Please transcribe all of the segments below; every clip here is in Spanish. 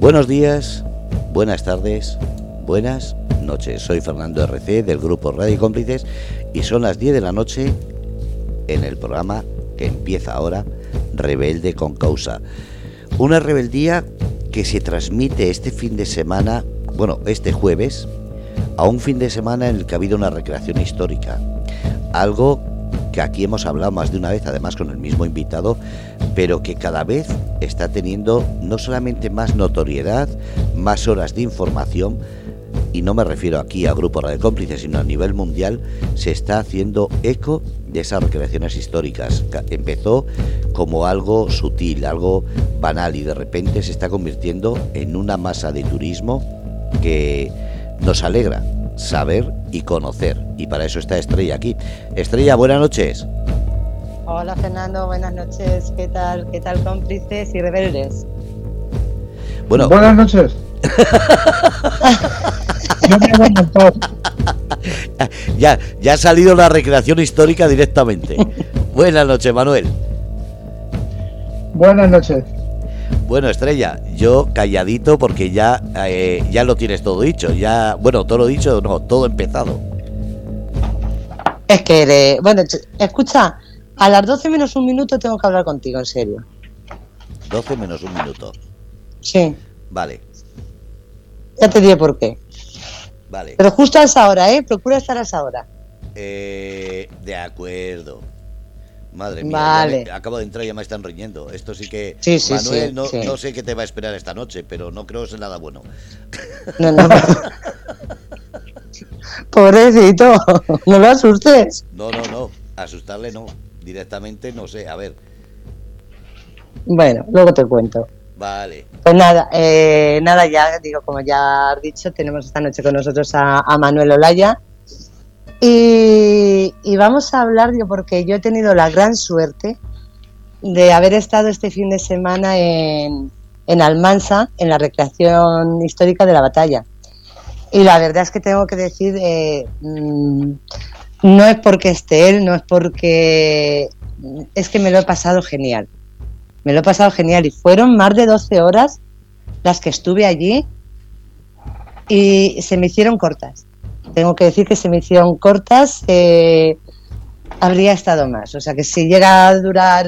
Buenos días, buenas tardes, buenas noches. Soy Fernando RC del grupo Radio Cómplices y son las 10 de la noche en el programa que empieza ahora, Rebelde con Causa. Una rebeldía que se transmite este fin de semana, bueno, este jueves, a un fin de semana en el que ha habido una recreación histórica. Algo que aquí hemos hablado más de una vez, además con el mismo invitado, pero que cada vez está teniendo no solamente más notoriedad, más horas de información, y no me refiero aquí a Grupo de Cómplices, sino a nivel mundial, se está haciendo eco de esas recreaciones históricas. Empezó como algo sutil, algo banal, y de repente se está convirtiendo en una masa de turismo que nos alegra saber y conocer. Y para eso está Estrella aquí. Estrella, buenas noches. Hola Fernando, buenas noches. ¿Qué tal? ¿Qué tal cómplices y rebeldes? Bueno. Buenas noches. ya, ya ha salido la recreación histórica directamente. buenas noches, Manuel. Buenas noches. Bueno, Estrella, yo calladito porque ya, eh, ya lo tienes todo dicho. Ya, bueno, todo lo dicho, no, todo empezado. Es que, bueno, escucha, a las 12 menos un minuto tengo que hablar contigo, en serio. 12 menos un minuto. Sí. Vale. Ya te diré por qué. Vale. Pero justo a esa hora, ¿eh? Procura estar a esa hora. Eh, de acuerdo. Madre mía, acabo de entrar y ya me están riñendo. Esto sí que. Manuel, no, sé qué te va a esperar esta noche, pero no creo que sea nada bueno. No, no. Pobrecito, no lo asustes. No, no, no. Asustarle no. Directamente no sé. A ver. Bueno, luego te cuento. Vale. Pues nada, eh, nada ya, digo, como ya has dicho, tenemos esta noche con nosotros a, a Manuel Olaya y, vamos a hablar, yo porque yo he tenido la gran suerte de haber estado este fin de semana en, en Almansa, en la recreación histórica de la batalla. Y la verdad es que tengo que decir, eh, mm, no es porque esté él, no es porque... Es que me lo he pasado genial. Me lo he pasado genial y fueron más de 12 horas las que estuve allí y se me hicieron cortas tengo que decir que se me hicieron cortas, eh, habría estado más. O sea que si llega a durar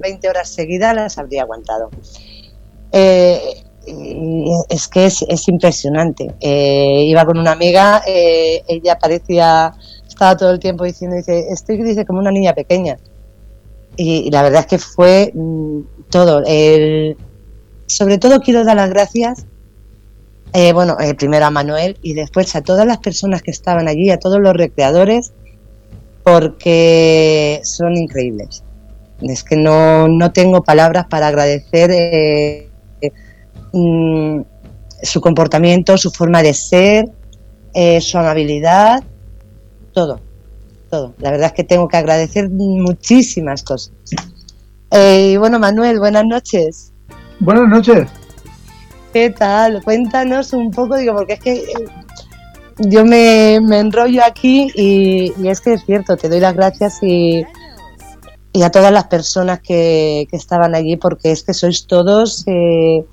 20 horas seguidas, las habría aguantado. Eh, es que es, impresionante. Eh, iba con una amiga, ella parecía, estaba todo el tiempo diciendo, dice, estoy dice, como una niña pequeña. Y, la verdad es que fue mm, todo. sobre todo quiero dar las gracias eh, bueno, eh, primero a Manuel y después a todas las personas que estaban allí, a todos los recreadores, porque son increíbles. Es que no, no tengo palabras para agradecer eh, mm, su comportamiento, su forma de ser, su amabilidad, todo, todo. La verdad es que tengo que agradecer muchísimas cosas. y bueno, Manuel, buenas noches. Buenas noches. ¿Qué tal? Cuéntanos un poco, digo, porque es que eh, yo me, enrollo aquí y, es que es cierto, te doy las gracias y, y a todas las personas que, estaban allí porque es que sois todos, eh,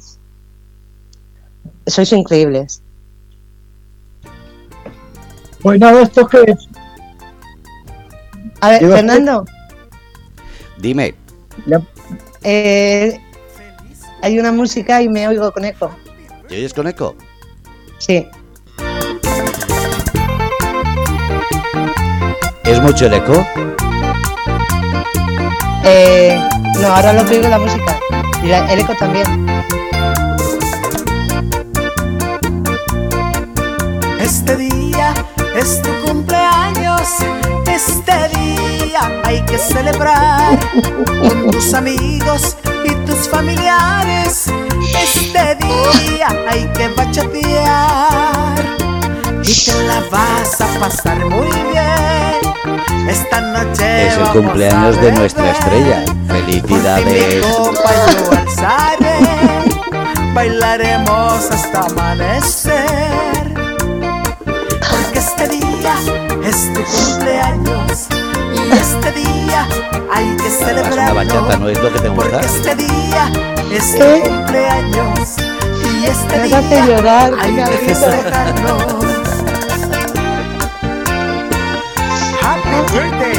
sois increíbles. Pues nada, esto que es. A ver, Fernando. Dime. Eh, hay una música y me oigo con eco. ¿Te oyes con eco? Sí. ¿Es mucho el eco? Eh, no, ahora lo que oigo la música. Y el eco también. Este día es tu cumpleaños. Este día hay que celebrar con tus amigos y tus familiares. Este día hay que bachatear y te la vas a pasar muy bien. Esta noche es el cumpleaños de nuestra estrella. Felicidades. bailaremos hasta amanecer. Porque este día es tu cumpleaños este día hay que celebrar. La bachata no es lo que te gusta. Este día es tu cumpleaños y Y este día llorar, hay que festejarlo. Happy birthday.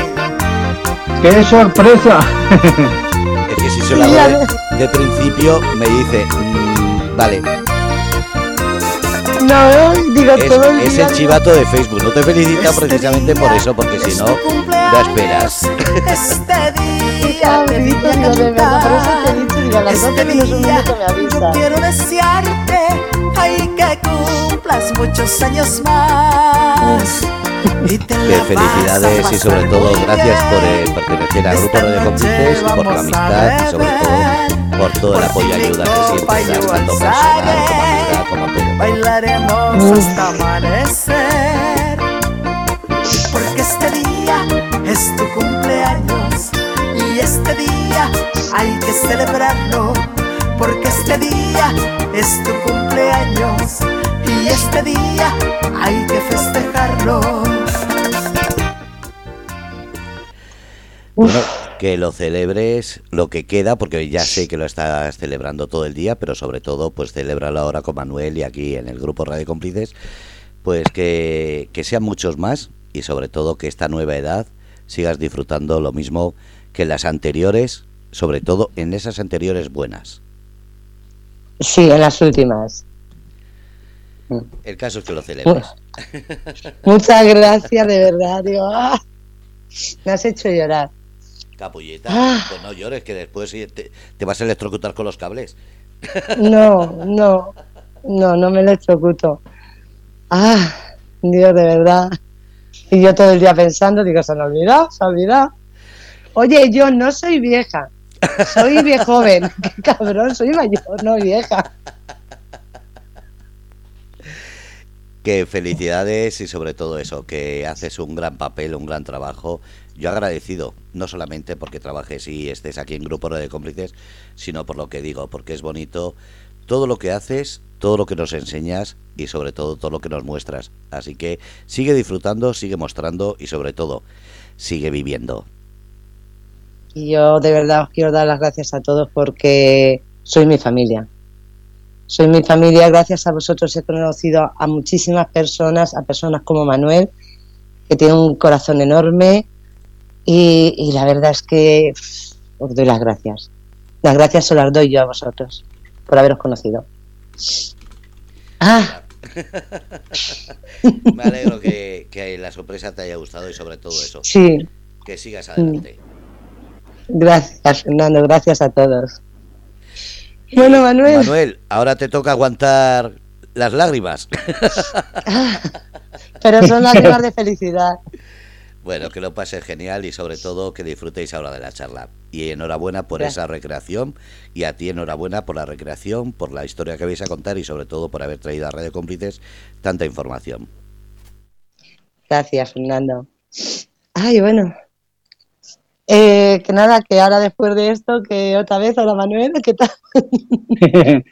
¡Qué sorpresa! es que si se lo hago de, principio me dice, mmm, vale, no, digo es, todo el Es el chivato de Facebook. No te felicita este precisamente por eso, porque si no, da esperas. Este día me digo de verdad, por eso te he dicho, digo, a las 12 menos un minuto me avisa. Quiero desearte, ay, que cumplas muchos años más. Te felicidades y sobre todo gracias por eh, pertenecer al grupo de cómplices, por la amistad y sobre todo por todo el apoyo y ayuda que siempre das, tanto personal como Bailaremos hasta amanecer, porque este día es tu cumpleaños y este día hay que celebrarlo, porque este día es tu cumpleaños y este día hay que festejarlo. Que lo celebres lo que queda, porque ya sé que lo estás celebrando todo el día, pero sobre todo, pues celebralo ahora con Manuel y aquí en el grupo Radio Cómplices, pues que, que sean muchos más y sobre todo que esta nueva edad sigas disfrutando lo mismo que en las anteriores, sobre todo en esas anteriores buenas. Sí, en las últimas. El caso es que lo celebres. Muchas gracias, de verdad. Digo, ¡ah! me has hecho llorar. Capulleta, ah. pues no llores, que después te, te, vas a electrocutar con los cables. No, no, no, no me electrocuto. Ah, Dios, de verdad. Y yo todo el día pensando, digo, se me ha olvidado, se ha olvidado. Oye, yo no soy vieja, soy viejo joven. Qué cabrón, soy mayor, no vieja. Que felicidades y sobre todo eso, que haces un gran papel, un gran trabajo. Yo agradecido, no solamente porque trabajes y estés aquí en Grupo de Cómplices, sino por lo que digo, porque es bonito todo lo que haces, todo lo que nos enseñas y sobre todo todo lo que nos muestras. Así que sigue disfrutando, sigue mostrando y sobre todo sigue viviendo. Y yo de verdad os quiero dar las gracias a todos porque soy mi familia soy mi familia, gracias a vosotros he conocido a muchísimas personas, a personas como Manuel, que tiene un corazón enorme y, la verdad es que os doy las gracias. Las gracias se las doy yo a vosotros por haberos conocido. Ah. Me alegro que, que, la sorpresa te haya gustado y sobre todo eso. Sí. Que sigas adelante. Gracias, Fernando. Gracias a todos. Bueno, Manuel. Manuel, ahora te toca aguantar las lágrimas. Pero son lágrimas de felicidad. Bueno, que lo pases genial y sobre todo que disfrutéis ahora de la charla. Y enhorabuena por esa recreación y a ti enhorabuena por la recreación, por la historia que vais a contar y sobre todo por haber traído a Radio Cómplices tanta información. Gracias, Fernando. Ay, bueno, eh, que nada, que ahora después de esto, que otra vez, hola Manuel, ¿qué tal?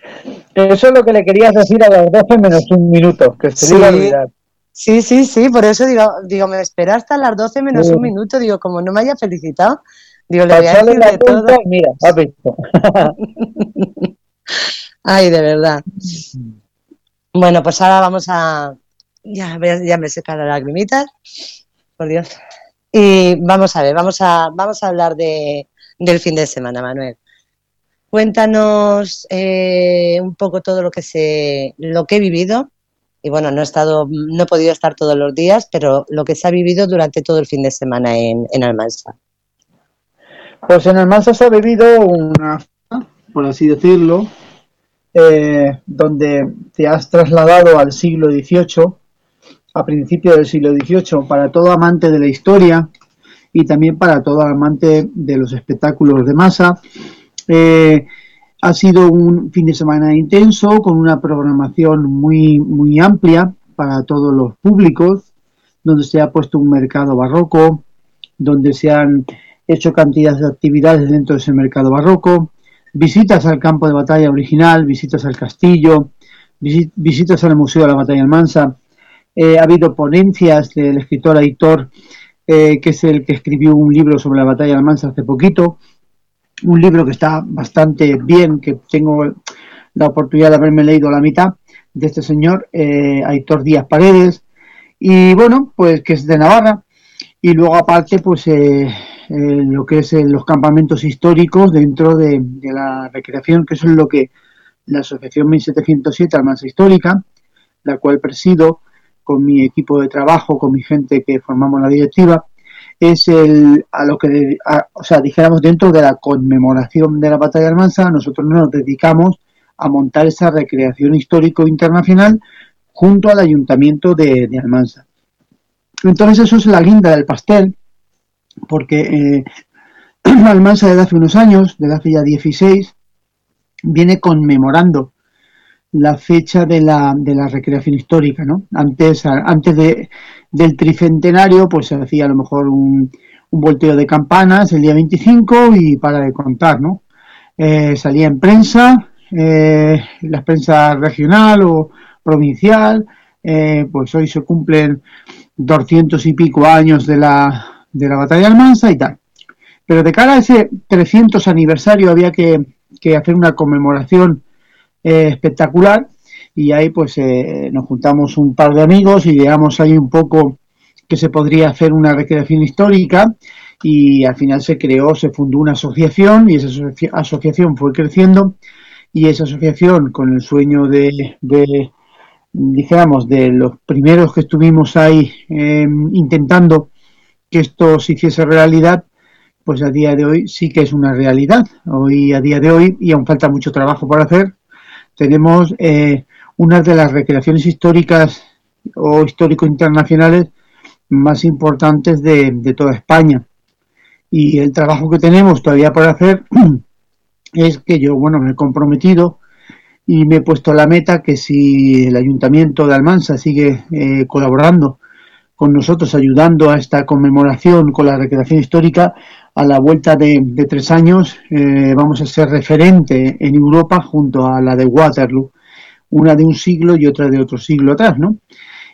eso es lo que le querías decir a las 12 menos un minuto, que se sí. iba a olvidar. Sí, sí, sí, por eso digo, digo, me espera hasta las 12 menos un minuto, digo, como no me haya felicitado, digo, le voy a decir de todo. Mira. Ay, de verdad. Bueno, pues ahora vamos a... Ya, ya me seca las lagrimitas, por Dios. Y vamos a ver, vamos a, vamos a hablar de, del fin de semana, Manuel. Cuéntanos eh, un poco todo lo que se, lo que he vivido. Y bueno, no he estado, no he podido estar todos los días, pero lo que se ha vivido durante todo el fin de semana en, en Almansa. Pues en Almansa se ha vivido una, por así decirlo, eh, donde te has trasladado al siglo XVIII a principios del siglo XVIII para todo amante de la historia y también para todo amante de los espectáculos de masa. Eh, ha sido un fin de semana intenso con una programación muy, muy amplia para todos los públicos, donde se ha puesto un mercado barroco, donde se han hecho cantidades de actividades dentro de ese mercado barroco, visitas al campo de batalla original, visitas al castillo, visitas al Museo de la Batalla Almansa, eh, ha habido ponencias del escritor Aitor, eh, que es el que escribió un libro sobre la batalla Almansa hace poquito, un libro que está bastante bien, que tengo la oportunidad de haberme leído la mitad de este señor, eh, Aitor Díaz Paredes, y bueno, pues que es de Navarra, y luego aparte, pues eh, lo que es los campamentos históricos dentro de, la recreación, que eso es lo que la Asociación 1707 Almansa Histórica, la cual presido con mi equipo de trabajo, con mi gente que formamos la directiva, es el, a lo que, o sea, dijéramos dentro de la conmemoración de la batalla de Almansa, nosotros nos dedicamos a montar esa recreación histórico internacional junto al ayuntamiento de, Almansa. Entonces eso es la guinda del pastel, porque eh, Almansa desde hace unos años, desde hace ya 16, viene conmemorando la fecha de la, de la recreación histórica, ¿no? Antes, antes de, del tricentenario, pues se hacía a lo mejor un, un volteo de campanas el día 25 y para de contar, ¿no? Eh, salía en prensa, eh, la prensa regional o provincial, eh, pues hoy se cumplen doscientos y pico años de la, de la batalla de Almansa y tal. Pero de cara a ese 300 aniversario había que, que hacer una conmemoración eh, espectacular. Y ahí pues eh, nos juntamos un par de amigos y veamos ahí un poco que se podría hacer una recreación histórica. Y al final se creó, se fundó una asociación y esa asociación fue creciendo. Y esa asociación con el sueño de, de de los primeros que estuvimos ahí em, intentando que esto se hiciese realidad, pues a día de hoy sí que es una realidad. Hoy, a día de hoy, y aún falta mucho trabajo por hacer, tenemos eh, una de las recreaciones históricas o histórico-internacionales más importantes de, toda España. Y el trabajo que tenemos todavía por hacer es que yo, bueno, me he comprometido y me he puesto la meta que si el Ayuntamiento de Almansa sigue eh, colaborando con nosotros, ayudando a esta conmemoración con la recreación histórica, a la vuelta de, tres años eh, vamos a ser referente en Europa junto a la de Waterloo, una de un siglo y otra de otro siglo atrás, ¿no?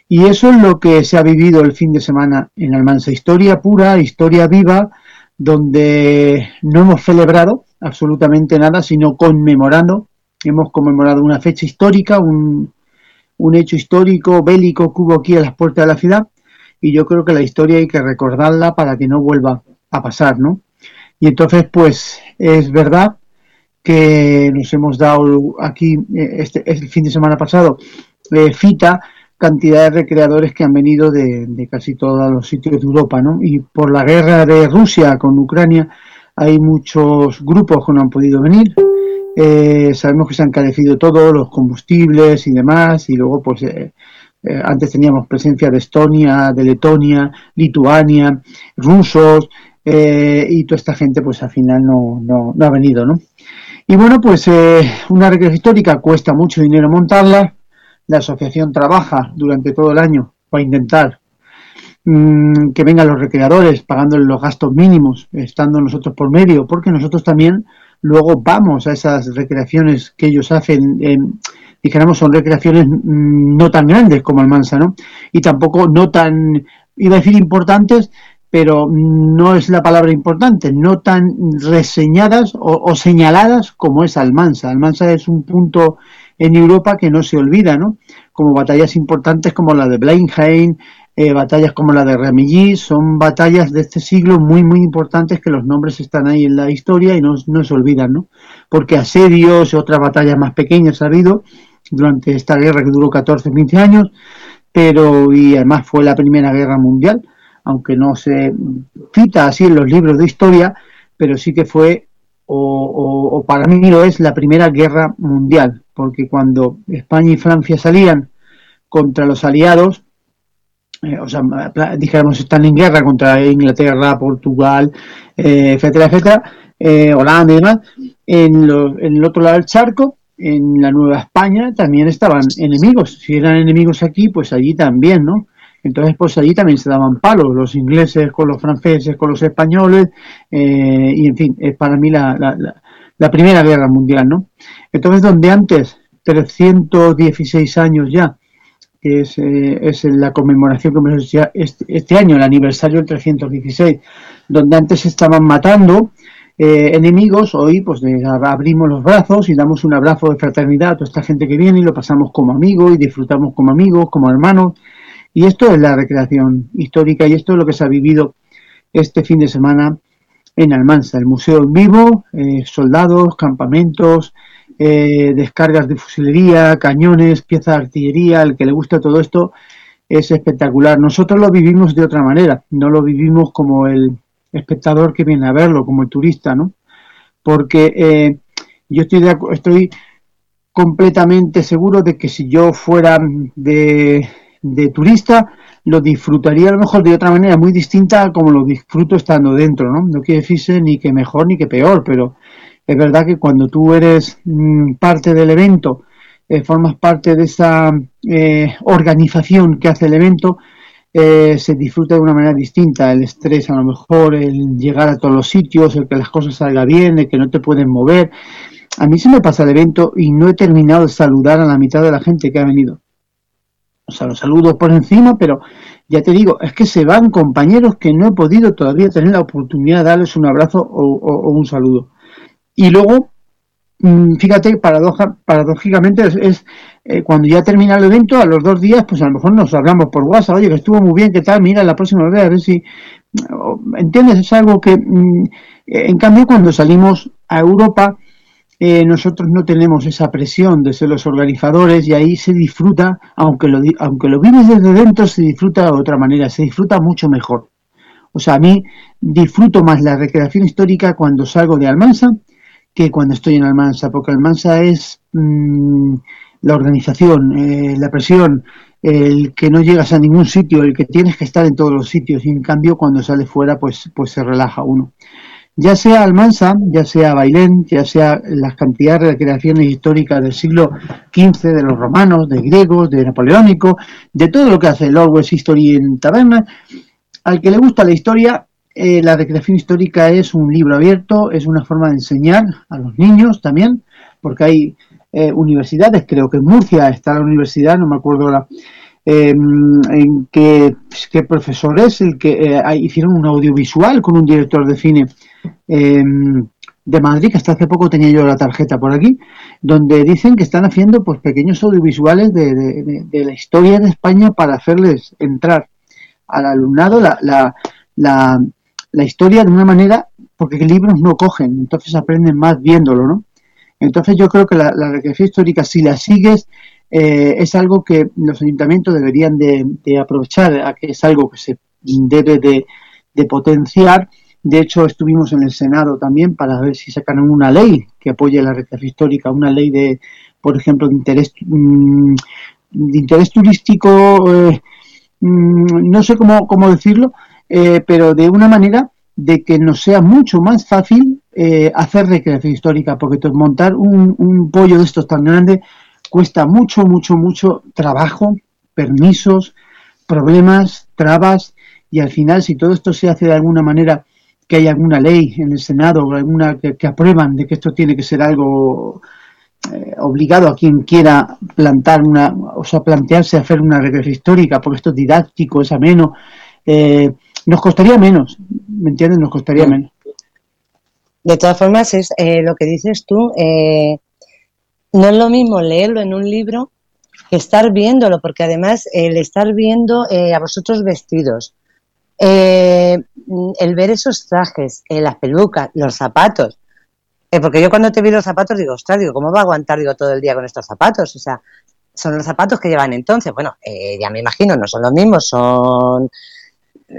Y eso es lo que se ha vivido el fin de semana en Almansa, historia pura, historia viva, donde no hemos celebrado absolutamente nada, sino conmemorando, hemos conmemorado una fecha histórica, un, un hecho histórico, bélico que hubo aquí a las puertas de la ciudad, y yo creo que la historia hay que recordarla para que no vuelva a pasar, ¿no? Y entonces, pues es verdad que nos hemos dado aquí, eh, este, el fin de semana pasado, eh, cita cantidad de recreadores que han venido de, casi todos los sitios de Europa, ¿no? Y por la guerra de Rusia con Ucrania hay muchos grupos que no han podido venir. Eh, sabemos que se han carecido todos los combustibles y demás, y luego, pues, antes teníamos presencia de Estonia, de Letonia, Lituania, rusos, eh, y toda esta gente pues al final no, no, ha venido, ¿no? Y bueno, pues eh, una recreación histórica cuesta mucho dinero montarla, la asociación trabaja durante todo el año para intentar mm, que vengan los recreadores pagándoles los gastos mínimos, estando nosotros por medio, porque nosotros también luego vamos a esas recreaciones que ellos hacen, eh, dijéramos, son recreaciones mm, no tan grandes como el Mansa, ¿no? Y tampoco no tan, iba a decir importantes, pero no es la palabra importante, no tan reseñadas o, señaladas como es Almansa. Almansa es un punto en Europa que no se olvida, ¿no? Como batallas importantes como la de Blenheim, eh, batallas como la de Ramilly, son batallas de este siglo muy, muy importantes que los nombres están ahí en la historia y no, no se olvidan, ¿no? Porque asedios y otras batallas más pequeñas ha habido durante esta guerra que duró 14, 15 años, pero y además fue la Primera Guerra Mundial aunque no se cita así en los libros de historia, pero sí que fue, o, para mí lo es, la primera guerra mundial, porque cuando España y Francia salían contra los aliados, eh, o sea, dijéramos, están en guerra contra Inglaterra, Portugal, eh, etcétera, etcétera, eh, Holanda y demás, en, en el otro lado del charco, en la Nueva España, también estaban enemigos. Si eran enemigos aquí, pues allí también, ¿no? Entonces, pues allí también se daban palos, los ingleses con los franceses, con los españoles, eh, y en fin, es para mí la, la, Primera Guerra Mundial, ¿no? Entonces, donde antes, 316 años ya, que es, eh, es la conmemoración que hemos este, este, año, el aniversario del 316, donde antes estaban matando eh, enemigos, hoy pues abrimos los brazos y damos un abrazo de fraternidad a toda esta gente que viene y lo pasamos como amigos y disfrutamos como amigos, como hermanos. Y esto es la recreación histórica y esto es lo que se ha vivido este fin de semana en Almansa, el museo en vivo, eh, soldados, campamentos, eh, descargas de fusilería, cañones, piezas de artillería, el que le gusta todo esto es espectacular. Nosotros lo vivimos de otra manera, no lo vivimos como el espectador que viene a verlo, como el turista, ¿no? Porque eh, yo estoy, estoy completamente seguro de que si yo fuera de, de turista, lo disfrutaría a lo mejor de otra manera muy distinta como lo disfruto estando dentro, ¿no? No quiere decirse ni que mejor ni que peor, pero es verdad que cuando tú eres mm, parte del evento, eh, formas parte de esa eh, organización que hace el evento, eh, se disfruta de una manera distinta. El estrés, a lo mejor, el llegar a todos los sitios, el que las cosas salgan bien, el que no te pueden mover. A mí se me pasa el evento y no he terminado de saludar a la mitad de la gente que ha venido. O sea, los saludos por encima, pero ya te digo, es que se van compañeros que no he podido todavía tener la oportunidad de darles un abrazo o, un saludo. Y luego, mm, fíjate, paradójicamente es, eh, cuando ya termina el evento, a los dos días, pues a lo mejor nos hablamos por WhatsApp, oye, que estuvo muy bien, ¿qué tal? Mira, la próxima vez, a ver si... ¿Entiendes? Es algo que, mm, en cambio, cuando salimos a Europa, eh, nosotros no tenemos esa presión de ser los organizadores y ahí se disfruta, aunque lo, aunque lo vives desde dentro, se disfruta de otra manera, se disfruta mucho mejor. O sea, a mí disfruto más la recreación histórica cuando salgo de Almansa que cuando estoy en Almansa, porque Almansa es mm, la organización, eh, la presión, el que no llegas a ningún sitio, el que tienes que estar en todos los sitios y en cambio cuando sale fuera pues, pues se relaja uno ya sea Almansa, ya sea Bailén, ya sea las cantidades de creaciones históricas del siglo XV, de los romanos, de griegos, de napoleónicos, de todo lo que hace el West History en Taberna, al que le gusta la historia, eh, la recreación histórica es un libro abierto, es una forma de enseñar a los niños también, porque hay eh, universidades, creo que en Murcia está la universidad, no me acuerdo ahora, eh, en que, qué profesor es el que hicieron un audiovisual con un director de cine Em, de Madrid, que hasta hace poco tenía yo la tarjeta por aquí, donde dicen que están haciendo pues pequeños audiovisuales de, la historia de España para hacerles entrar al alumnado la, la, la, historia de una manera, porque libros no cogen, entonces aprenden más viéndolo, ¿no? Entonces yo creo que la, la recreación histórica, si la sigues, eh, es algo que los ayuntamientos deberían de, aprovechar, a que es algo que se debe de, de potenciar de hecho, estuvimos en el Senado también para ver si sacan una ley que apoye la recreación histórica, una ley de, por ejemplo, de interés, mm, de interés turístico, eh, mm, no sé cómo, cómo decirlo, eh, pero de una manera de que nos sea mucho más fácil eh, hacer recreación histórica, porque montar un, un pollo de estos tan grande cuesta mucho, mucho, mucho trabajo, permisos, problemas, trabas, y al final, si todo esto se hace de alguna manera que hay alguna ley en el Senado o alguna que, aprueban de que esto tiene que ser algo eh, obligado a quien quiera plantar una, o sea, plantearse hacer una regresión histórica, porque esto es didáctico, es ameno, eh, nos costaría menos, ¿me entiendes? Nos costaría menos. De todas formas, es eh, lo que dices tú, no es lo mismo leerlo en un libro que estar viéndolo, porque además el estar viendo a vosotros vestidos, eh, el ver esos trajes, eh, las pelucas, los zapatos. Eh, porque yo cuando te vi los zapatos digo, ostras, digo, ¿cómo va a aguantar digo, todo el día con estos zapatos? O sea, son los zapatos que llevan entonces. Bueno, eh, ya me imagino, no son los mismos, son,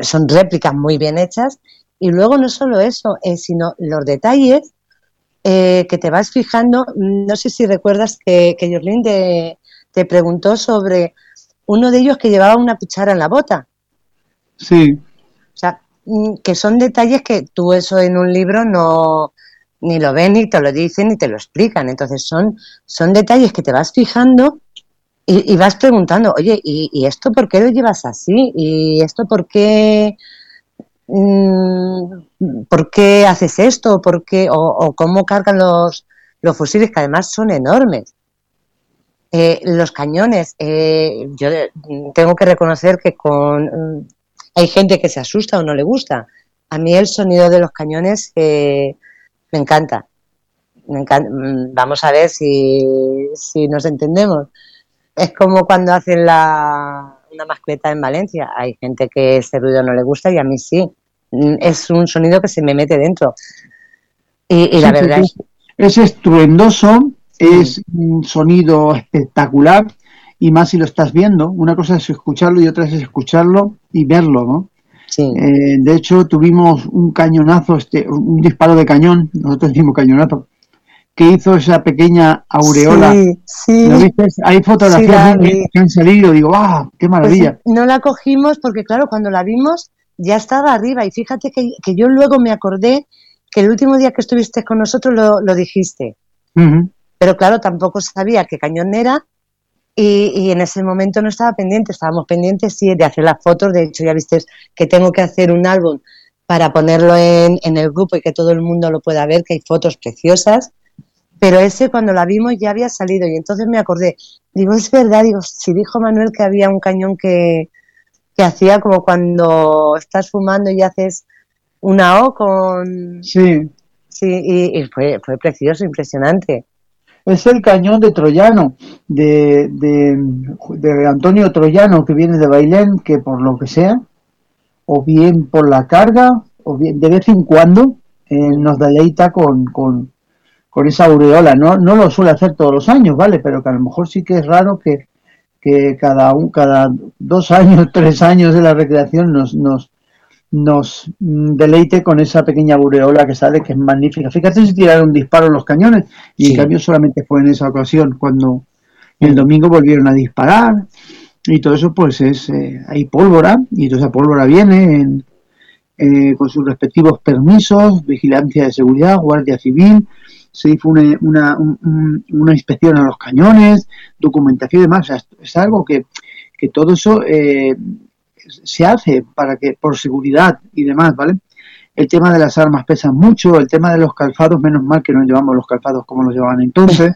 son réplicas muy bien hechas. Y luego no solo eso, sino los detalles que te vas fijando. No sé si recuerdas que, que Jorlin te, te preguntó sobre uno de ellos que llevaba una cuchara en la bota. Sí. Mm, que son detalles que tú eso en un libro no ni lo ven ni te lo dicen ni te lo explican. Entonces son, son detalles que te vas fijando y, vas preguntando, oye, ¿y, esto por qué lo llevas así? ¿Y esto por qué, mm, por qué haces esto? ¿Por qué, o, cómo cargan los, los fusiles, que además son enormes? Eh, los cañones, eh, yo tengo que reconocer que con hay gente que se asusta o no le gusta. A mí el sonido de los cañones eh, me encanta. Me encanta. Mm, vamos a ver si, si nos entendemos. Es como cuando hacen la, una mascleta en Valencia. Hay gente que ese ruido no le gusta y a mí sí. Mm, es un sonido que se me mete dentro. Y, la verdad es, es estruendoso, es un sonido espectacular y más si lo estás viendo. Una cosa es escucharlo y otra es escucharlo y verlo, ¿no? Sí. Eh, de hecho, tuvimos un cañonazo, este, un disparo de cañón, nosotros decimos cañonazo, que hizo esa pequeña aureola. Sí, sí. ¿Lo viste? Hay fotografías que han salido, digo, ¡ah, qué pues maravilla! no la cogimos porque, claro, cuando la vimos ya estaba arriba y fíjate que, que, yo luego me acordé que el último día que estuviste con nosotros lo, lo dijiste. Pero claro, tampoco sabía qué cañón era y, y, en ese momento no estaba pendiente, estábamos pendientes sí de hacer las fotos, de hecho ya viste que tengo que hacer un álbum para ponerlo en, en el grupo y que todo el mundo lo pueda ver, que hay fotos preciosas pero ese cuando la vimos ya había salido y entonces me acordé, digo, es verdad, digo, si dijo Manuel que había un cañón que, que hacía como cuando estás fumando y haces una O con... Sí. Sí, y, fue, fue precioso, impresionante. Es el cañón de Troyano, de, de, Antonio Troyano, que viene de Bailén, que por lo que sea, o bien por la carga, o bien de vez en cuando, nos deleita con, con, con esa aureola. No, no lo suele hacer todos los años, ¿vale? Pero que a lo mejor sí que es raro que, que cada, un, cada dos años, tres años de la recreación nos, nos, nos deleite con esa pequeña aureola que sale, que es magnífica. Fíjate si tiraron un disparo en los cañones y en cambio solamente fue en esa ocasión cuando el domingo volvieron a disparar y todo eso pues es, eh, hay pólvora y toda esa pólvora viene en, eh, con sus respectivos permisos, vigilancia de seguridad, guardia civil, se hizo una, una, inspección a los cañones, documentación y demás. es algo que, que todo eso eh, se hace para que por seguridad y demás, ¿vale? El tema de las armas pesa mucho, el tema de los calzados, menos mal que no llevamos los calzados como los llevaban entonces,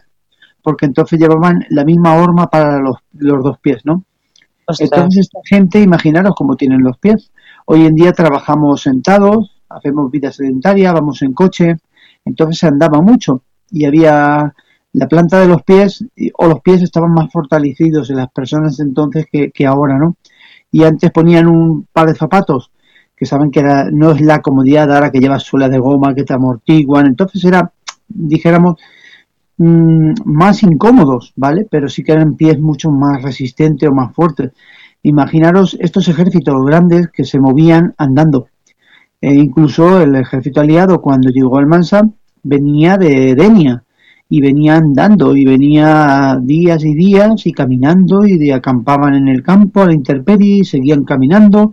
porque entonces llevaban la misma horma para los, los dos pies, ¿no? Entonces esta gente, imaginaros cómo tienen los pies. Hoy en día trabajamos sentados, hacemos vida sedentaria, vamos en coche, entonces se andaba mucho y había la planta de los pies o los pies estaban más fortalecidos en las personas entonces que, ahora, ¿no? Y antes ponían un par de zapatos que saben que no es la comodidad ahora que llevas suela de goma que te amortiguan, entonces era, dijéramos, mm, más incómodos, ¿vale? Pero sí que eran pies mucho más resistentes o más fuertes. Imaginaros estos ejércitos grandes que se movían andando. E incluso el ejército aliado cuando llegó al Mansa venía de Denia y venía andando y venía días y días y caminando y acampaban en el campo a la intemperie y seguían caminando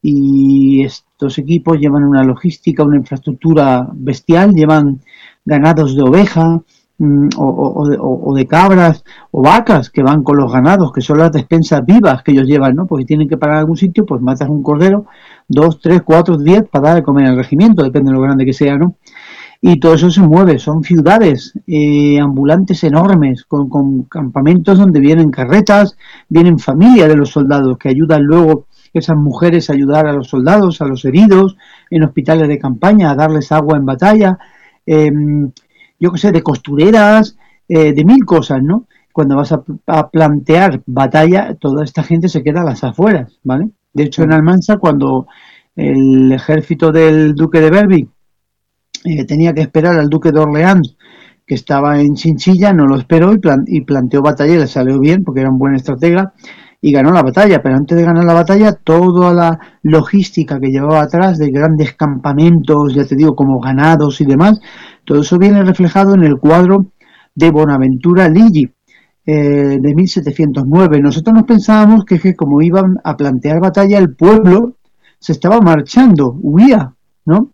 y estos equipos llevan una logística, una infraestructura bestial, llevan ganados de oveja, mm, o, de, cabras o vacas que van con los ganados, que son las despensas vivas que ellos llevan, ¿no? Porque tienen que parar algún sitio, pues matas un cordero, dos, tres, cuatro, diez para dar de comer al regimiento, depende de lo grande que sea, ¿no? Y todo eso se mueve, son ciudades eh, ambulantes enormes, con, con, campamentos donde vienen carretas, vienen familias de los soldados que ayudan luego esas mujeres a ayudar a los soldados, a los heridos, en hospitales de campaña, a darles agua en batalla, em, yo qué sé, de costureras, eh, de mil cosas, ¿no? Cuando vas a, a, plantear batalla, toda esta gente se queda a las afueras, ¿vale? De hecho, en Almansa, cuando el ejército del duque de Berwick eh, tenía que esperar al duque de Orleans, que estaba en Chinchilla, no lo esperó y, planteó batalla y le salió bien porque era un buen estratega y ganó la batalla. Pero antes de ganar la batalla, toda la logística que llevaba atrás de grandes campamentos, ya te digo, como ganados y demás, todo eso viene reflejado en el cuadro de Bonaventura Ligi, eh, de 1709. Nosotros nos pensábamos que, que como iban a plantear batalla, el pueblo se estaba marchando, huía, ¿no?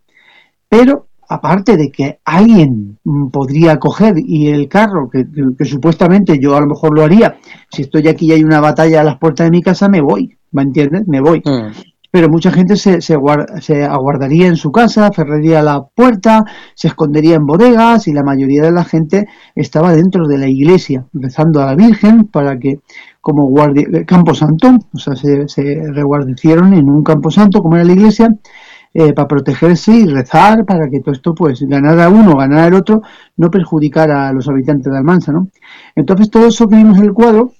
Pero aparte de que alguien podría coger y el carro, que, supuestamente yo a lo mejor lo haría, si estoy aquí y hay una batalla a las puertas de mi casa, me voy, ¿me entiendes? Me voy. Mm. Pero mucha gente se, se, se, aguardaría en su casa, cerraría la puerta, se escondería en bodegas y la mayoría de la gente estaba dentro de la iglesia, rezando a la Virgen para que, como guardia, campo santo, o sea, se, se reguardecieron en un campo santo como era la iglesia, eh, para protegerse y rezar para que todo esto, pues, ganara uno, ganara el otro, no perjudicara a los habitantes de Almansa, ¿no? Entonces, todo eso que vimos en el cuadro,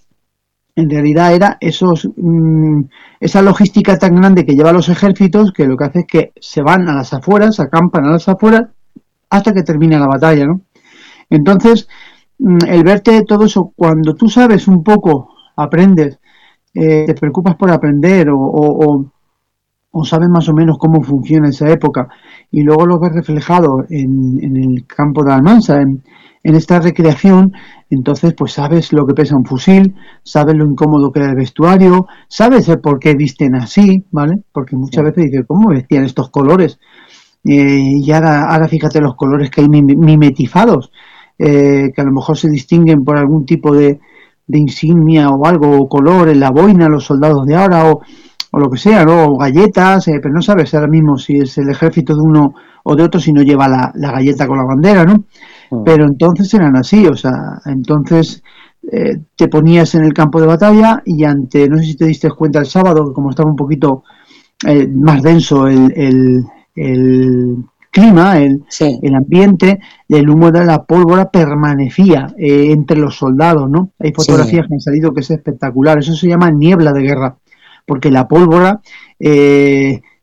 en realidad era esos mm, esa logística tan grande que lleva los ejércitos que lo que hace es que se van a las afueras, acampan a las afueras hasta que termina la batalla, ¿no? Entonces, mm, el verte todo eso, cuando tú sabes un poco, aprendes, eh, te preocupas por aprender o, o, o, sabes más o menos cómo funciona esa época y luego lo ves reflejado en, en el campo de Almansa, en, en esta recreación, entonces pues sabes lo que pesa un fusil, sabes lo incómodo que era el vestuario, sabes el por qué visten así, ¿vale? Porque muchas veces dices, ¿cómo vestían estos colores? Eh, y ahora, ahora fíjate los colores que hay mimetizados, eh, que a lo mejor se distinguen por algún tipo de, de insignia o algo, o color en la boina, los soldados de ahora, o, o lo que sea, ¿no? O galletas, eh, pero no sabes ahora mismo si es el ejército de uno o de otro si no lleva la, la galleta con la bandera, ¿no? Mm. Pero entonces eran así, o sea, entonces eh, te ponías en el campo de batalla y ante, no sé si te diste cuenta el sábado, que como estaba un poquito eh, más denso el, el, clima, el, el, ambiente, el humo de la pólvora permanecía eh, entre los soldados, ¿no? Hay fotografías que han salido que es espectacular, eso se llama niebla de guerra, porque la pólvora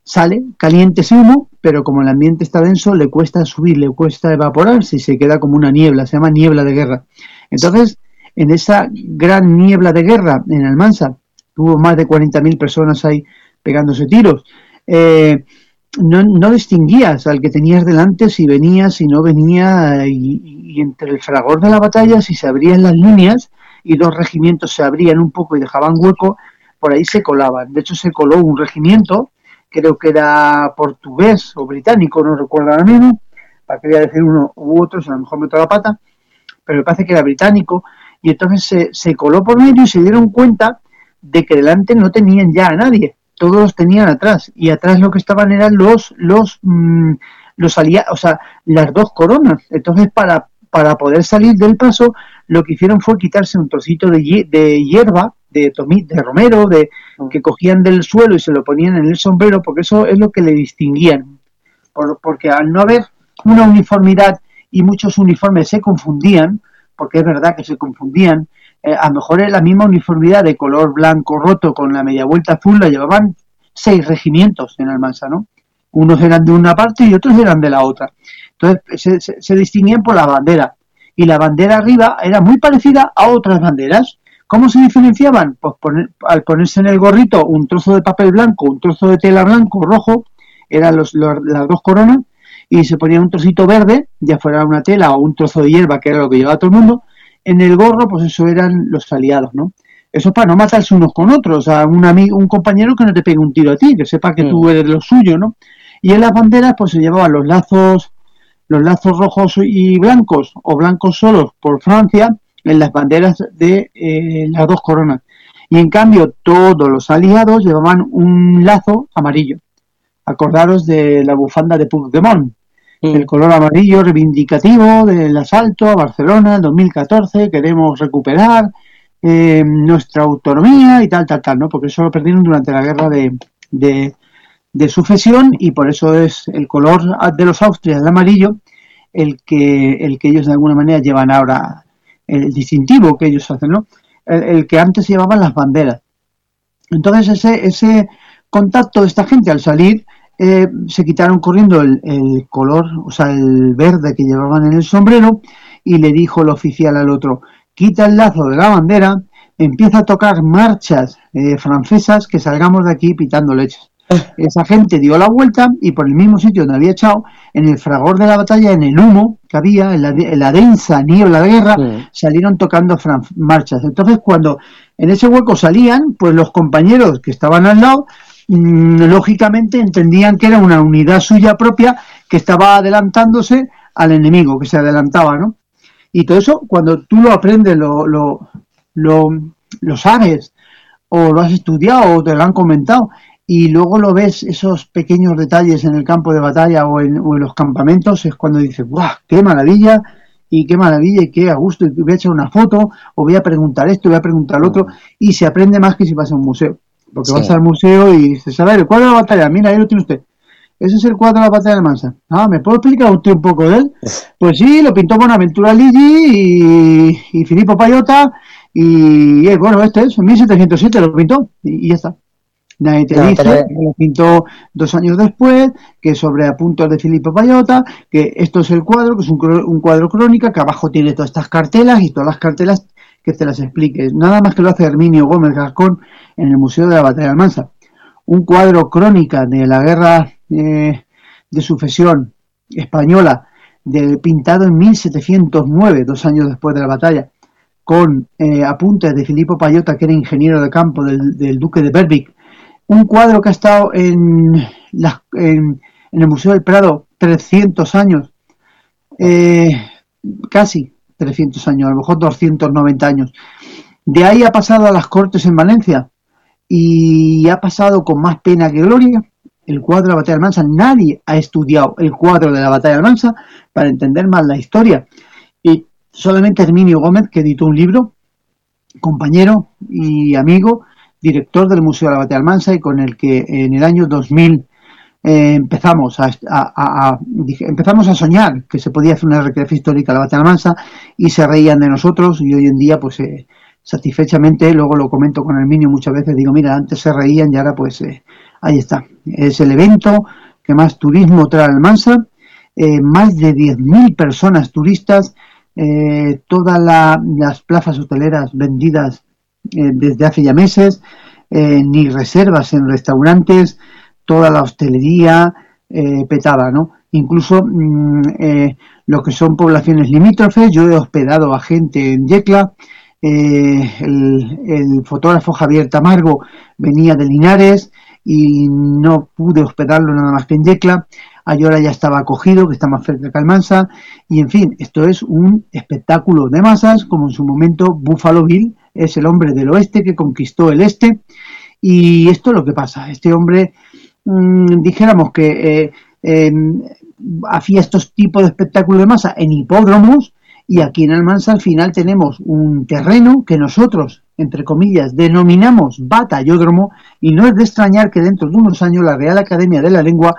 sale caliente ese humo pero como el ambiente está denso, le cuesta subir, le cuesta evaporar, si se queda como una niebla, se llama niebla de guerra. Entonces, en esa gran niebla de guerra en Almansa, hubo más de 40.000 personas ahí pegándose tiros. Eh, no, distinguías al que tenías delante si venía, si no venía, y, y, entre el fragor de la batalla, si se abrían las líneas y dos regimientos se abrían un poco y dejaban hueco, por ahí se colaban. De hecho, se coló un regimiento creo que era portugués o británico, no recuerdo ahora mismo, para que voy a decir uno u otro, a lo mejor me la pata, pero me parece que era británico, y entonces se, se coló por medio y se dieron cuenta de que delante no tenían ya a nadie, todos los tenían atrás, y atrás lo que estaban eran los, los, mmm, los aliados, o sea, las dos coronas, entonces para, para poder salir del paso, lo que hicieron fue quitarse un trocito de hierba, de, de romero, de mm. que cogían del suelo y se lo ponían en el sombrero, porque eso es lo que le distinguían. Por, porque al no haber una uniformidad y muchos uniformes se confundían, porque es verdad que se confundían, eh, a lo mejor es la misma uniformidad de color blanco roto con la media vuelta azul la llevaban seis regimientos en Almansa, ¿no? Unos eran de una parte y otros eran de la otra. Entonces se, se distinguían por la bandera. Y la bandera arriba era muy parecida a otras banderas. ¿Cómo se diferenciaban? Pues al ponerse en el gorrito un trozo de papel blanco, un trozo de tela blanco, rojo, eran los, las dos coronas, y se ponía un trocito verde, ya fuera una tela o un trozo de hierba, que era lo que llevaba todo el mundo, en el gorro, pues eso eran los aliados, ¿no? Eso es para no matarse unos con otros, o sea, un, amigo, un compañero que no te pegue un tiro a ti, que sepa que tú mm. eres lo suyo, ¿no? Y en las banderas, pues se llevaban los lazos, los lazos rojos y blancos, o blancos solos por Francia, en las banderas de eh, las dos coronas. Y en cambio todos los aliados llevaban un lazo amarillo. Acordaros de la bufanda de Puigdemont, el color amarillo reivindicativo del asalto a Barcelona en 2014, queremos recuperar eh, nuestra autonomía y tal, tal, tal, ¿no? Porque eso lo perdieron durante la guerra de, de, de sucesión y por eso es el color de los Austrias, el amarillo, el que, el que ellos de alguna manera llevan ahora el distintivo que ellos hacen, ¿no? El, que antes llevaban las banderas. Entonces ese, ese contacto de esta gente al salir eh, se quitaron corriendo el, el, color, o sea, el verde que llevaban en el sombrero y le dijo el oficial al otro, quita el lazo de la bandera, empieza a tocar marchas eh, francesas que salgamos de aquí pitando leches. Esa gente dio la vuelta y por el mismo sitio donde había echado, en el fragor de la batalla, en el humo que había, en la, densa niebla de guerra, salieron tocando marchas. Entonces, cuando en ese hueco salían, pues los compañeros que estaban al lado, mm, lógicamente entendían que era una unidad suya propia que estaba adelantándose al enemigo, que se adelantaba, ¿no? Y todo eso, cuando tú lo aprendes, lo, lo, lo, lo sabes, o lo has estudiado, o te lo han comentado, y luego lo ves, esos pequeños detalles en el campo de batalla o en, los campamentos, es cuando dices, ¡guau! ¡Qué maravilla! Y qué maravilla y qué a gusto. Y voy a echar una foto, o voy a preguntar esto, voy a preguntar lo otro, y se aprende más que si vas a un museo. Porque vas al museo y dices, a ver, ¿cuál es la batalla? Mira, ahí lo tiene usted. ese es el cuadro de la batalla de Almansa. Ah, ¿me puedo explicar usted un poco de él? Pues sí, lo pintó Bonaventura Ligi y, y Filippo Payota y eh, bueno, este es, en 1707 lo pintó y, ya está. Nadie te dice que lo pintó dos años después, que sobre apuntos de Filippo Payota, que esto es el cuadro, que es un, un, cuadro crónica, que abajo tiene todas estas cartelas y todas las cartelas que te las explique. Nada más que lo hace Herminio Gómez Gascón en el Museo de la Batalla de Almansa. Un cuadro crónica de la guerra eh, de sucesión española, de, pintado en 1709, dos años después de la batalla, con eh, apuntes de Filippo Payota, que era ingeniero de campo del, duque de Berwick. Un cuadro que ha estado en, en, el Museo del Prado 300 años, eh, casi 300 años, a lo mejor 290 años. De ahí ha pasado a las Cortes en Valencia y ha pasado con más pena que gloria el cuadro de la batalla de Almansa. Nadie ha estudiado el cuadro de la batalla de Almansa para entender más la historia. Y solamente Herminio Gómez, que editó un libro, compañero y amigo, director del Museo de la Batalla de Almansa y con el que en el año 2000 eh, empezamos a, empezamos a soñar que se podía hacer una recreación histórica de la Batalla de Almansa y se reían de nosotros y hoy en día pues eh, satisfechamente, luego lo comento con Herminio muchas veces, digo, mira, antes se reían y ahora pues eh, ahí está. Es el evento que más turismo trae Almansa, eh, más de 10.000 personas turistas, todas las plazas hoteleras vendidas desde hace ya meses, ni reservas en restaurantes, toda la hostelería petada, ¿no? Incluso mm, lo que son poblaciones limítrofes, yo he hospedado a gente en Yecla, el, el, fotógrafo Javier Tamargo venía de Linares, y no pude hospedarlo nada más que en Yecla. Ayora ya estaba acogido, que está más cerca que Almansa, y en fin, esto es un espectáculo de masas, como en su momento Buffalo Bill es el hombre del oeste que conquistó el este, y esto es lo que pasa. Este hombre, mmm, dijéramos que eh, eh, hacía estos tipos de espectáculos de masa en hipódromos, y aquí en Almansa al final tenemos un terreno que nosotros, entre comillas, denominamos batallódromo y no es de extrañar que dentro de unos años la Real Academia de la Lengua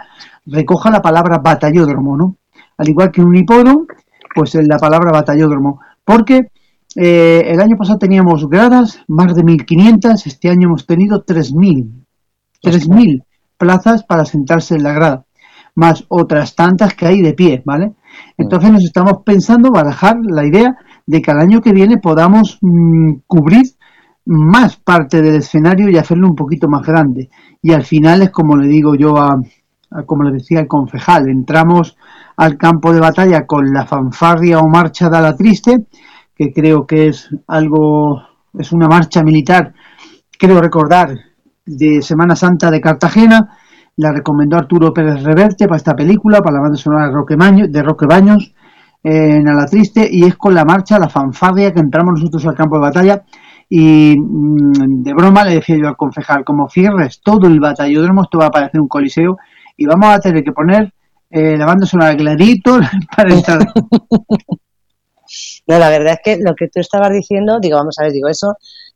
recoja la palabra batallódromo, ¿no? Al igual que un hipódromo, pues la palabra batallódromo. Porque eh, el año pasado teníamos gradas, más de 1.500, este año hemos tenido 3.000. 3.000 plazas para sentarse en la grada, más otras tantas que hay de pie, ¿vale? Entonces nos estamos pensando barajar la idea de que al año que viene podamos mm, cubrir más parte del escenario y hacerlo un poquito más grande. Y al final es como le digo yo a, como le decía el concejal, entramos al campo de batalla con la fanfarria o marcha de la triste, que creo que es algo, es una marcha militar, creo recordar, de Semana Santa de Cartagena, la recomendó Arturo Pérez Reverte para esta película, para la banda sonora de Roque, de Roque Baños, en A la Triste, y es con la marcha, la fanfarria, que entramos nosotros al campo de batalla, y mm, de broma le decía yo al concejal, como cierres todo el batallódromo, esto va a parecer un coliseo, y vamos a tener que poner eh, la banda sonora clarito para entrar. No, la verdad es que lo que tú estabas diciendo, digo, vamos a ver, digo, eso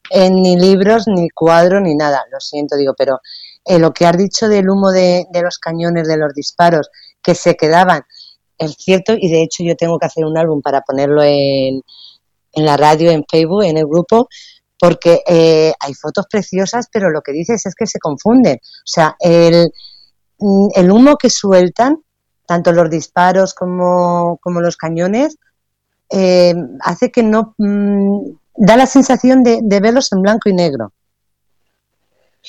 en ni libros, ni cuadro, ni nada, lo siento, digo, pero eh, lo que has dicho del humo de, los cañones, de los disparos, que se quedaban, es cierto, y de hecho yo tengo que hacer un álbum para ponerlo en, en la radio, en Facebook, en el grupo, porque eh, hay fotos preciosas, pero lo que dices es que se confunden. O sea, el, el humo que sueltan, tanto los disparos como, como los cañones, eh, hace que no... Mm, da la sensación de, de verlos en blanco y negro.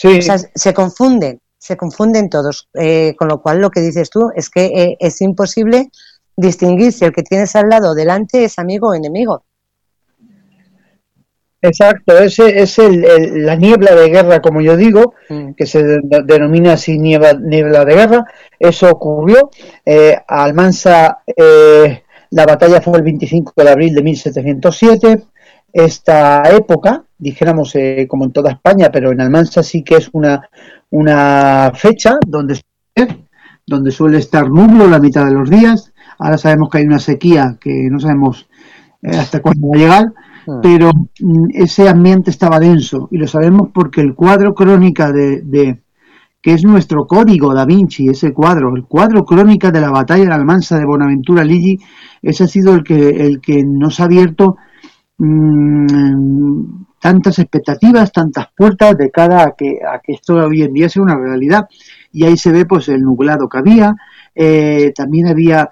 O sea, se confunden, se confunden todos. Eh, con lo cual, lo que dices tú es que eh, es imposible distinguir si el que tienes al lado delante es amigo o enemigo. Exacto, ese es el, la niebla de guerra, como yo digo, mm. que se denomina así niebla, niebla de guerra. Eso ocurrió. Almansa, eh, la batalla fue el 25 de abril de 1707 esta época, dijéramos eh, como en toda España, pero en Almansa sí que es una, una fecha donde, donde suele estar nublo la mitad de los días. Ahora sabemos que hay una sequía que no sabemos eh, hasta cuándo va a llegar, hmm. pero mm, ese ambiente estaba denso y lo sabemos porque el cuadro crónica de, que es nuestro código da Vinci, ese cuadro, el cuadro crónica de la batalla de Almansa de Bonaventura Ligi, ese ha sido el que, el que nos ha abierto mmm, tantas expectativas, tantas puertas de cara a que, a que esto hoy en día sea una realidad. Y ahí se ve pues el nublado que había, eh, también había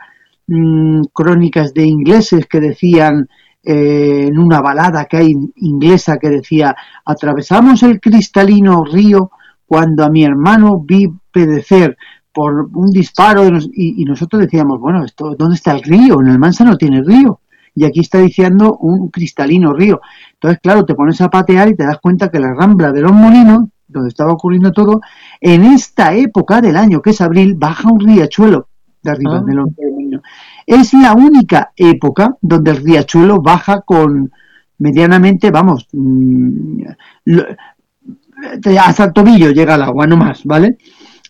mmm, crónicas de ingleses que decían eh, en una balada que hay inglesa que decía atravesamos el cristalino río cuando a mi hermano vi pedecer por un disparo y, y, nosotros decíamos, bueno, esto, ¿dónde está el río? En el Mansa no tiene río. Y aquí está diciendo un cristalino río. Entonces, claro, te pones a patear y te das cuenta que la rambla de los molinos, donde estaba ocurriendo todo, en esta época del año, que es abril, baja un riachuelo de arriba ah. de los molinos. Es la única época donde el riachuelo baja con medianamente, vamos, mmm, hasta el tobillo llega el agua, no más, ¿vale?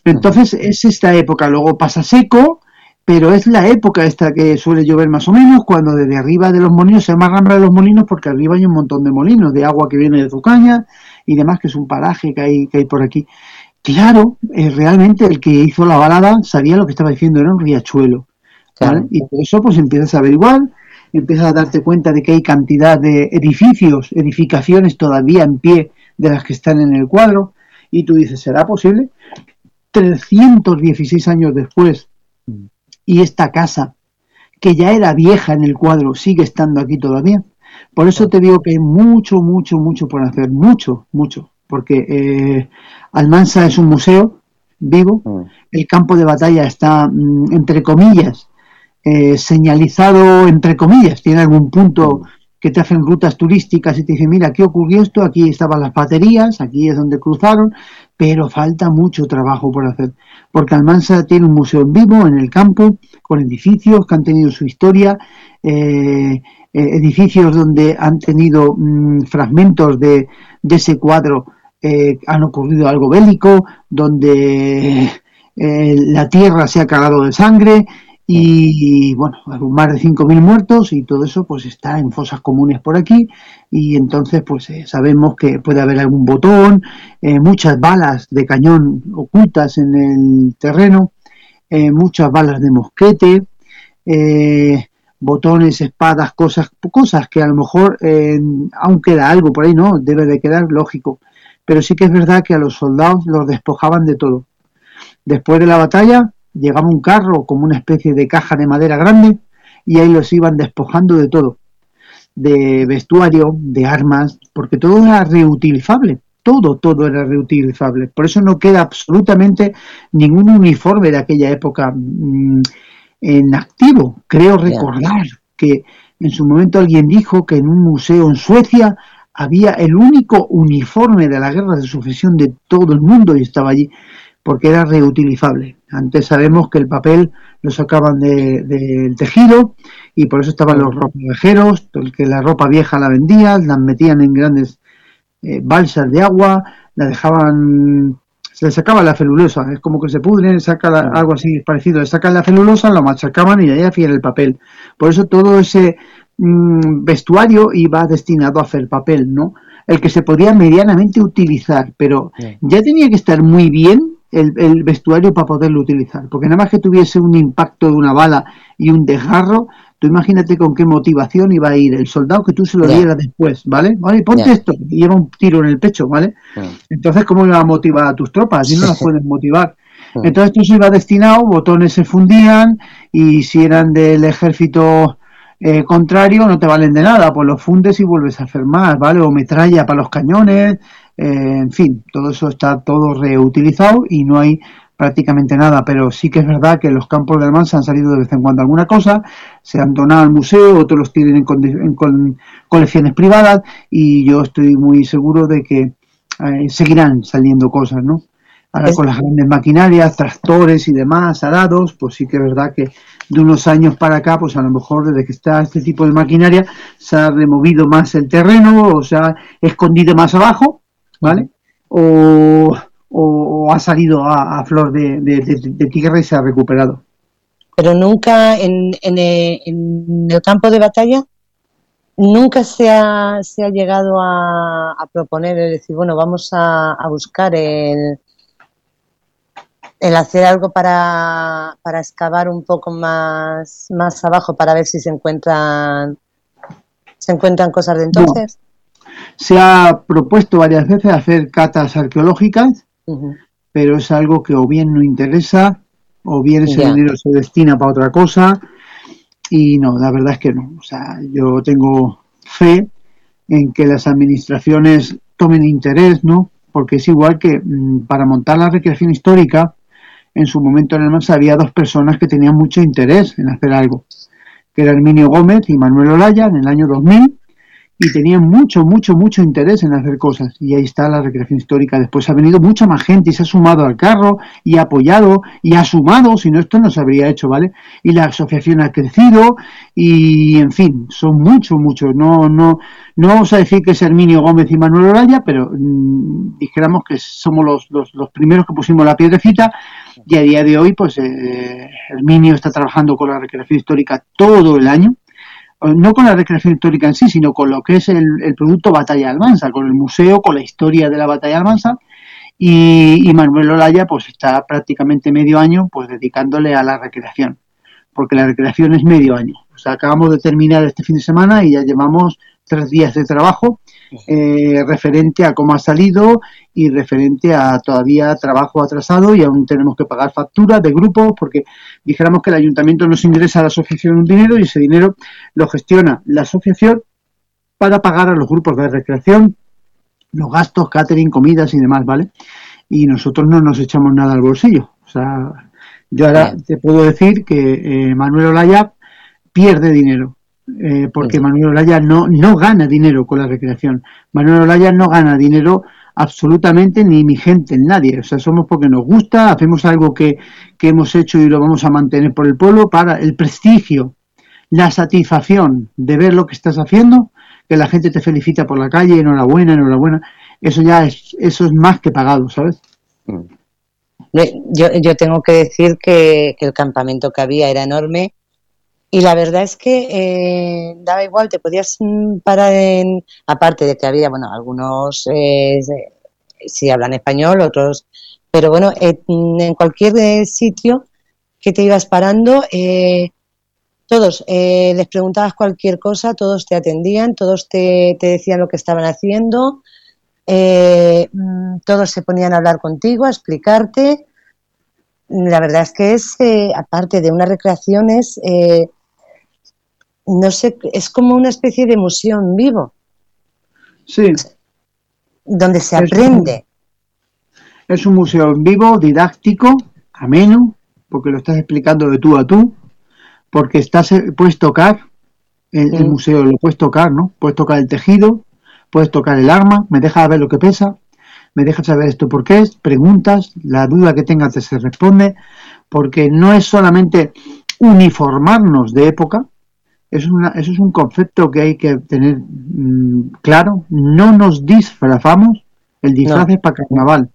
Entonces es esta época, luego pasa seco, pero es la época esta que suele llover más o menos, cuando desde arriba de los molinos, se llama rambla de los molinos porque arriba hay un montón de molinos, de agua que viene de Zucaña y demás, que es un paraje que hay, que hay por aquí. Claro, eh, realmente el que hizo la balada sabía lo que estaba diciendo, era un riachuelo. ¿vale? Claro. Y por eso pues empiezas a averiguar, empiezas a darte cuenta de que hay cantidad de edificios, edificaciones todavía en pie de las que están en el cuadro, y tú dices, ¿será posible? 316 años después, y esta casa, que ya era vieja en el cuadro, sigue estando aquí todavía. Por eso te digo que hay mucho, mucho, mucho por hacer, mucho, mucho, porque eh, Almansa es un museo vivo, el campo de batalla está, mm, entre comillas, eh, señalizado, entre comillas, tiene algún punto que te hacen rutas turísticas y te dicen, mira, aquí ocurrió esto, aquí estaban las baterías, aquí es donde cruzaron, pero falta mucho trabajo por hacer, porque Almansa tiene un museo en vivo, en el campo, con edificios que han tenido su historia, eh, eh, edificios donde han tenido mmm, fragmentos de, ese cuadro, eh, han ocurrido algo bélico, donde la tierra se ha cagado de sangre, y bueno, más de 5.000 muertos y todo eso pues está en fosas comunes por aquí y entonces pues eh, sabemos que puede haber algún botón, eh, muchas balas de cañón ocultas en el terreno, eh, muchas balas de mosquete, botones, espadas, cosas, cosas que a lo mejor aún queda algo por ahí, ¿no? Debe de quedar lógico, pero sí que es verdad que a los soldados los despojaban de todo. Después de la batalla llegaba un carro como una especie de caja de madera grande y ahí los iban despojando de todo, de vestuario, de armas, porque todo era reutilizable, todo, todo era reutilizable. Por eso no queda absolutamente ningún uniforme de aquella época mmm, en activo. Creo recordar que en su momento alguien dijo que en un museo en Suecia había el único uniforme de la guerra de sucesión de todo el mundo y estaba allí porque era reutilizable. Antes sabemos que el papel lo sacaban del de, de tejido y por eso estaban los ropavejeros, que la ropa vieja la vendían, la metían en grandes eh, balsas de agua, la dejaban, se le sacaba la celulosa, es como que se pudre, saca la, algo así parecido, le sacan la celulosa, lo machacaban y ahí hacían el papel. Por eso todo ese mmm, vestuario iba destinado a hacer papel, ¿no? El que se podía medianamente utilizar, pero sí. ya tenía que estar muy bien el, el, vestuario para poderlo utilizar. Porque nada más que tuviese un impacto de una bala y un desgarro, tú imagínate con qué motivación iba a ir el soldado que tú se lo yeah. dieras después, ¿vale? Vale, ponte yeah. esto y lleva un tiro en el pecho, ¿vale? Yeah. Entonces, ¿cómo iba a motivar a tus tropas? Si no las puedes motivar. Entonces tú se iba destinado, botones se fundían y si eran del ejército eh, contrario no te valen de nada, pues los fundes y vuelves a hacer más, ¿vale? O metralla para los cañones, en fin, todo eso está todo reutilizado y no hay prácticamente nada, pero sí que es verdad que los campos de Almansa han salido de vez en cuando alguna cosa, se han donado al museo, otros los tienen en, en, en colecciones privadas y yo estoy muy seguro de que eh, seguirán saliendo cosas, ¿no? Ahora con las grandes maquinarias, tractores y demás, arados, pues sí que es verdad que de unos años para acá, pues a lo mejor desde que está este tipo de maquinaria se ha removido más el terreno o se ha escondido más abajo, ¿vale? O, o, o ha salido a, a flor de, de, de, de, tierra y se ha recuperado. Pero nunca en, en, en el campo de batalla, nunca se ha, se ha llegado a, a proponer, es decir, bueno, vamos a, a buscar el, el hacer algo para, para excavar un poco más, más abajo para ver si se encuentran se encuentran cosas de entonces. Se ha propuesto varias veces hacer catas arqueológicas, pero es algo que o bien no interesa o bien ese dinero se destina para otra cosa y no, la verdad es que no. O sea, yo tengo fe en que las administraciones tomen interés, ¿no? Porque es igual que mm, para montar la recreación histórica, en su momento en el MAS había dos personas que tenían mucho interés en hacer algo, que era Herminio Gómez y Manuel Olaya en el año 2000, y tenían mucho, mucho, mucho interés en hacer cosas. Y ahí está la recreación histórica. Después ha venido mucha más gente y se ha sumado al carro y ha apoyado y ha sumado, si no esto no se habría hecho, ¿vale? Y la asociación ha crecido y, en fin, son muchos, muchos. No, no, no vamos a decir que es Herminio Gómez y Manuel Oraya, pero mm, dijéramos que somos los, los, los, primeros que pusimos la piedrecita y a día de hoy, pues eh, Herminio está trabajando con la recreación histórica todo el año no con la recreación histórica en sí, sino con lo que es el, producto Batalla Almansa, con el museo, con la historia de la Batalla Almansa. Y, Manuel Olaya pues está prácticamente medio año pues dedicándole a la recreación, porque la recreación es medio año. O sea, acabamos de terminar este fin de semana y ya llevamos tres días de trabajo eh, referente a cómo ha salido y referente a todavía trabajo atrasado y aún tenemos que pagar facturas de grupos porque dijéramos que el ayuntamiento nos ingresa a la asociación un dinero y ese dinero lo gestiona la asociación para pagar a los grupos de recreación los gastos, catering, comidas y demás, ¿vale? Y nosotros no nos echamos nada al bolsillo. O sea, yo ahora te puedo decir que eh, Manuel Olaya pierde dinero eh, porque Manuel Olaya no, no gana dinero con la recreación. Manuel Olaya no gana dinero absolutamente ni mi gente, nadie. O sea, somos porque nos gusta, hacemos algo que, que hemos hecho y lo vamos a mantener por el pueblo para el prestigio, la satisfacción de ver lo que estás haciendo, que la gente te felicita por la calle, enhorabuena, enhorabuena. Eso ya es, eso es más que pagado, ¿sabes? Mm. Yo, yo tengo que decir que, que el campamento que había era enorme y la verdad es que eh, daba igual, te podías mm, parar en, aparte de que había, bueno, algunos eh, sí hablan español, otros, pero bueno, eh, mm, en cualquier eh, sitio que te ibas parando, todos les preguntabas cualquier cosa, todos te atendían, todos te, te decían lo que estaban haciendo, mm, todos se ponían a hablar contigo, a explicarte. La verdad es que es, aparte de unas recreaciones, no sé, es como una especie de museo en vivo. Sí. Donde se aprende. Es un museo en vivo, didáctico, ameno, porque lo estás explicando de tú a tú, porque estás, eh, puedes tocar el, el, museo, lo puedes tocar, ¿no? Puedes tocar el tejido, puedes tocar el arma, me dejas ver lo que pesa, me dejas saber esto por qué es, preguntas, la duda que tengas te se responde, porque no es solamente uniformarnos de época, eso es, un concepto que hay que tener mm, claro. No nos disfrazamos, el disfraz es para carnaval.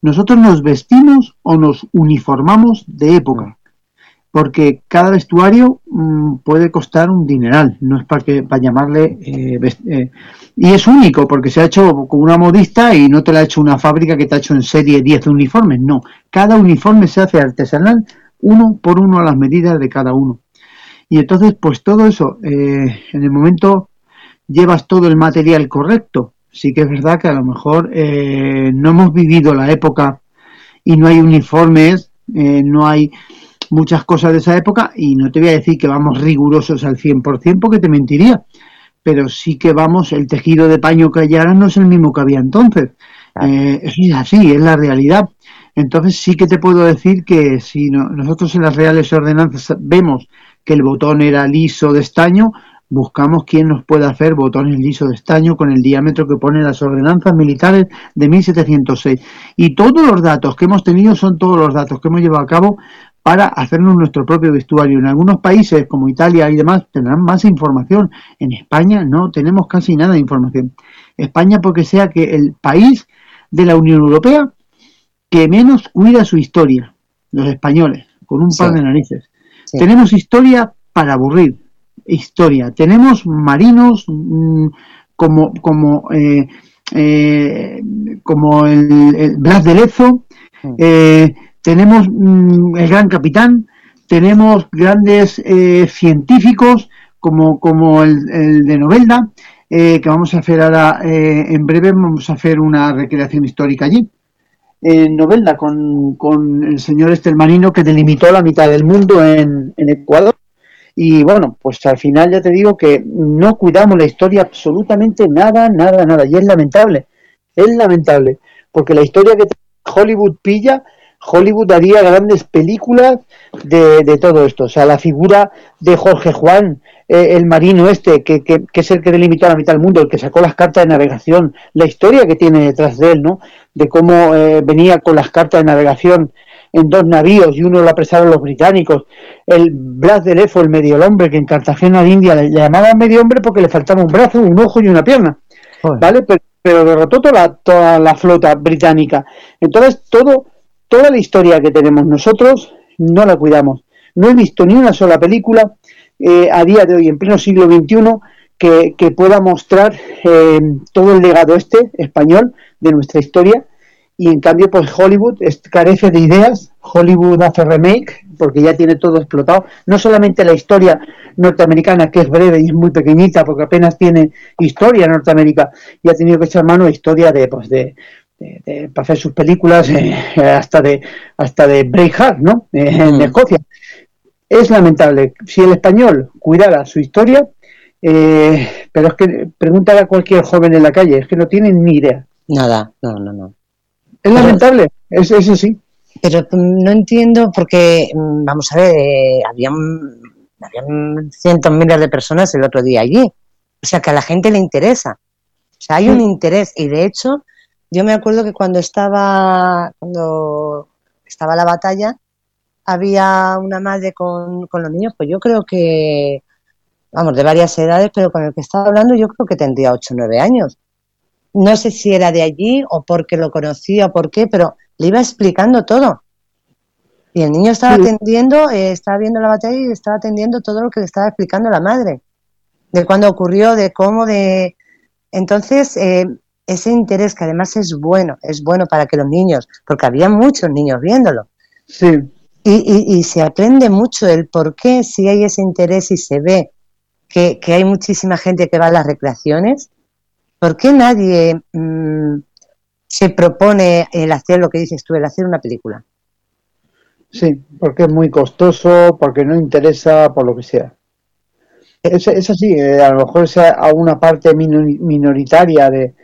Nosotros nos vestimos o nos uniformamos de época, porque cada vestuario mm, puede costar un dineral, no es para, que, para llamarle... Eh, eh, y es único, porque se ha hecho con una modista y no te la ha hecho una fábrica que te ha hecho en serie 10 uniformes, no. Cada uniforme se hace artesanal, uno por uno a las medidas de cada uno. Y entonces, pues todo eso, eh, en el momento llevas todo el material correcto. Sí que es verdad que a lo mejor eh, no hemos vivido la época y no hay uniformes, eh, no hay muchas cosas de esa época y no te voy a decir que vamos rigurosos al 100% porque te mentiría, pero sí que vamos, el tejido de paño que hay ahora no es el mismo que había entonces. eso es así, es la realidad. Entonces sí que te puedo decir que si nosotros en las reales ordenanzas vemos que el botón era liso de estaño, buscamos quién nos puede hacer botones lisos de estaño con el diámetro que ponen las ordenanzas militares de 1706. Y todos los datos que hemos tenido son todos los datos que hemos llevado a cabo para hacernos nuestro propio vestuario. En algunos países como Italia y demás tendrán más información. En España no tenemos casi nada de información. España porque sea que el país de la Unión Europea que menos cuida su historia, los españoles, con un par de narices. Tenemos historia para aburrir, historia. Tenemos marinos mm, como, como, eh, eh, como el, Blas de Lezo, eh, tenemos mm, el gran capitán, tenemos grandes eh, científicos como, como el, de Novelda, que vamos a hacer ahora, eh, en breve vamos a hacer una recreación histórica allí. En Novelda, con, con el señor Estelmarino, que delimitó la mitad del mundo en, en Ecuador. Y bueno, pues al final ya te digo que no cuidamos la historia absolutamente nada, nada, nada. Y es lamentable, es lamentable, porque la historia que Hollywood pilla Hollywood haría grandes películas de, todo esto. O sea, la figura de Jorge Juan, eh, el marino este, que, que, es el que delimitó la mitad del mundo, el que sacó las cartas de navegación, la historia que tiene detrás de él, ¿no? De cómo eh, venía con las cartas de navegación en dos navíos y uno lo apresaron los británicos. El Blas de Lefo, el medio hombre, que en Cartagena de India le llamaban medio hombre porque le faltaba un brazo, un ojo y una pierna. ¿Vale? Pero, pero derrotó toda la, toda la flota británica. Entonces, todo toda la historia que tenemos nosotros no la cuidamos. No he visto ni una sola película eh, a día de hoy, en pleno siglo XXI, que, pueda mostrar eh, todo el legado este español de nuestra historia. Y en cambio, pues Hollywood carece de ideas. Hollywood hace remake porque ya tiene todo explotado. No solamente la historia norteamericana, que es breve y es muy pequeñita, porque apenas tiene historia Norteamérica, y ha tenido que echar mano a historia de, pues, de, para hacer sus películas eh, hasta de hasta de Braveheart, ¿no? Eh, en mm. Escocia. Es lamentable. Si el español cuidara su historia, eh, pero es que preguntar a cualquier joven en la calle, es que no tienen ni idea. Nada, no, no, no. Es lamentable, es eso sí. Pero mm, no entiendo porque, mm, vamos a ver, habían, habían cientos miles de personas el otro día allí. O sea, que a la gente le interesa. O sea, hay un interés y de hecho yo me acuerdo que cuando estaba, cuando estaba la batalla, había una madre con, con los niños, pues yo creo que, vamos, de varias edades, pero con el que estaba hablando yo creo que tendría 8 o 9 años. No sé si era de allí o porque lo conocía o por qué, pero le iba explicando todo. Y el niño estaba atendiendo, eh, estaba viendo la batalla y estaba atendiendo todo lo que le estaba explicando la madre. De cuándo ocurrió, de cómo, de... Entonces, eh, ese interés que además es bueno, es bueno para que los niños, porque había muchos niños viéndolo. Sí. Y, y, se aprende mucho el por qué, si hay ese interés y se ve que, hay muchísima gente que va a las recreaciones, ¿por qué nadie mm, se propone el hacer lo que dices tú, el hacer una película? Sí, porque es muy costoso, porque no interesa, por lo que sea. Es, es así, eh, a lo mejor es a una parte minoritaria de,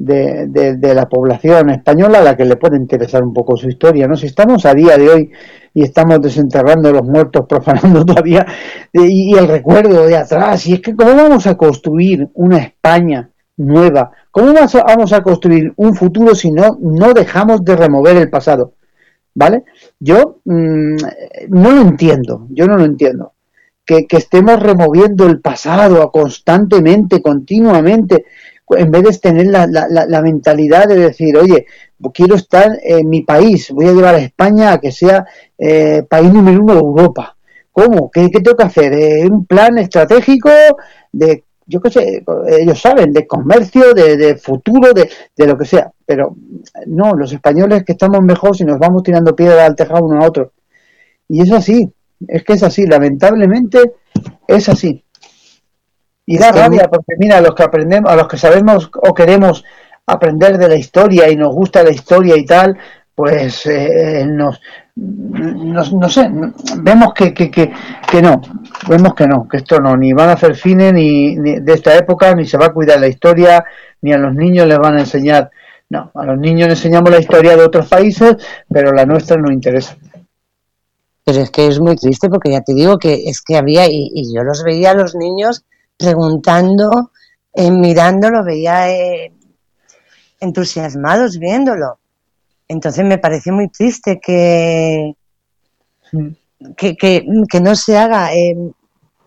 de, de, la población española a la que le puede interesar un poco su historia. ¿no? Si estamos a día de hoy y estamos desenterrando los muertos, profanando todavía y, el recuerdo de atrás, y es que ¿cómo vamos a construir una España nueva? ¿Cómo vamos a construir un futuro si no, no dejamos de remover el pasado? ¿Vale? Yo mm, no lo entiendo, yo no lo entiendo. Que, que, estemos removiendo el pasado constantemente, continuamente, en vez de tener la, la, mentalidad de decir, oye, quiero estar en mi país, voy a llevar a España a que sea eh, país número uno de Europa. ¿Cómo? ¿Qué, tengo que hacer? Eh, ¿Un plan estratégico de, yo qué sé, ellos saben, de comercio, de, futuro, de, de, lo que sea? Pero no, los españoles que estamos mejor si nos vamos tirando piedra al tejado uno a otro. Y es así, es que es así, lamentablemente es así. Y da rabia porque mira, a los que aprendemos, a los que sabemos o queremos aprender de la historia y nos gusta la historia y tal, pues eh, nos, no sé, vemos que, que, que, que, no, vemos que no, que esto no, ni van a hacer cine ni, de esta época, ni se va a cuidar la historia, ni a los niños les van a enseñar, no, a los niños les enseñamos la historia de otros países, pero la nuestra no interesa. Pero es que es muy triste porque ya te digo que es que había, y, y yo los veía a los niños preguntando, eh, mirándolo, veía eh, entusiasmados viéndolo. Entonces me parece muy triste que, que, que, no se haga, eh,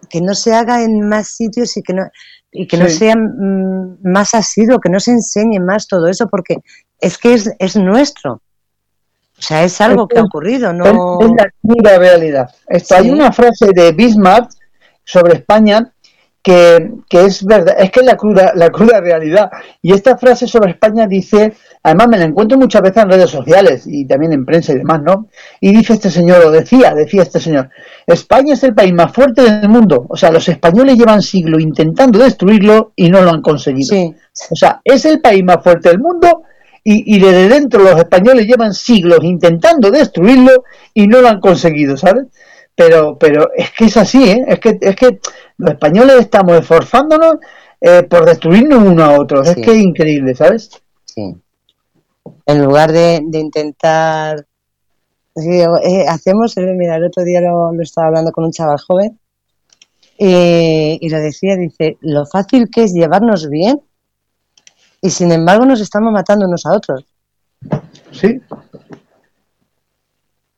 que no se haga en más sitios y que no, y que no sea mm, más asiduo, que no se enseñe más todo eso, porque es que es, es nuestro. O sea, es algo que ha ocurrido, no... Es, la realidad. Hay una frase de Bismarck sobre España que, es verdad, es que es la cruda, la cruda realidad. Y esta frase sobre España dice, además me la encuentro muchas veces en redes sociales y también en prensa y demás, ¿no? Y dice este señor, o decía, decía este señor, España es el país más fuerte del mundo. O sea, los españoles llevan siglos intentando destruirlo y no lo han conseguido. O sea, es el país más fuerte del mundo y, y desde dentro los españoles llevan siglos intentando destruirlo y no lo han conseguido, ¿sabes? Pero, pero es que es así, ¿eh? Es que, es que los españoles estamos esforzándonos eh, por destruirnos uno a otro. Es que es increíble, ¿sabes? Sí. En lugar de, intentar... Eh, hacemos, eh, mira, el otro día lo, estaba hablando con un chaval joven y lo decía, dice, lo fácil que es llevarnos bien y sin embargo nos estamos matando unos a otros. Sí,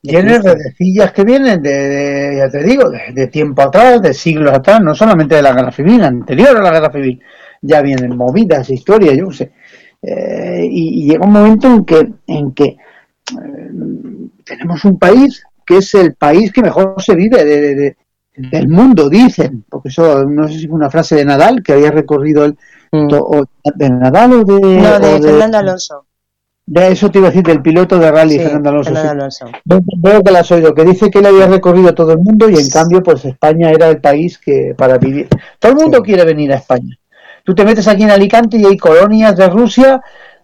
Tienes redecillas que vienen de, ya te digo, de, tiempo atrás, de siglos atrás, no solamente de la guerra civil, anterior a la guerra civil, ya vienen movidas, historias, yo sé. Eh, y, llega un momento en que, en que eh, tenemos un país que es el país que mejor se vive del mundo, dicen, porque eso no sé si fue una frase de Nadal que había recorrido el, mm. de Nadal o de, no, de Fernando Alonso de eso te iba a decir del piloto de rally, Fernando Alonso. Veo que la has oído, que dice que él había recorrido todo el mundo y en cambio, pues España era el país que para vivir. Todo el mundo quiere venir a España. Tú te metes aquí en Alicante y hay colonias de Rusia,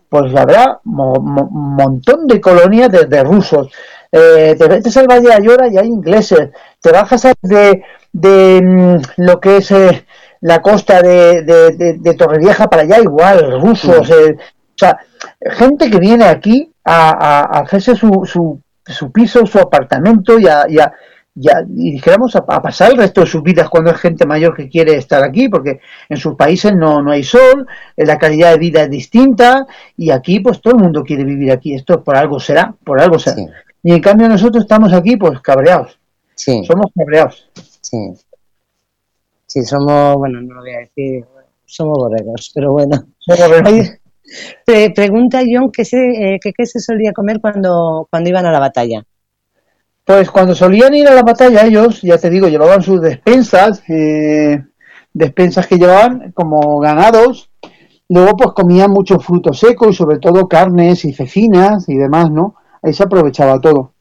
pues habrá un montón de colonias de, rusos. Eh, te metes al Valle de Ayora y hay ingleses. Te bajas de, de mm, lo que es eh, la costa de, de, Torrevieja para allá, igual, rusos. Eh, o sea, gente que viene aquí a, hacerse su, su, piso, su apartamento y a, y, dijéramos a, pasar el resto de sus vidas cuando es gente mayor que quiere estar aquí, porque en sus países no, no hay sol, eh, la calidad de vida es distinta y aquí pues todo el mundo quiere vivir aquí. Esto por algo será, por algo será. Y en cambio nosotros estamos aquí pues cabreados. Sí. Somos cabreados. Sí. Sí, somos, bueno, no lo voy a decir, somos borregos, pero bueno. Somos pregunta John ¿qué se, eh, qué se solía comer cuando, cuando iban a la batalla. Pues cuando solían ir a la batalla ellos, ya te digo, llevaban sus despensas, eh, despensas que llevaban como ganados, luego pues comían muchos frutos secos y sobre todo carnes y cecinas y demás, ¿no? Ahí se aprovechaba todo.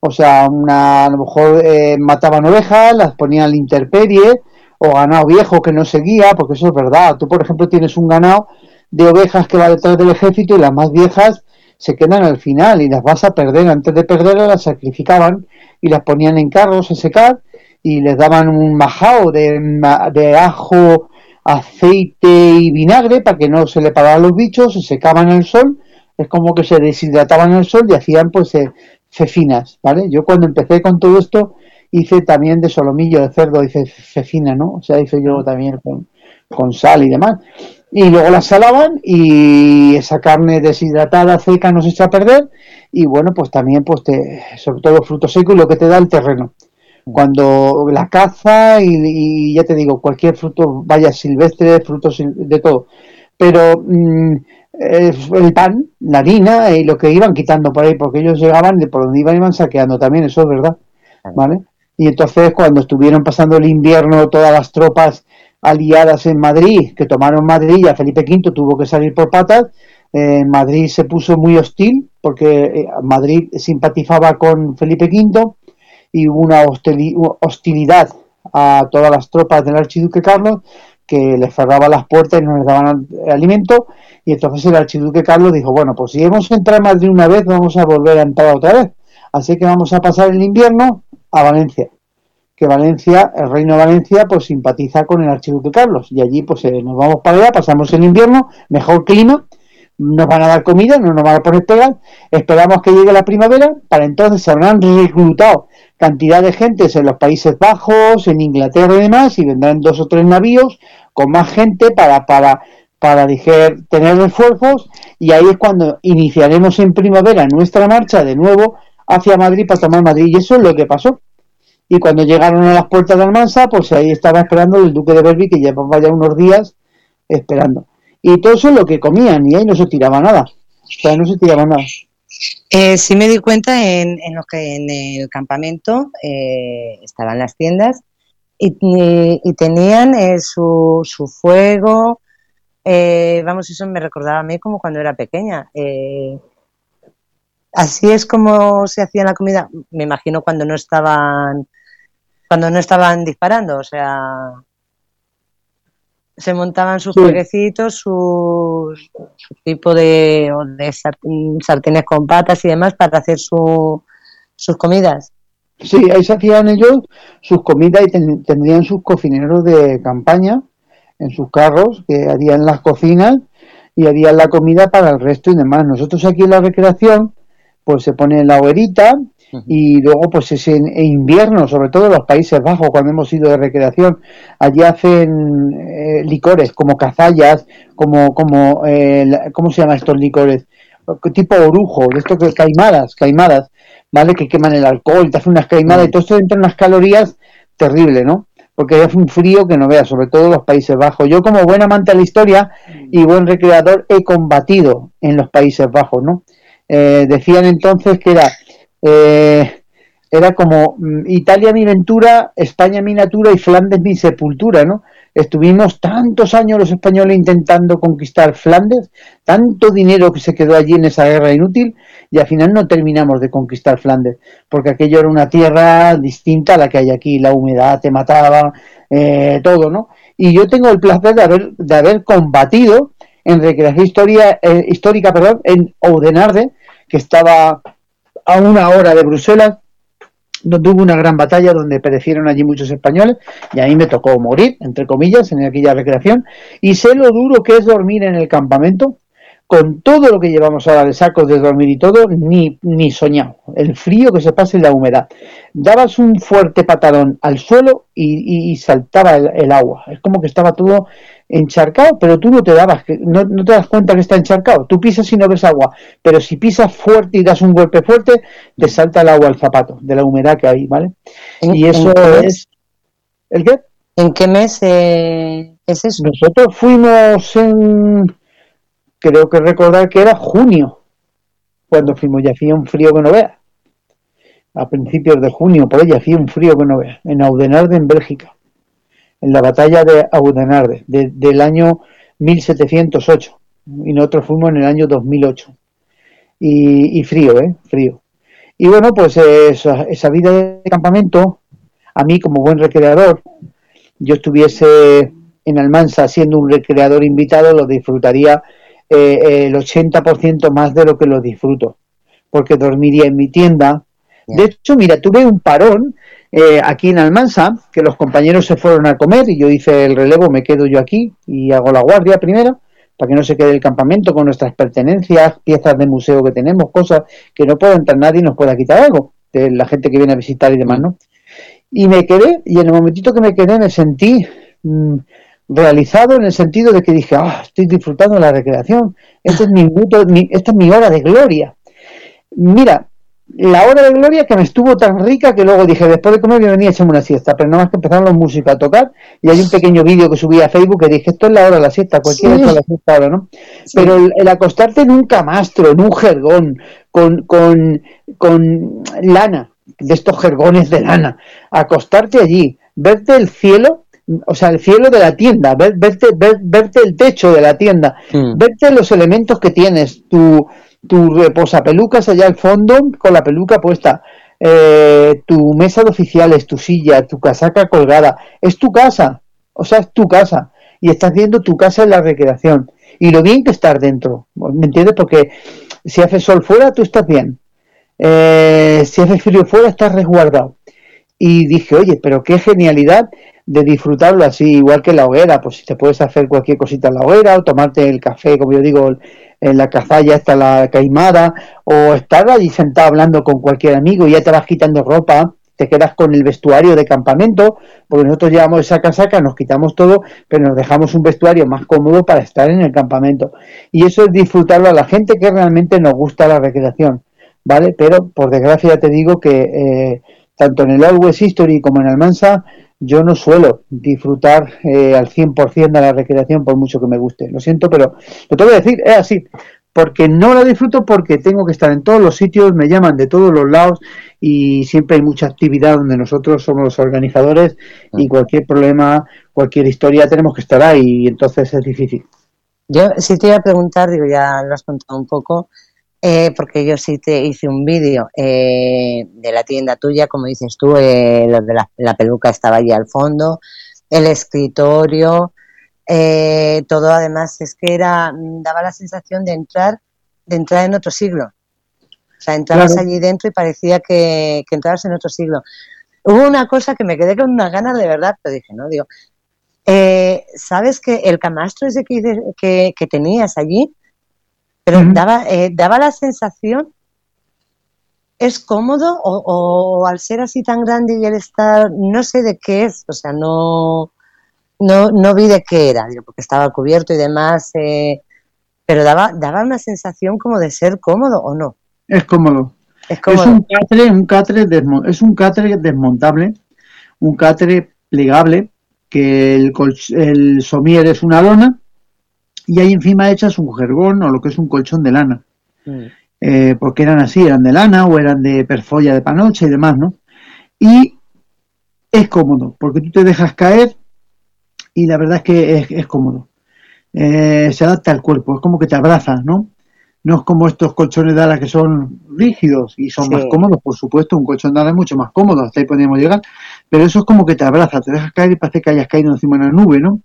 O sea, una, a lo mejor eh, mataban ovejas, las ponían al interperie, o ganado viejo que no seguía, porque eso es verdad. Tú, por ejemplo, tienes un ganado de ovejas que va detrás del ejército y las más viejas se quedan al final y las vas a perder. Antes de perderlas las sacrificaban y las ponían en carros a secar y les daban un majao de, de ajo, aceite y vinagre para que no se le pararan los bichos, se secaban el sol, es como que se deshidrataban el sol y hacían pues eh, cecinas, ¿vale? Yo cuando empecé con todo esto hice también de solomillo de cerdo, hice cecina, ¿no? O sea, hice yo también con, con sal y demás y luego la salaban y esa carne deshidratada seca no se echa a perder. Y bueno pues también pues te, sobre todo fruto seco y lo que te da el terreno. Cuando la caza y, ya te digo cualquier fruto vaya silvestre frutos de todo. Pero mm, el pan la harina y lo que iban quitando por ahí porque ellos llegaban de por donde iban iban saqueando también eso es verdad vale y entonces cuando estuvieron pasando el invierno todas las tropas aliadas en Madrid, que tomaron Madrid y a Felipe V tuvo que salir por patas. Eh, Madrid se puso muy hostil porque eh, Madrid simpatizaba con Felipe V y hubo una hostilidad a todas las tropas del archiduque Carlos que les cerraba las puertas y no les daban alimento y entonces el archiduque Carlos dijo bueno pues si hemos entrado en Madrid una vez vamos a volver a entrar otra vez así que vamos a pasar el invierno a Valencia que Valencia, el reino de Valencia, pues simpatiza con el archiduque Carlos. Y allí, pues eh, nos vamos para allá, pasamos el invierno, mejor clima, nos van a dar comida, no nos van a poner pegas, esperamos que llegue la primavera, para entonces se habrán reclutado cantidad de gente en los Países Bajos, en Inglaterra y demás, y vendrán dos o tres navíos con más gente para, para, para tener refuerzos, y ahí es cuando iniciaremos en primavera nuestra marcha de nuevo hacia Madrid para tomar Madrid, y eso es lo que pasó y cuando llegaron a las puertas de Almansa, pues ahí estaba esperando el duque de Berbi, que llevaba ya unos días esperando. Y todo eso es lo que comían, y ahí no se tiraba nada. O sea, no se tiraba nada. Eh, sí me di cuenta en, en, lo que en el campamento eh, estaban las tiendas y, tenían eh, su, su fuego, eh, vamos, eso me recordaba a mí como cuando era pequeña. Así es como se hacía la comida, me imagino cuando no estaban cuando no estaban disparando, o sea, se montaban sus sí. su, tipo de, de sartenes con patas y demás para hacer su, sus comidas. Sí, ahí se hacían ellos sus comidas y tendrían sus cocineros de campaña en sus carros que harían las cocinas y harían la comida para el resto y demás. Nosotros aquí en la recreación, pues se pone la hoguerita y luego pues es en, invierno, sobre todo en los Países Bajos, cuando hemos ido de recreación, allí hacen eh, licores como cazallas, como, como eh, ¿cómo se llaman estos licores? Tipo orujo, de estos que caimadas, caimadas, ¿vale? Que queman el alcohol, te hacen unas caimadas y todo esto entra en unas calorías terribles, ¿no? porque es un frío que no vea, sobre todo en los Países Bajos. Yo como buen amante de la historia y buen recreador he combatido en los Países Bajos, ¿no? Eh, decían entonces que era, eh, era como mm, Italia mi ventura, España mi natura y Flandes mi sepultura, ¿no? Estuvimos tantos años los españoles intentando conquistar Flandes, tanto dinero que se quedó allí en esa guerra inútil y al final no terminamos de conquistar Flandes, porque aquello era una tierra distinta a la que hay aquí, la humedad te mataba, eh, todo, ¿no? Y yo tengo el placer de haber, de haber combatido en recreación historia, eh, histórica perdón, en Oudenarde, que estaba a una hora de Bruselas, donde hubo una gran batalla donde perecieron allí muchos españoles y a mí me tocó morir, entre comillas, en aquella recreación y sé lo duro que es dormir en el campamento con todo lo que llevamos ahora de sacos de dormir y todo, ni, ni soñado. El frío que se pasa y la humedad. Dabas un fuerte patadón al suelo y, saltaba el, agua. Es como que estaba todo encharcado, pero tú no te dabas, no, no te das cuenta que está encharcado. Tú pisas y no ves agua, pero si pisas fuerte y das un golpe fuerte, te salta el agua al zapato, de la humedad que hay, ¿vale? Y eso es... ¿El qué? ¿En qué mes eh, es eso? Nosotros fuimos en creo que recordar que era junio, cuando fuimos, ya hacía un frío que no vea. A principios de junio, por ahí hacía un frío que no vea, en Audenarde, en Bélgica, en la batalla de Audenarde, del año 1708, y nosotros fuimos en el año 2008. Y, y frío, ¿eh? Frío. Y bueno, pues esa, esa vida de campamento, a mí como buen recreador, yo estuviese en Almansa siendo un recreador invitado, lo disfrutaría eh, el 80% más de lo que lo disfruto, porque dormiría en mi tienda. De hecho, mira, tuve un parón eh, aquí en Almansa, que los compañeros se fueron a comer y yo hice el relevo, me quedo yo aquí y hago la guardia primero, para que no se quede el campamento con nuestras pertenencias, piezas de museo que tenemos, cosas que no pueda entrar nadie y nos pueda quitar algo, de la gente que viene a visitar y demás, ¿no? Y me quedé, y en el momentito que me quedé me sentí mm, realizado en el sentido de que dije, ah, estoy disfrutando de la recreación, este es mi, esta es mi hora de gloria. Mira, la hora de gloria que me estuvo tan rica que luego dije, después de comer yo venía a echarme una siesta, pero nada más que empezaron los músicos a tocar y hay un pequeño vídeo que subí a Facebook que dije, esto es la hora de la siesta, cualquiera la siesta ahora, ¿no? Pero el, acostarte en un camastro, en un jergón, con, con, con lana, de estos jergones de lana, acostarte allí, verte el cielo, o sea, el cielo de la tienda, verte, verte el techo de la tienda, hmm. verte los elementos que tienes, tu, tu reposapelucas allá al fondo con la peluca puesta, eh, tu mesa de oficiales, tu silla, tu casaca colgada, es tu casa, o sea, es tu casa, y estás viendo tu casa en la recreación, y lo bien que estar dentro, ¿me entiendes? Porque si hace sol fuera, tú estás bien, eh, si hace frío fuera, estás resguardado. Y dije, oye, pero qué genialidad de disfrutarlo así, igual que la hoguera, pues si te puedes hacer cualquier cosita en la hoguera, o tomarte el café, como yo digo, en la cazalla está la caimada, o estar allí sentado hablando con cualquier amigo y ya te vas quitando ropa, te quedas con el vestuario de campamento, porque nosotros llevamos esa casaca, nos quitamos todo, pero nos dejamos un vestuario más cómodo para estar en el campamento. Y eso es disfrutarlo a la gente que realmente nos gusta la recreación, ¿vale? Pero por desgracia te digo que eh, tanto en el Always History como en Almansa, yo no suelo disfrutar eh, al 100% de la recreación por mucho que me guste. Lo siento, pero lo tengo que decir, es así. porque no la disfruto porque tengo que estar en todos los sitios, me llaman de todos los lados y siempre hay mucha actividad donde nosotros somos los organizadores y cualquier problema, cualquier historia tenemos que estar ahí y entonces es difícil. Yo sí te iba a preguntar, digo, ya lo has contado un poco, eh, porque yo sí te hice un vídeo eh, de la tienda tuya, como dices tú, eh, lo de la, peluca estaba allí al fondo, el escritorio, todo además es que era, daba la sensación de entrar, de entrar en otro siglo. O sea, entrabas allí dentro y parecía que, que entrabas en otro siglo. Hubo una cosa que me quedé con unas ganas de verdad, pero dije, no, digo, ¿sabes que el camastro ese que, que tenías allí, pero daba, eh, daba la sensación, ¿es cómodo o, al ser así tan grande y el estar, no sé de qué es, o sea, no, no, no vi de qué era, porque estaba cubierto y demás, eh, pero daba, daba una sensación como de ser cómodo o no. Es cómodo. Es, un catre, un catre es un catre desmontable, un catre plegable, que el, el somier es una lona y ahí encima echas un jergón o lo que es un colchón de lana. Mm. Eh, porque eran así, eran de lana o eran de perfolla de panoche y demás, ¿no? Y es cómodo, porque tú te dejas caer y la verdad es que es, cómodo. Eh, se adapta al cuerpo, es como que te abrazas, ¿no? No es como estos colchones de ala que son rígidos y son más cómodos, por supuesto, un colchón de ala es mucho más cómodo, hasta ahí podríamos llegar, pero eso es como que te abraza, te dejas caer y parece que hayas caído encima de una nube, ¿no?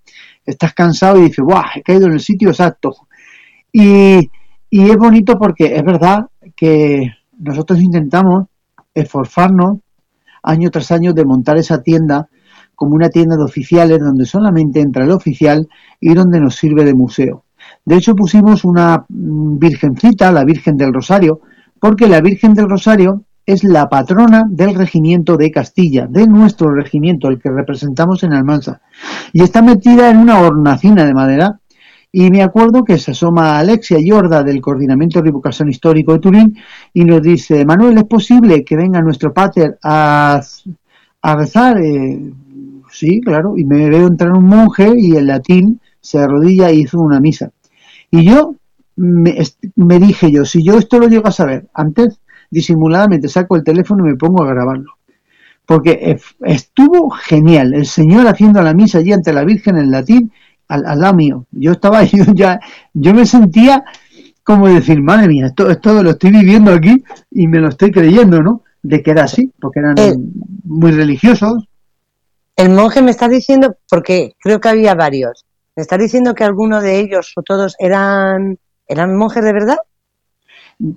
Estás cansado y dices, ¡guau! He caído en el sitio exacto. Y, y es bonito porque es verdad que nosotros intentamos esforzarnos año tras año de montar esa tienda como una tienda de oficiales donde solamente entra el oficial y donde nos sirve de museo. De hecho pusimos una virgencita, la Virgen del Rosario, porque la Virgen del Rosario es la patrona del regimiento de Castilla, de nuestro regimiento, el que representamos en Almansa. Y está metida en una hornacina de madera. Y me acuerdo que se asoma Alexia Yorda del Coordinamiento de Revocación Histórico de Turín y nos dice, Manuel, ¿es posible que venga nuestro pater a, a rezar? Eh, sí, claro. Y me veo entrar un monje y en latín se arrodilla y hizo una misa. Y yo me, me dije yo, si yo esto lo llego a saber antes, disimuladamente saco el teléfono y me pongo a grabarlo. Porque estuvo genial, el Señor haciendo la misa allí ante la Virgen en latín, al, lado mío. Yo estaba, yo ya, yo me sentía como decir, madre mía, esto, esto lo estoy viviendo aquí y me lo estoy creyendo, ¿no? De que era así, porque eran muy religiosos. El monje me está diciendo, porque creo que había varios, me está diciendo que alguno de ellos o todos eran, eran monjes de verdad.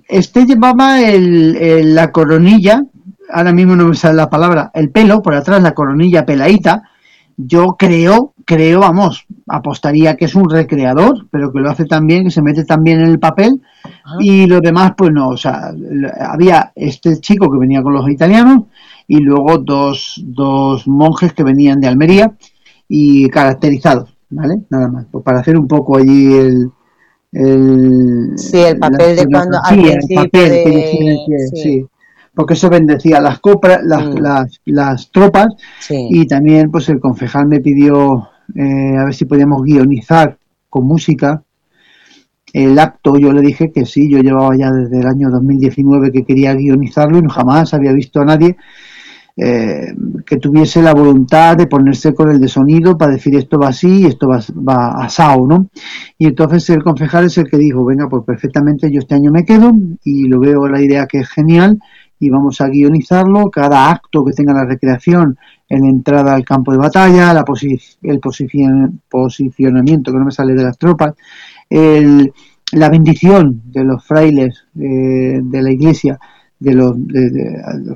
Este llevaba el, la coronilla, ahora mismo no me sale la palabra, el pelo, por atrás la coronilla peladita. Yo creo, creo, vamos, apostaría que es un recreador, pero que lo hace también, que se mete también en el papel. Ah. Y los demás, pues no, o sea, había este chico que venía con los italianos y luego dos, dos monjes que venían de Almería y caracterizados, ¿vale? Nada más, pues para hacer un poco allí el, el, sí, el papel de cuando el papel sí. porque eso bendecía las copras, las, mm. las, las, tropas y también pues el concejal me pidió eh, a ver si podíamos guionizar con música el acto, yo le dije que sí, yo llevaba ya desde el año 2019 que quería guionizarlo y jamás había visto a nadie eh, que tuviese la voluntad de ponerse con el de sonido para decir esto va así y esto va, va asado, ¿no? Y entonces el concejal es el que dijo, venga, pues perfectamente yo este año me quedo y lo veo la idea que es genial y vamos a guionizarlo, cada acto que tenga la recreación, en la entrada al campo de batalla, la el posicionamiento que no me sale de las tropas, la bendición de los frailes eh, de la iglesia de los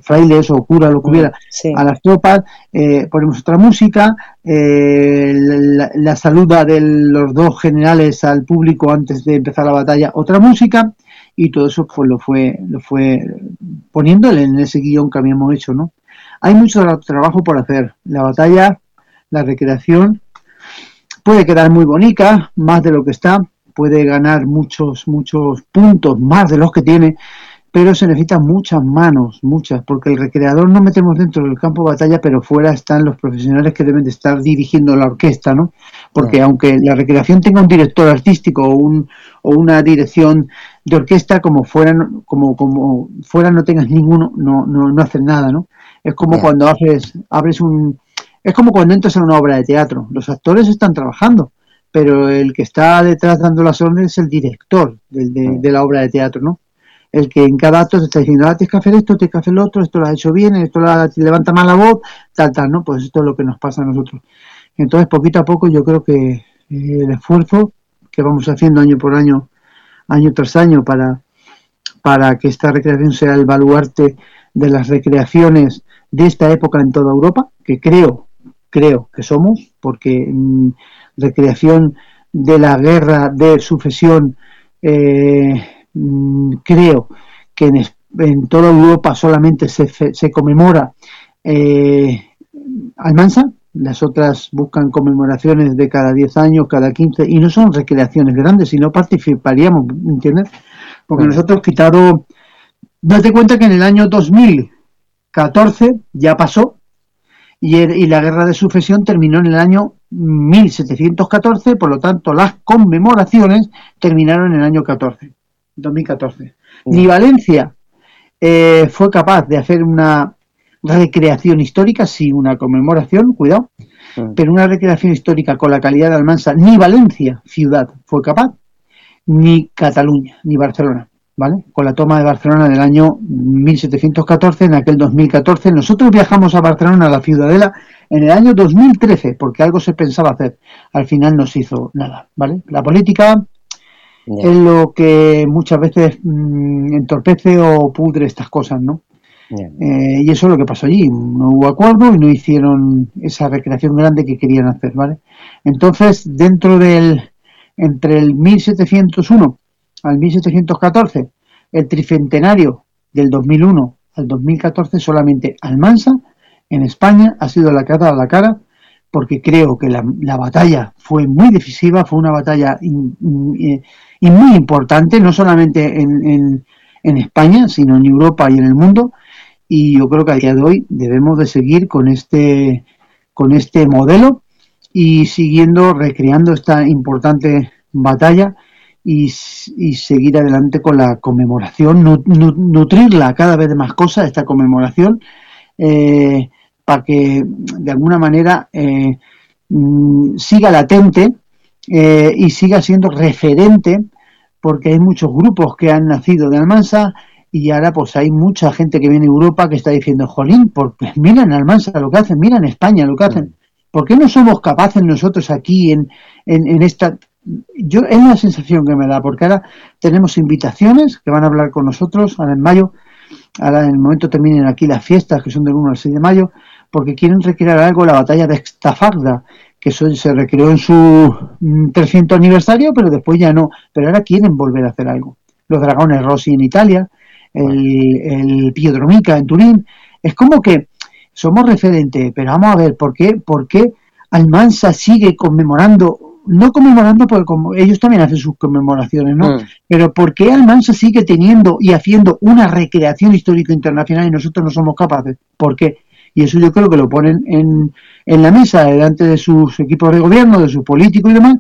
frailes o curas, lo que hubiera, a las tropas, eh, ponemos otra música, eh, la, saluda de los dos generales al público antes de empezar la batalla, otra música, y todo eso pues lo fue, lo fue poniéndole en ese guion que habíamos hecho, ¿no? Hay mucho trabajo por hacer. La batalla, la recreación, puede quedar muy bonita, más de lo que está, puede ganar muchos, muchos puntos más de los que tiene, pero se necesitan muchas manos, muchas, porque el recreador no metemos dentro del campo de batalla, pero fuera están los profesionales que deben de estar dirigiendo la orquesta, ¿no? Porque aunque la recreación tenga un director artístico o, un, o una dirección de orquesta, como fuera, como, como fuera no tengas ninguno, no, no, no hacen nada, ¿no? Es como cuando haces, abres un, es como cuando entras en una obra de teatro. Los actores están trabajando, pero el que está detrás dando las órdenes es el director de, de la obra de teatro, ¿no? El que en cada acto te está diciendo, ah, tienes que hacer esto, tienes que hacer lo otro, esto lo has hecho bien, esto lo levanta mal la voz, tal, tal, ¿no? Pues esto es lo que nos pasa a nosotros. Entonces, poquito a poco, yo creo que eh, el esfuerzo que vamos haciendo año por año, año tras año, para, para que esta recreación sea el baluarte de las recreaciones de esta época en toda Europa, que creo, creo que somos, porque mm, recreación de la guerra de sucesión eh, creo que en, toda Europa solamente se, se conmemora eh, Almansa, las otras buscan conmemoraciones de cada 10 años, cada 15, y no son recreaciones grandes, sino participaríamos, ¿entiendes? Porque nosotros quitado, date cuenta que en el año 2014 ya pasó, y, y, la guerra de sucesión terminó en el año 1714, por lo tanto las conmemoraciones terminaron en el año 14. 2014. Ni Valencia eh, fue capaz de hacer una recreación histórica, sí, una conmemoración, cuidado, pero una recreación histórica con la calidad de Almansa, ni Valencia, ciudad, fue capaz, ni Cataluña, ni Barcelona, ¿vale? Con la toma de Barcelona en el año 1714, en aquel 2014, nosotros viajamos a Barcelona, a la ciudadela, en el año 2013, porque algo se pensaba hacer. Al final no se hizo nada, ¿vale? La política es lo que muchas veces mm, entorpece o pudre estas cosas, ¿no? Eh, y eso es lo que pasó allí. No hubo acuerdo y no hicieron esa recreación grande que querían hacer, ¿vale? Entonces, dentro del, entre el 1701 al 1714, el tricentenario del 2001 al 2014, solamente Almansa, en España, ha sido la cara a la cara, porque creo que la, batalla fue muy decisiva, fue una batalla eh, y muy importante, no solamente en, en, España, sino en Europa y en el mundo. Y yo creo que a día de hoy debemos de seguir con este, con este modelo y siguiendo recreando esta importante batalla y, y seguir adelante con la conmemoración, nutrirla cada vez de más cosas, esta conmemoración, eh, para que de alguna manera eh, mm, siga latente eh, y siga siendo referente porque hay muchos grupos que han nacido de Almansa y ahora pues hay mucha gente que viene de Europa que está diciendo, jolín, porque miran Almansa lo que hacen, miran España lo que hacen. ¿Por qué no somos capaces nosotros aquí en, en, esta... Yo es la sensación que me da, porque ahora tenemos invitaciones que van a hablar con nosotros ahora en mayo, ahora en el momento terminen aquí las fiestas que son del 1 al 6 de mayo, porque quieren recrear algo la batalla de Estafarda, que eso se recreó en su 300 mm, aniversario, pero después ya no. Pero ahora quieren volver a hacer algo. Los dragones Rossi en Italia, el, el Piedromica en Turín. Es como que somos referentes, pero vamos a ver, ¿por qué, por qué Almansa sigue conmemorando no conmemorando porque como ellos también hacen sus conmemoraciones, ¿no? Mm. Pero ¿por qué Almansa sigue teniendo y haciendo una recreación histórico internacional y nosotros no somos capaces? ¿Por qué? Y eso yo creo que lo ponen en, en la mesa delante de sus equipos de gobierno, de sus políticos y demás.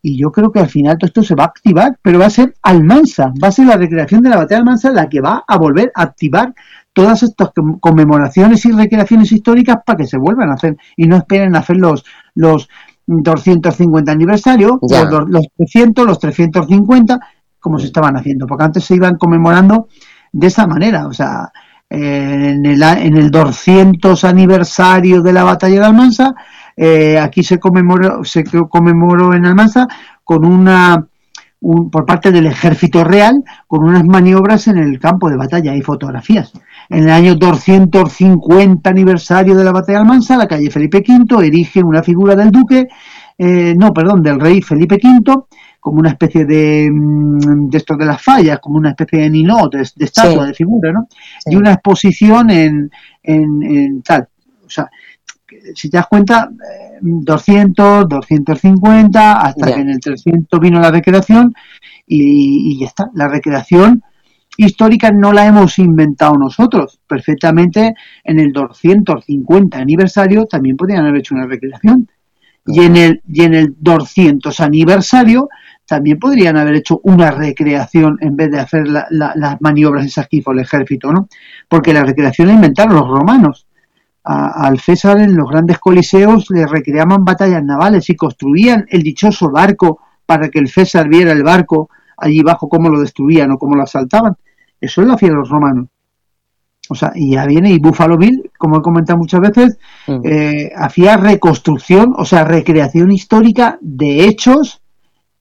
Y yo creo que al final todo esto se va a activar, pero va a ser Almansa, va a ser la recreación de la batalla de Almansa la que va a volver a activar todas estas conmemoraciones y recreaciones históricas para que se vuelvan a hacer. Y no esperen a hacer los, los 250 aniversarios, los, los 300, los 350, como se estaban haciendo, porque antes se iban conmemorando de esa manera, o sea, en el, en el 200 aniversario de la batalla de Almansa, eh, aquí se conmemoró, se conmemoró en Almansa con una por parte del ejército real con unas maniobras en el campo de batalla y fotografías. En el año 250 aniversario de la batalla de Almansa, la calle Felipe V erige una figura del duque, eh, no, perdón, del rey Felipe V, como una especie de, mm, de esto de las fallas, como una especie de ninot, de, estatua, de figura, ¿no? Y una exposición en, en, tal. O sea, si te das cuenta, 200, eh, 250, hasta que en el 300 vino la recreación y, y ya está. La recreación histórica no la hemos inventado nosotros. Perfectamente en el 250 aniversario también podrían haber hecho una recreación. Y en el, y en el 200 aniversario también podrían haber hecho una recreación en vez de hacer las maniobras esas que hizo el ejército, ¿no? Porque la recreación la inventaron los romanos. al César en los grandes coliseos le recreaban batallas navales y construían el dichoso barco para que el César viera el barco allí abajo cómo lo destruían o cómo lo asaltaban. Eso lo hacían los romanos. O sea, y ya viene, y Buffalo Bill, como he comentado muchas veces, mm. eh, hacía reconstrucción, o sea, recreación histórica de hechos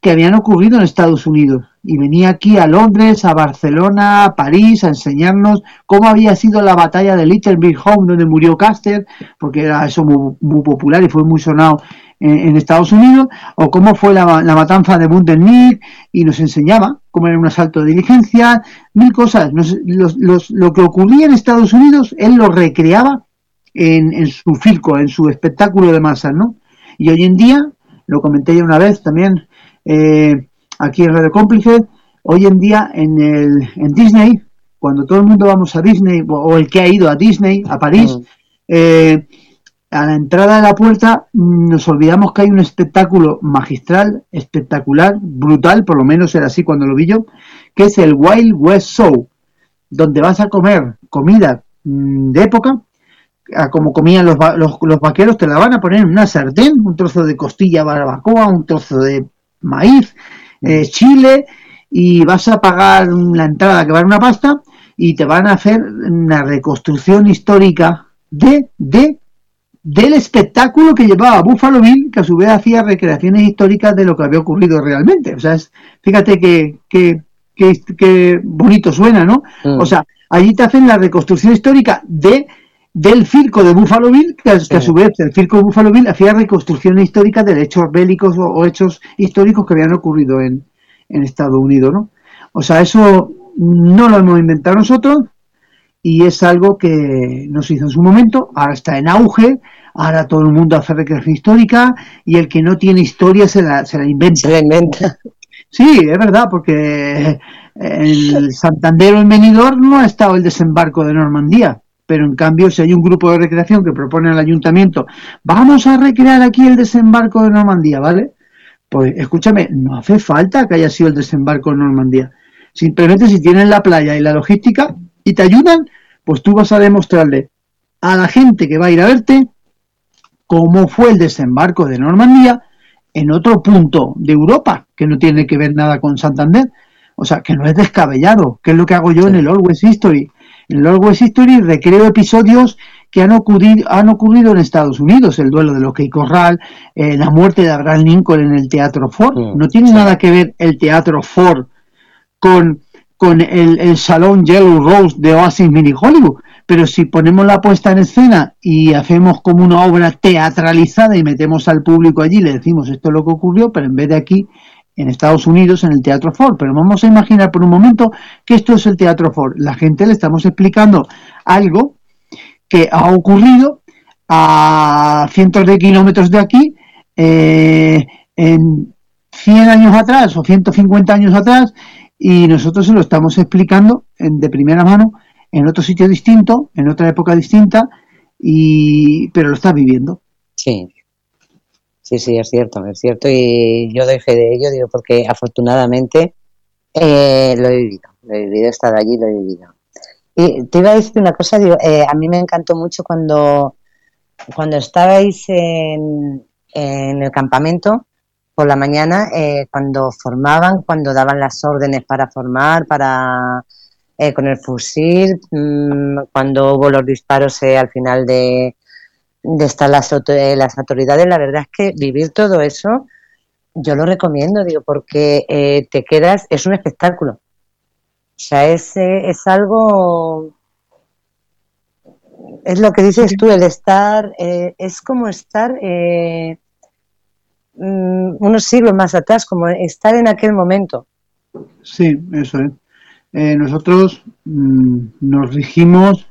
que habían ocurrido en Estados Unidos. Y venía aquí a Londres, a Barcelona, a París, a enseñarnos cómo había sido la batalla de Little Big Home, donde murió Caster, porque era eso muy, popular y fue muy sonado en, Estados Unidos, o cómo fue la, matanza de Bundes y nos enseñaba cómo era un asalto de diligencia, mil cosas. lo que ocurría en Estados Unidos, él lo recreaba en, en su circo, en su espectáculo de masas, ¿no? Y hoy en día, lo comenté ya una vez también, eh, aquí en Radio Cómplice, hoy en día en, el, en Disney, cuando todo el mundo vamos a Disney, o el que ha ido a Disney, a París, eh, a la entrada de la puerta mm, nos olvidamos que hay un espectáculo magistral, espectacular, brutal, por lo menos era así cuando lo vi yo, que es el Wild West Show, donde vas a comer comida mm, de época, como comían los, los, los, vaqueros, te la van a poner en una sartén, un trozo de costilla barbacoa, un trozo de maíz, eh, chile, y vas a pagar la entrada que vale una pasta y te van a hacer una reconstrucción histórica de, de del espectáculo que llevaba Buffalo Bill, que a su vez hacía recreaciones históricas de lo que había ocurrido realmente. O sea, fíjate que, que, bonito suena, ¿no? Mm. O sea, allí te hacen la reconstrucción histórica de del circo de Buffalo Bill, que, a su vez el circo de Buffalo Bill hacía reconstrucciones históricas de hechos bélicos o, hechos históricos que habían ocurrido en, en, Estados Unidos, ¿no? O sea, eso no lo hemos inventado nosotros y es algo que nos hizo en su momento, ahora está en auge, ahora todo el mundo hace recreación histórica y el que no tiene historia se la, se la inventa. Se la inventa. Sí, es verdad, porque el Santander o el Benidorm no ha estado el desembarco de Normandía pero en cambio si hay un grupo de recreación que propone al ayuntamiento, vamos a recrear aquí el desembarco de Normandía, ¿vale? Pues escúchame, no hace falta que haya sido el desembarco de Normandía. Simplemente si tienen la playa y la logística y te ayudan, pues tú vas a demostrarle a la gente que va a ir a verte cómo fue el desembarco de Normandía en otro punto de Europa, que no tiene que ver nada con Santander. O sea, que no es descabellado, que es lo que hago yo en el Always History. En Lord West History recreo episodios que han ocurrido, han ocurrido en Estados Unidos, el duelo de Lockheed Corral, eh, la muerte de Abraham Lincoln en el Teatro Ford. No tiene nada que ver el Teatro Ford con, con el, Salón Yellow Rose de Oasis Mini Hollywood. Pero si ponemos la puesta en escena y hacemos como una obra teatralizada y metemos al público allí, le decimos esto es lo que ocurrió, pero en vez de aquí en Estados Unidos en el Teatro Ford. Pero vamos a imaginar por un momento que esto es el Teatro Ford. La gente le estamos explicando algo que ha ocurrido a cientos de kilómetros de aquí eh, en 100 años atrás o 150 años atrás y nosotros se lo estamos explicando en, de primera mano en otro sitio distinto, en otra época distinta, y, pero lo está viviendo. Sí, Sí, sí, es cierto, es cierto. Y yo fe de ello, digo, porque afortunadamente eh, lo he vivido, lo he vivido, he estado allí, lo he vivido. Y te iba a decir una cosa, digo, eh, a mí me encantó mucho cuando, cuando estabais en, en el campamento por la mañana, eh, cuando formaban, cuando daban las órdenes para formar, para con el fusil, mm, cuando hubo los disparos al final de, de estar las, eh, las autoridades, la verdad es que vivir todo eso, yo lo recomiendo, digo, porque eh, te quedas, es un espectáculo. O sea, es, eh, es algo, es lo que dices tú, el estar, es como estar mm, unos siglos más atrás, como estar en aquel momento. Sí, eso es. nosotros mm, nos rigimos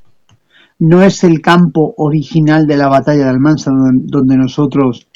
no es el campo original de la batalla de Almansa donde, nosotros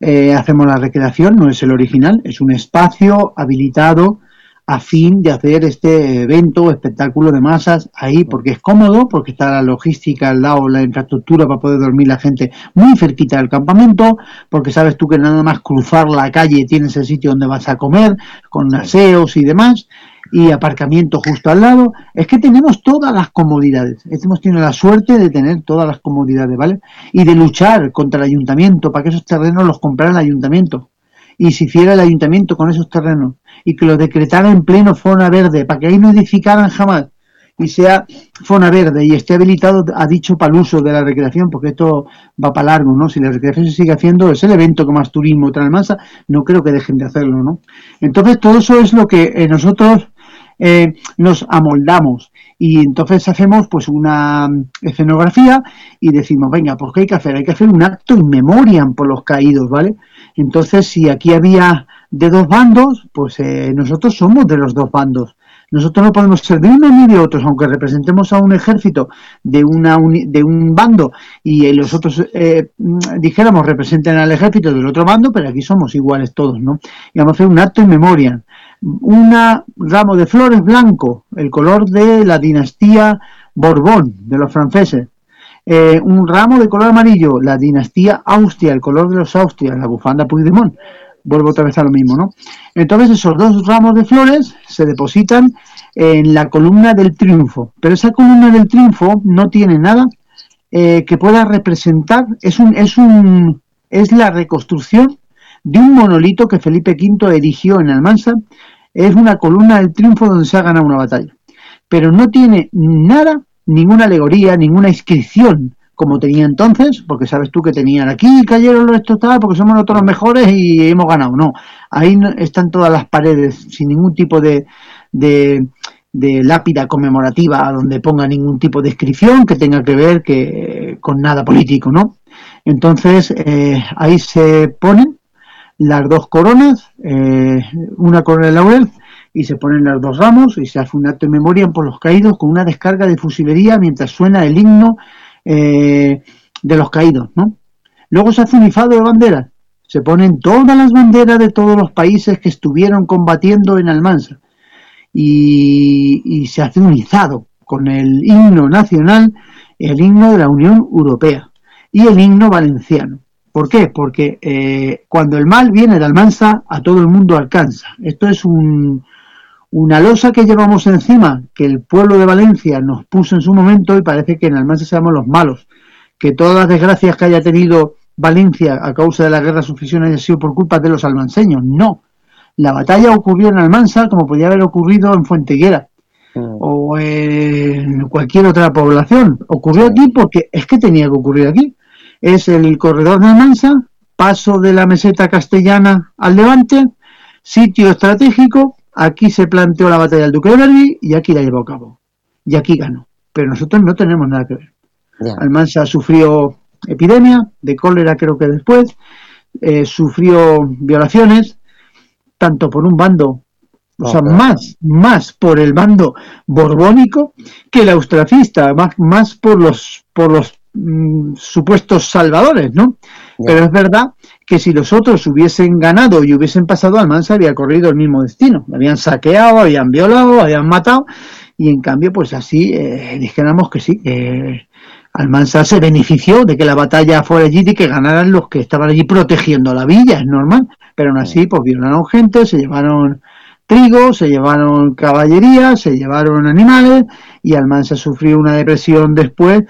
eh, hacemos la recreación, no es el original, es un espacio habilitado a fin de hacer este evento, espectáculo de masas ahí, porque es cómodo, porque está la logística al lado, la infraestructura para poder dormir la gente muy cerquita del campamento, porque sabes tú que nada más cruzar la calle tienes el sitio donde vas a comer, con aseos y demás, y aparcamiento justo al lado. Es que tenemos todas las comodidades. Hemos tenido la suerte de tener todas las comodidades, ¿vale? Y de luchar contra el ayuntamiento para que esos terrenos los comprara el ayuntamiento y se hiciera el ayuntamiento con esos terrenos y que lo decretara en pleno zona verde, para que ahí no edificaran jamás y sea zona verde y esté habilitado, ha dicho, para el uso de la recreación, porque esto va para largo, ¿no? Si la recreación se sigue haciendo, es el evento que más turismo trae masa, no creo que dejen de hacerlo, ¿no? Entonces, todo eso es lo que eh, nosotros eh, nos amoldamos y entonces hacemos pues una escenografía y decimos, venga, pues ¿qué hay que hacer? Hay que hacer un acto in memoriam por los caídos, ¿vale? Entonces, si aquí había de dos bandos, pues eh, nosotros somos de los dos bandos. Nosotros no podemos ser de uno ni de otros, aunque representemos a un ejército de, una de un bando y los otros, eh, dijéramos, representen al ejército del otro bando, pero aquí somos iguales todos, ¿no? Y vamos a hacer un acto en memoria. Un ramo de flores blanco, el color de la dinastía Borbón, de los franceses. Eh, un ramo de color amarillo, la dinastía Austria, el color de los Austrias, la bufanda Puigdemont. Vuelvo otra vez a lo mismo, ¿no? Entonces esos dos ramos de flores se depositan en la columna del triunfo, pero esa columna del triunfo no tiene nada eh, que pueda representar, es un, es un, es la reconstrucción de un monolito que Felipe V erigió en Almansa, es una columna del triunfo donde se ha ganado una batalla, pero no tiene nada ninguna alegoría, ninguna inscripción como tenía entonces, porque sabes tú que tenían aquí cayeron los estos tal, porque somos nosotros los mejores y hemos ganado. No, ahí están todas las paredes sin ningún tipo de, de, lápida conmemorativa donde ponga ningún tipo de inscripción que tenga que ver que, con nada político, ¿no? Entonces eh, ahí se ponen las dos coronas, eh, una corona de laurel y se ponen los dos ramos y se hace un acto de memoria por los caídos con una descarga de fusilería mientras suena el himno eh, de los caídos, ¿no? Luego se hace un ifado de banderas, se ponen todas las banderas de todos los países que estuvieron combatiendo en Almansa y, y se hace un izado con el himno nacional, el himno de la Unión Europea y el himno valenciano. ¿Por qué? Porque eh, cuando el mal viene de Almansa, a todo el mundo alcanza. Esto es un, una losa que llevamos encima, que el pueblo de Valencia nos puso en su momento y parece que en Almansa seamos los malos, que todas las desgracias que haya tenido Valencia a causa de la guerra sucesión haya sido por culpa de los almanseños. No, la batalla ocurrió en Almansa como podía haber ocurrido en Fuenteguera mm. o en cualquier otra población. Ocurrió aquí porque es que tenía que ocurrir aquí. Es el corredor de Almansa, paso de la meseta castellana al levante, sitio estratégico Aquí se planteó la batalla del Duque de Berry y aquí la llevó a cabo. Y aquí ganó. Pero nosotros no tenemos nada que ver. Almansa sufrió epidemia de cólera, creo que después, eh, sufrió violaciones, tanto por un bando, o sea, más, más por el bando borbónico que el austracista, más, más por los, por los mm, supuestos salvadores, ¿no? Pero es verdad que si los otros hubiesen ganado y hubiesen pasado, Almansa había corrido el mismo destino. Habían saqueado, habían violado, habían matado, y en cambio, pues así eh, dijéramos que sí, que Almansa se benefició de que la batalla fuera allí y que ganaran los que estaban allí protegiendo la villa, es normal, pero aún así, pues violaron gente, se llevaron trigo, se llevaron caballería, se llevaron animales, y Almansa sufrió una depresión después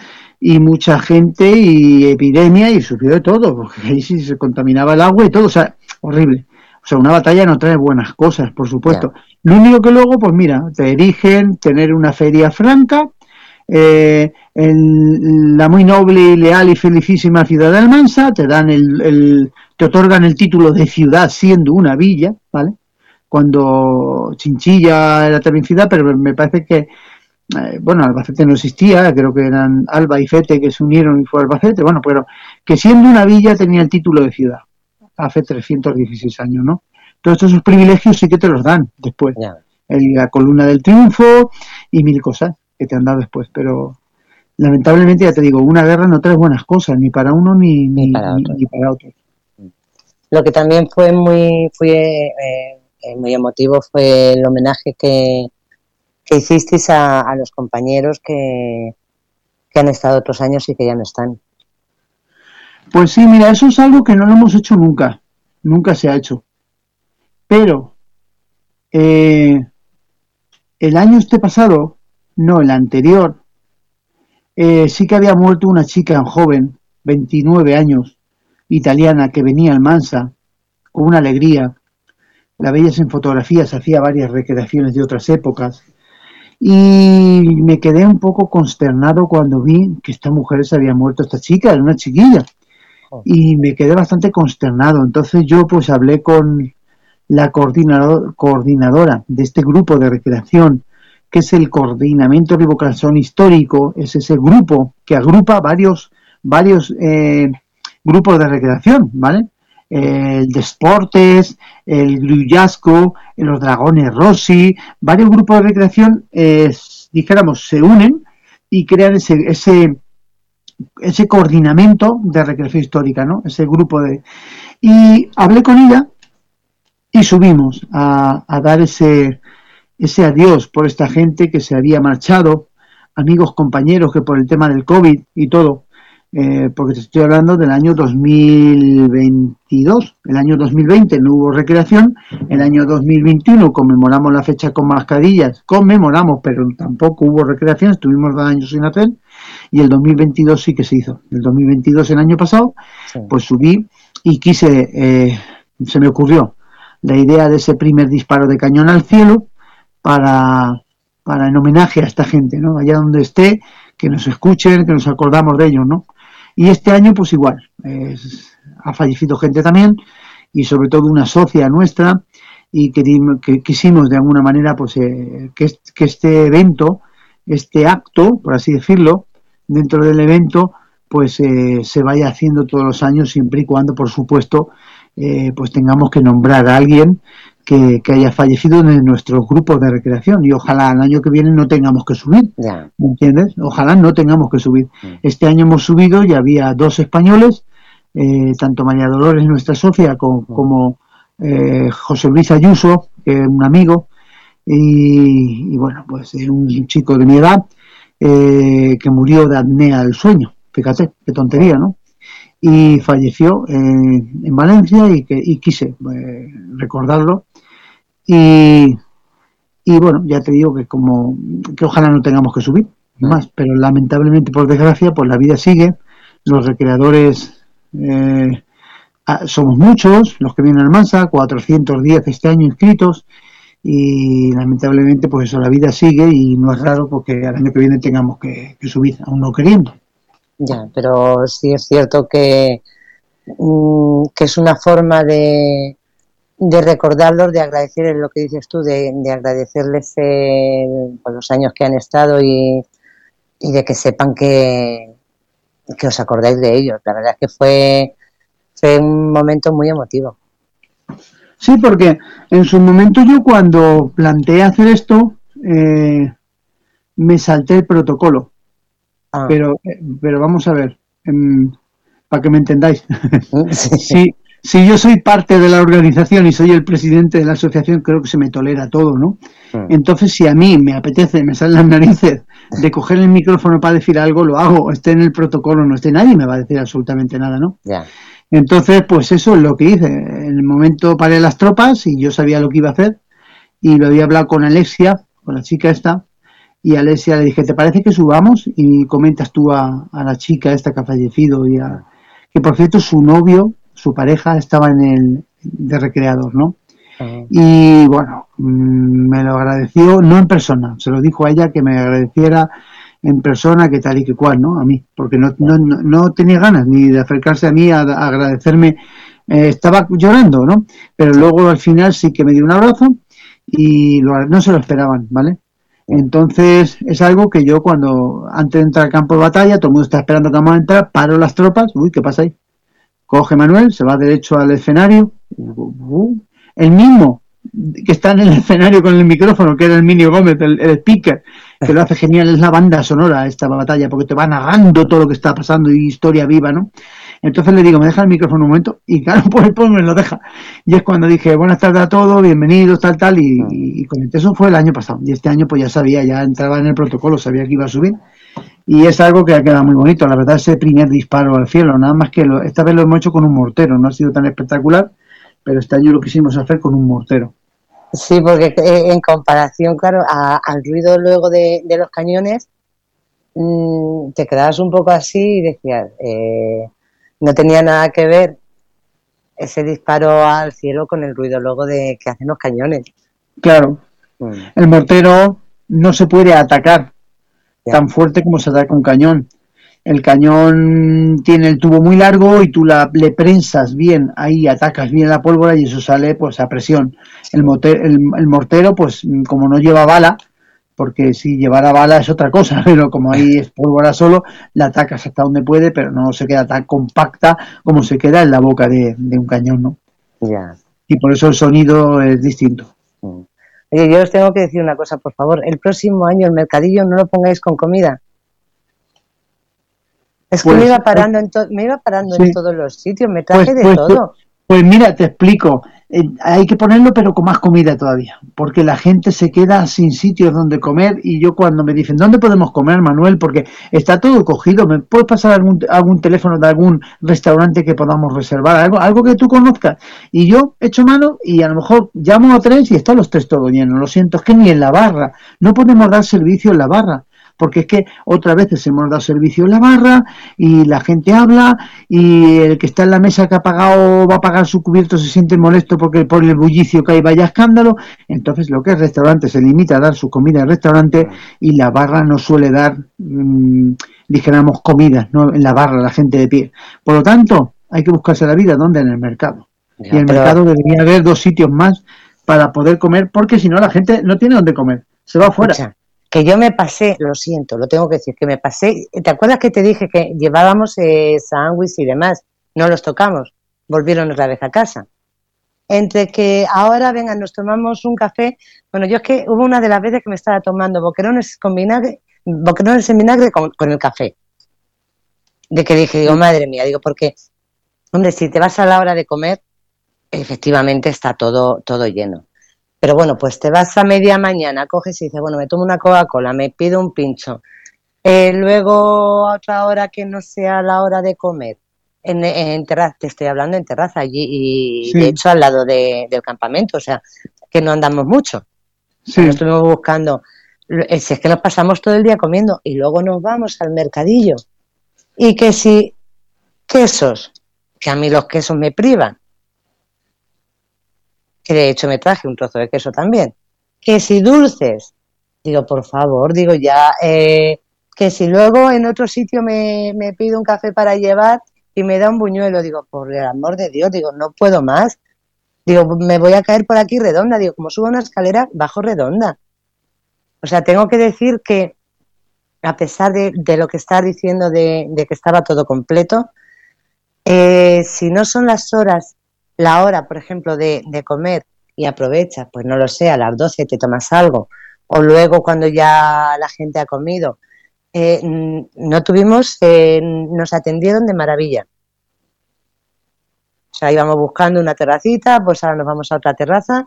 y mucha gente y epidemia y sufrió de todo, porque ahí sí se contaminaba el agua y todo, o sea, horrible. O sea, una batalla no trae buenas cosas, por supuesto. Lo único que luego, pues mira, te erigen tener una feria franca, eh, en la muy noble y leal y felicísima ciudad de Almansa, te dan el, el, te otorgan el título de ciudad siendo una villa, ¿vale? Cuando Chinchilla era también ciudad, pero me parece que eh, bueno, Albacete no existía, creo que eran Alba y Fete que se unieron y fue Albacete, bueno, pero que siendo una villa tenía el título de ciudad, hace 316 años, ¿no? Todos esos privilegios sí que te los dan después. la columna del triunfo y mil cosas que te han dado después, pero lamentablemente ya te digo, una guerra no trae buenas cosas, ni para uno ni, para, otro. Lo que también fue muy fue, eh, eh, muy emotivo fue el homenaje que, que hicisteis a, los compañeros que, que han estado otros años y que ya no están. Pues sí, mira, eso es algo que no lo hemos hecho nunca, nunca se ha hecho. Pero eh, el año este pasado, no, el anterior, eh, sí que había muerto una chica joven, 29 años, italiana, que venía al Mansa, con una alegría. La veías en fotografías, hacía varias recreaciones de otras épocas. Y me quedé un poco consternado cuando vi que esta mujer se había muerto, esta chica, era una chiquilla. Oh. Y me quedé bastante consternado. Entonces yo pues hablé con la coordinadora de este grupo de recreación que es el Coordinamiento de Vocación Histórico, es ese grupo que agrupa varios, varios eh, grupos de recreación, ¿vale? El de Sportes, el Gruyasco, los Dragones Rossi, varios grupos de recreación, dijéramos, se unen y crean ese, ese, ese coordinamiento de recreación histórica, ¿no? Ese grupo de... Y hablé con ella y subimos a, a dar ese, ese adiós por esta gente que se había marchado, amigos, compañeros que por el tema del COVID y todo, eh, porque te estoy hablando del año 2022, el año 2020 no hubo recreación, el año 2021 conmemoramos la fecha con mascarillas, conmemoramos, pero tampoco hubo recreación, estuvimos dos años sin hacer, y el 2022 sí que se hizo. El 2022, el año pasado, pues subí y quise, eh, se me ocurrió la idea de ese primer disparo de cañón al cielo, para, para en homenaje a esta gente, ¿no? Allá donde esté, que nos escuchen, que nos acordamos de ellos, ¿no? Y este año, pues igual, ha fallecido gente también, y sobre todo una socia nuestra, y que, que quisimos de alguna manera, pues, eh, que, que este evento, este acto, por así decirlo, dentro del evento, pues eh, se vaya haciendo todos los años, siempre y cuando, por supuesto, eh, pues tengamos que nombrar a alguien que, haya fallecido en nuestro grupo de recreación y ojalá el año que viene no tengamos que subir, ¿me entiendes? Ojalá no tengamos que subir. Mm. Este año hemos subido y había dos españoles, eh, tanto María Dolores, nuestra socia, como, mm. como eh, José Luis Ayuso, que es un amigo, y, bueno, pues un chico de mi edad eh, que murió de apnea del sueño, fíjate, qué tontería, ¿no? y falleció en Valencia y, que, y quise recordarlo y, y bueno, ya te digo que como que ojalá no tengamos que subir más, pero lamentablemente por desgracia pues la vida sigue, los recreadores eh, ah, somos muchos, los que vienen al Mansa, 410 este año inscritos y lamentablemente pues eso, la vida sigue y no es raro porque al año que viene tengamos que, que subir, aún no queriendo. Ya, pero sí es cierto que, mm, que es una forma de, de recordarlos, de agradecer lo que dices tú, de, agradecerles eh, por los años que han estado y, de que sepan que, que, os acordáis de ellos. La verdad es que fue, fue un momento muy emotivo. Sí, porque en su momento yo cuando planteé hacer esto, eh, me salté el protocolo. Ah. Pero, eh, pero vamos a ver, em, para que me entendáis. sí si yo soy parte de la organización y soy el presidente de la asociación, creo que se me tolera todo, ¿no? Entonces, si a mí me apetece, me salen las narices de coger el micrófono para decir algo, lo hago, esté en el protocolo, no esté, nadie me va a decir absolutamente nada, ¿no? Entonces, pues eso es lo que hice. En el momento paré las tropas y yo sabía lo que iba a hacer y lo había hablado con Alexia, con la chica esta, y a Alexia le dije, ¿te parece que subamos? Y comentas tú a, a la chica esta que ha fallecido y a, que por cierto su novio su pareja estaba en el de recreador, ¿no? Y bueno, mm, me lo agradeció, no en persona, se lo dijo a ella que me agradeciera en persona que tal y que cual, ¿no? A mí, porque no, no, no tenía ganas ni de acercarse a mí a, agradecerme, eh, estaba llorando, ¿no? Pero luego al final sí que me dio un abrazo y no se lo esperaban, ¿vale? Entonces es algo que yo cuando antes de entrar al campo de batalla, todo el mundo está esperando que vamos a entrar, paro las tropas, uy, ¿qué pasa ahí? Coge Manuel, se va derecho al escenario. El mismo que está en el escenario con el micrófono, que era el Minio Gómez, el, speaker, que lo hace genial, es la banda sonora esta batalla, porque te va narrando todo lo que está pasando y historia viva, ¿no? Entonces le digo, ¿me deja el micrófono un momento? Y claro, pues, pues me lo deja. Y es cuando dije, buenas tardes a todos, bienvenidos, tal, tal, y, Ah. y, comenté, eso fue el año pasado. Y este año pues ya sabía, ya entraba en el protocolo, sabía que iba a subir. Y es algo que ha quedado muy bonito, la verdad, ese primer disparo al cielo, nada más que lo, esta vez lo hemos hecho con un mortero, no ha sido tan espectacular, pero este año lo quisimos hacer con un mortero. Sí, porque eh, en comparación, claro, a- al ruido luego de, de los cañones, mm, te quedabas un poco así y decías, eh, no tenía nada que ver ese disparo al cielo con el ruido luego de que hacen los cañones. Claro, Mm, el mortero no se puede atacar Tan fuerte como se ataca un cañón. El cañón tiene el tubo muy largo y tú la, le prensas bien, ahí atacas bien la pólvora y eso sale pues a presión. El, el, el mortero, pues como no lleva bala, porque si llevara bala es otra cosa, pero como ahí es pólvora solo, la atacas hasta donde puede, pero no se queda tan compacta como se queda en la boca de, de un cañón, ¿no? ya. Y por eso el sonido es distinto. mm. Oye, yo os tengo que decir una cosa, por favor. El próximo año el mercadillo no lo pongáis con comida. Es que Pues, me iba parando, en, me iba parando en todos los sitios, me traje Pues- de pues- todo. Pues mira, te explico. Eh, hay que ponerlo, pero con más comida todavía, porque la gente se queda sin sitios donde comer. Y yo, cuando me dicen, ¿dónde podemos comer, Manuel? Porque está todo cogido. ¿Me puedes pasar algún, algún teléfono de algún restaurante que podamos reservar? Algo, algo que tú conozcas. Y yo echo mano y a lo mejor llamo a tres y están los tres todo llenos. Lo siento, es que ni en la barra. No podemos dar servicio en la barra porque es que otras veces hemos dado servicio en la barra y la gente habla y el que está en la mesa que ha pagado va a pagar su cubierto se siente molesto porque por el bullicio que hay vaya escándalo. Entonces lo que es restaurante se limita a dar su comida en restaurante y la barra no suele dar, mm, dijéramos, comidas ¿no? en la barra, la gente de pie. Por lo tanto, hay que buscarse la vida donde en el mercado. Ya, y el pero- mercado debería haber dos sitios más para poder comer porque si no la gente no tiene donde comer, se va afuera. Escucha, que yo me pasé, lo siento, lo tengo que decir, que me pasé. ¿Te acuerdas que te dije que llevábamos eh, sándwiches y demás? No los tocamos, volvieron otra vez a casa. Entre que ahora, venga, nos tomamos un café. Bueno, yo es que hubo una de las veces que me estaba tomando boquerones con vinagre, boquerones en vinagre con, con el café. De que dije, digo, madre mía, digo, porque, hombre, si te vas a la hora de comer, efectivamente está todo, todo lleno. Pero bueno, pues te vas a media mañana, coges y dices, bueno, me tomo una Coca-Cola, me pido un pincho. Eh, luego a otra hora que no sea la hora de comer. En, en terraza, te estoy hablando en terraza allí y Sí. de hecho al lado de- del campamento, o sea, que no andamos mucho. Sí. Lo estuvimos buscando. Eh, Si es que nos pasamos todo el día comiendo y luego nos vamos al mercadillo. Y que si quesos, que a mí los quesos me privan, que de hecho me traje un trozo de queso también, que si dulces, digo, por favor, digo ya, eh, que si luego en otro sitio me, me pido un café para llevar y me da un buñuelo, digo, por el amor de Dios, digo, no puedo más. Digo, me voy a caer por aquí redonda. Digo, como subo una escalera, bajo redonda. O sea, tengo que decir que, a pesar de, de lo que estás diciendo de, que estaba todo completo, eh, si no son las horas, la hora, por ejemplo, de, comer y aprovechas, pues no lo sé, a las 12 te tomas algo, o luego cuando ya la gente ha comido, eh, no tuvimos, eh, nos atendieron de maravilla. O sea, íbamos buscando una terracita, pues ahora nos vamos a otra terraza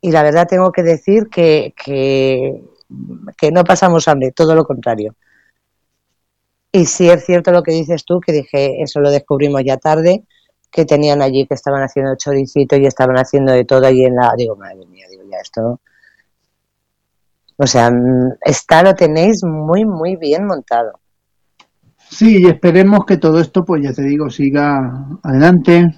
y la verdad tengo que decir que, que, que no pasamos hambre, todo lo contrario. Y sí es cierto lo que dices tú, que dije, eso lo descubrimos ya tarde, que tenían allí, que estaban haciendo choricito y estaban haciendo de todo allí en la... Digo, madre mía, digo, ya esto... O sea, mm, está, lo tenéis muy, muy bien montado. Sí, y esperemos que todo esto, pues ya te digo, siga adelante.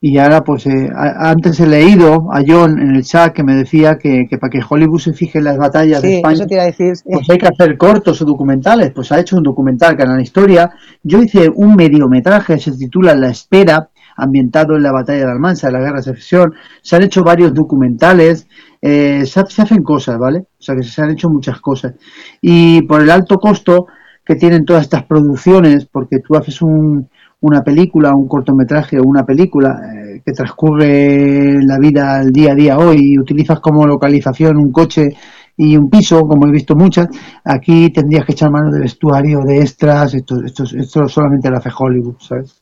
Y ahora, pues eh, a- antes he leído a John en el chat que me decía que, que para que Hollywood se fije en las batallas de España, eso te iba a decir. pues hay que hacer cortos o documentales. Pues ha hecho un documental, Canal Historia. Yo hice un mediometraje, se titula La Espera, ambientado en la batalla de Almansa, de la guerra de secesión. Se han hecho varios documentales, eh, se hacen cosas, ¿vale? O sea que se han hecho muchas cosas. Y por el alto costo que tienen todas estas producciones, porque tú haces un, una película, un cortometraje o una película eh, que transcurre la vida al día a día hoy y utilizas como localización un coche y un piso, como he visto muchas, aquí tendrías que echar mano de vestuario, de extras, esto, esto, esto solamente lo hace Hollywood, ¿sabes?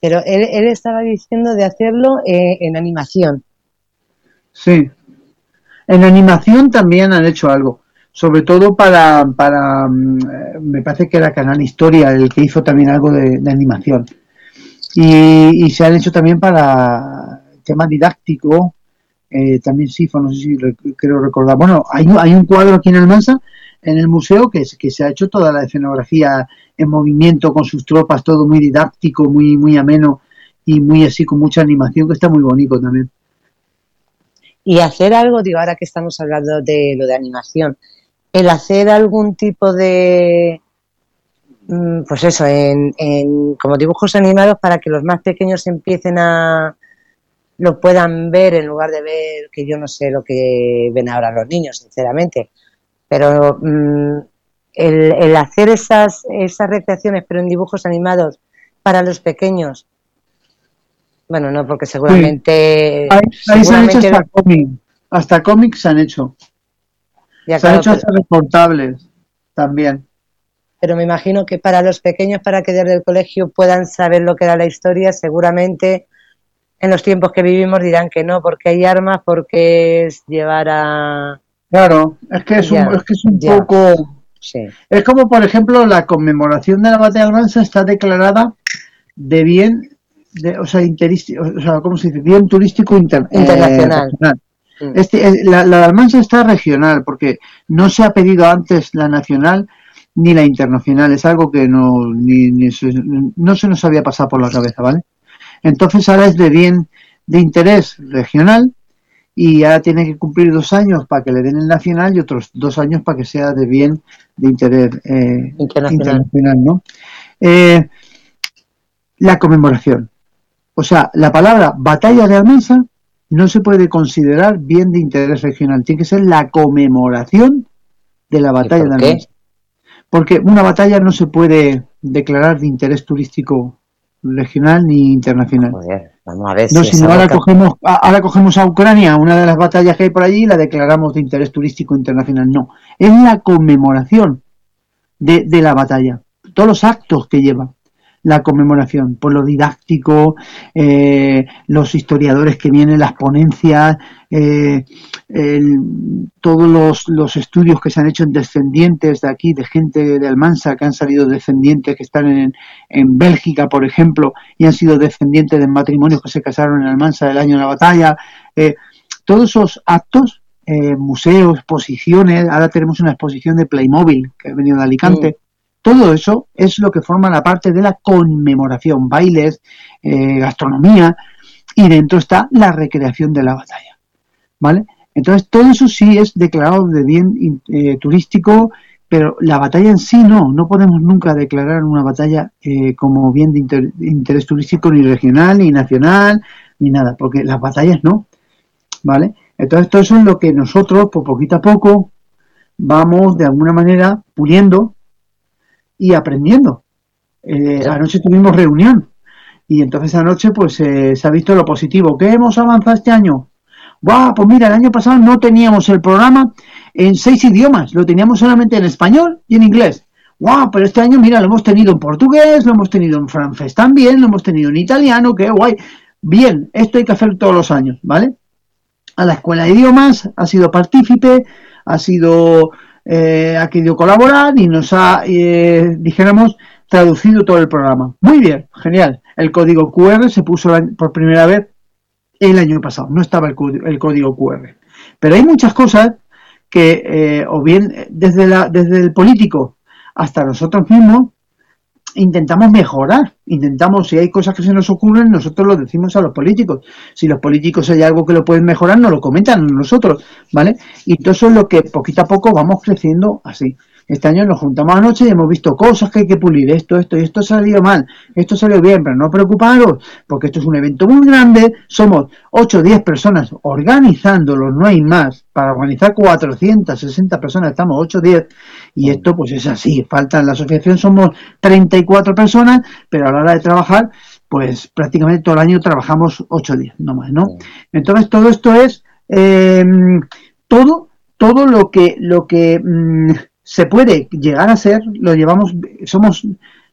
Pero él, él estaba diciendo de hacerlo eh, en animación. Sí. En animación también han hecho algo. Sobre todo para, para mm, eh, me parece que era Canal Historia el que hizo también algo de, animación. Y, y se han hecho también para tema didáctico, eh, también SIFO, no sé si re- creo recordar. Bueno, hay, hay un cuadro aquí en Almansa, en el museo, que, es- que se ha hecho toda la escenografía en movimiento con sus tropas, todo muy didáctico, muy, muy ameno y muy así con mucha animación, que está muy bonito también. Y hacer algo, digo, ahora que estamos hablando de lo de animación, el hacer algún tipo de, mm, pues eso, en, en como dibujos animados para que los más pequeños empiecen a lo puedan ver en lugar de ver que yo no sé lo que ven ahora los niños, sinceramente. Pero mm, el, el hacer esas, esas recreaciones, pero en dibujos animados para los pequeños, bueno, no, porque seguramente, Ahí, ahí se han hecho hasta cómics, hasta cómics se han hecho. ya, Se han hecho pero- hasta reportables también. pero me imagino que para los pequeños, para que desde el colegio puedan saber lo que era la historia, seguramente en los tiempos que vivimos dirán que no, porque hay armas, porque es llevar a... Claro, es que es un, es que es un ya. poco... Sí, Es como, por ejemplo, la conmemoración de la batalla de Almansa está declarada de bien, de, o sea, o sea, ¿cómo se dice? Bien turístico inter- eh, Internacional. Mm. Este, eh, la, la de Almansa está regional porque no se ha pedido antes la nacional ni la internacional. Es algo que no, ni- ni se- no se nos había pasado por la cabeza, ¿vale? Entonces ahora es de bien de interés regional y ahora tiene que cumplir dos años para que le den el nacional y otros dos años para que sea de bien de interés eh, internacional. internacional, ¿no? Eh, la conmemoración. O sea, la palabra batalla de Almansa no se puede considerar bien de interés regional. Tiene que ser la conmemoración de la batalla de qué? Almansa. Porque una batalla no se puede declarar de interés turístico regional ni internacional. Vamos a ver No, si si esa no, ahora boca- cogemos, ahora cogemos a Ucrania, una de las batallas que hay por allí, y la declaramos de interés turístico internacional. No, es la conmemoración de, de la batalla, todos los actos que lleva la conmemoración, por lo didáctico, eh, los historiadores que vienen, las ponencias, eh, el- todos los, los estudios que se han hecho en descendientes de aquí, de gente de Almansa, que han salido descendientes que están en, en Bélgica, por ejemplo, y han sido descendientes de matrimonios que se casaron en Almansa el año de la batalla. eh, todos esos actos, eh, museos, exposiciones, ahora tenemos una exposición de Playmobil que ha venido de Alicante. Todo eso es lo que forma la parte de la conmemoración, bailes, eh, gastronomía, y dentro está la recreación de la batalla. ¿Vale? Entonces, todo eso sí es declarado de bien eh, turístico, pero la batalla en sí no, no podemos nunca declarar una batalla eh, como bien de, inter- de interés turístico ni regional, ni nacional, ni nada, porque las batallas no, ¿vale? Entonces, todo eso es lo que nosotros, por poquito a poco, vamos de alguna manera puliendo y aprendiendo. Eh. Anoche tuvimos reunión y entonces anoche pues eh, se ha visto lo positivo. ¿Qué hemos avanzado este año? ¡Guau! Pues mira, el año pasado no teníamos el programa en seis idiomas, lo teníamos solamente en español y en inglés. ¡Guau! Pero este año, mira, lo hemos tenido en portugués, lo hemos tenido en francés también, lo hemos tenido en italiano, qué guay. Bien, esto hay que hacer todos los años, ¿vale? A la escuela de idiomas ha sido partícipe, ha sido, eh, ha querido colaborar y nos ha, eh, dijéramos, traducido todo el programa. Muy bien, genial. El código QR se puso por primera vez el año pasado, no estaba el, código- el código QR. Pero hay muchas cosas que, eh, o bien eh, desde, la, desde el político hasta nosotros mismos, intentamos mejorar, intentamos, si hay cosas que se nos ocurren, nosotros lo decimos a los políticos. Si los políticos hay algo que lo pueden mejorar, nos lo comentan nosotros, ¿vale? Y todo eso es lo que poquito a poco vamos creciendo así. Este año nos juntamos anoche y hemos visto cosas que hay que pulir, esto, esto, y esto salió mal, esto salió bien, pero no preocuparos, porque esto es un evento muy grande, somos 8 o 10 personas organizándolo, no hay más, para organizar 460 personas estamos 8 o 10, y esto pues es así, falta en la asociación somos 34 personas, pero a la hora de trabajar, pues prácticamente todo el año trabajamos 8 o 10, no más, ¿no? Entonces todo esto es eh, todo, todo lo que, lo que mm, se puede llegar a ser, lo llevamos, somos,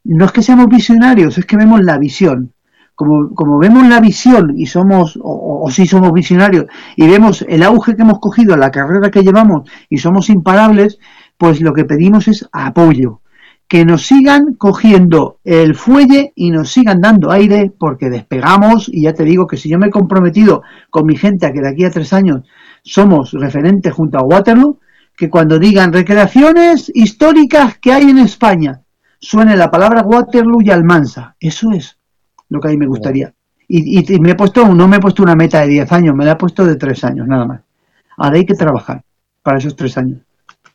no es que seamos visionarios, es que vemos la visión. como, como vemos la visión y somos, o, o si somos visionarios, y vemos el auge que hemos cogido, la carrera que llevamos y somos imparables, pues lo que pedimos es apoyo. Que nos sigan cogiendo el fuelle y nos sigan dando aire porque despegamos y ya te digo que si yo me he comprometido con mi gente a que de aquí a tres años somos referentes junto a Waterloo, que cuando digan recreaciones históricas que hay en España, suene la palabra Waterloo y Almansa. Eso es lo que a mí me gustaría. Y, me he puesto, no me he puesto una meta de 10 años, me la he puesto de 3 años, nada más. Ahora hay que trabajar para esos 3 años.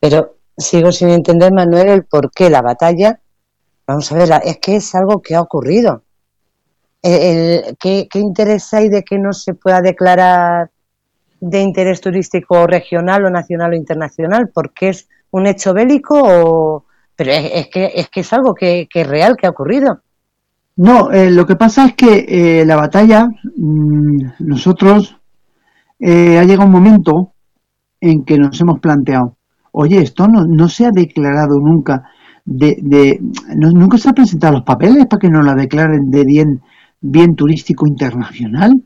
Pero sigo sin entender, Manuel, el por qué la batalla. Vamos a ver, es que es algo que ha ocurrido. ¿qué, ¿Qué interés hay de que no se pueda declarar de interés turístico regional o nacional o internacional? ¿Porque es un hecho bélico o...? Pero es, que, es que es algo que, que, es real, que ha ocurrido. No, eh, lo que pasa es que eh, la batalla, mmm, nosotros, eh, ha llegado un momento en que nos hemos planteado, oye, esto no, no se ha declarado nunca, de, de no, nunca se han presentado los papeles para que nos la declaren de bien, bien turístico internacional.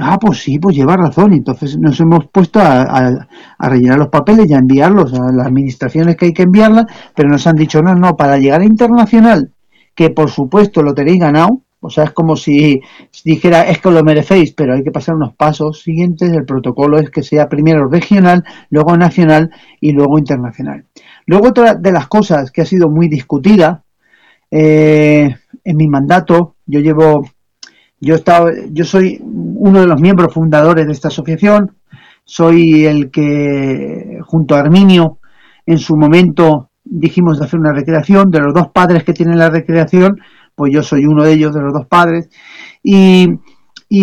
Ah, pues sí, pues lleva razón. Entonces nos hemos puesto a, a, a, rellenar los papeles y a enviarlos a las administraciones que hay que enviarlas, pero nos han dicho, no, no, para llegar a internacional, que por supuesto lo tenéis ganado, o sea, es como si dijera, es que lo merecéis, pero hay que pasar unos pasos siguientes. El protocolo es que sea primero regional, luego nacional y luego internacional. Luego otra de las cosas que ha sido muy discutida eh, en mi mandato, yo llevo yo, estaba, yo soy uno de los miembros fundadores de esta asociación, soy el que, junto a Arminio, en su momento dijimos de hacer una recreación, de los dos padres que tienen la recreación, pues yo soy uno de ellos, de los dos padres, y,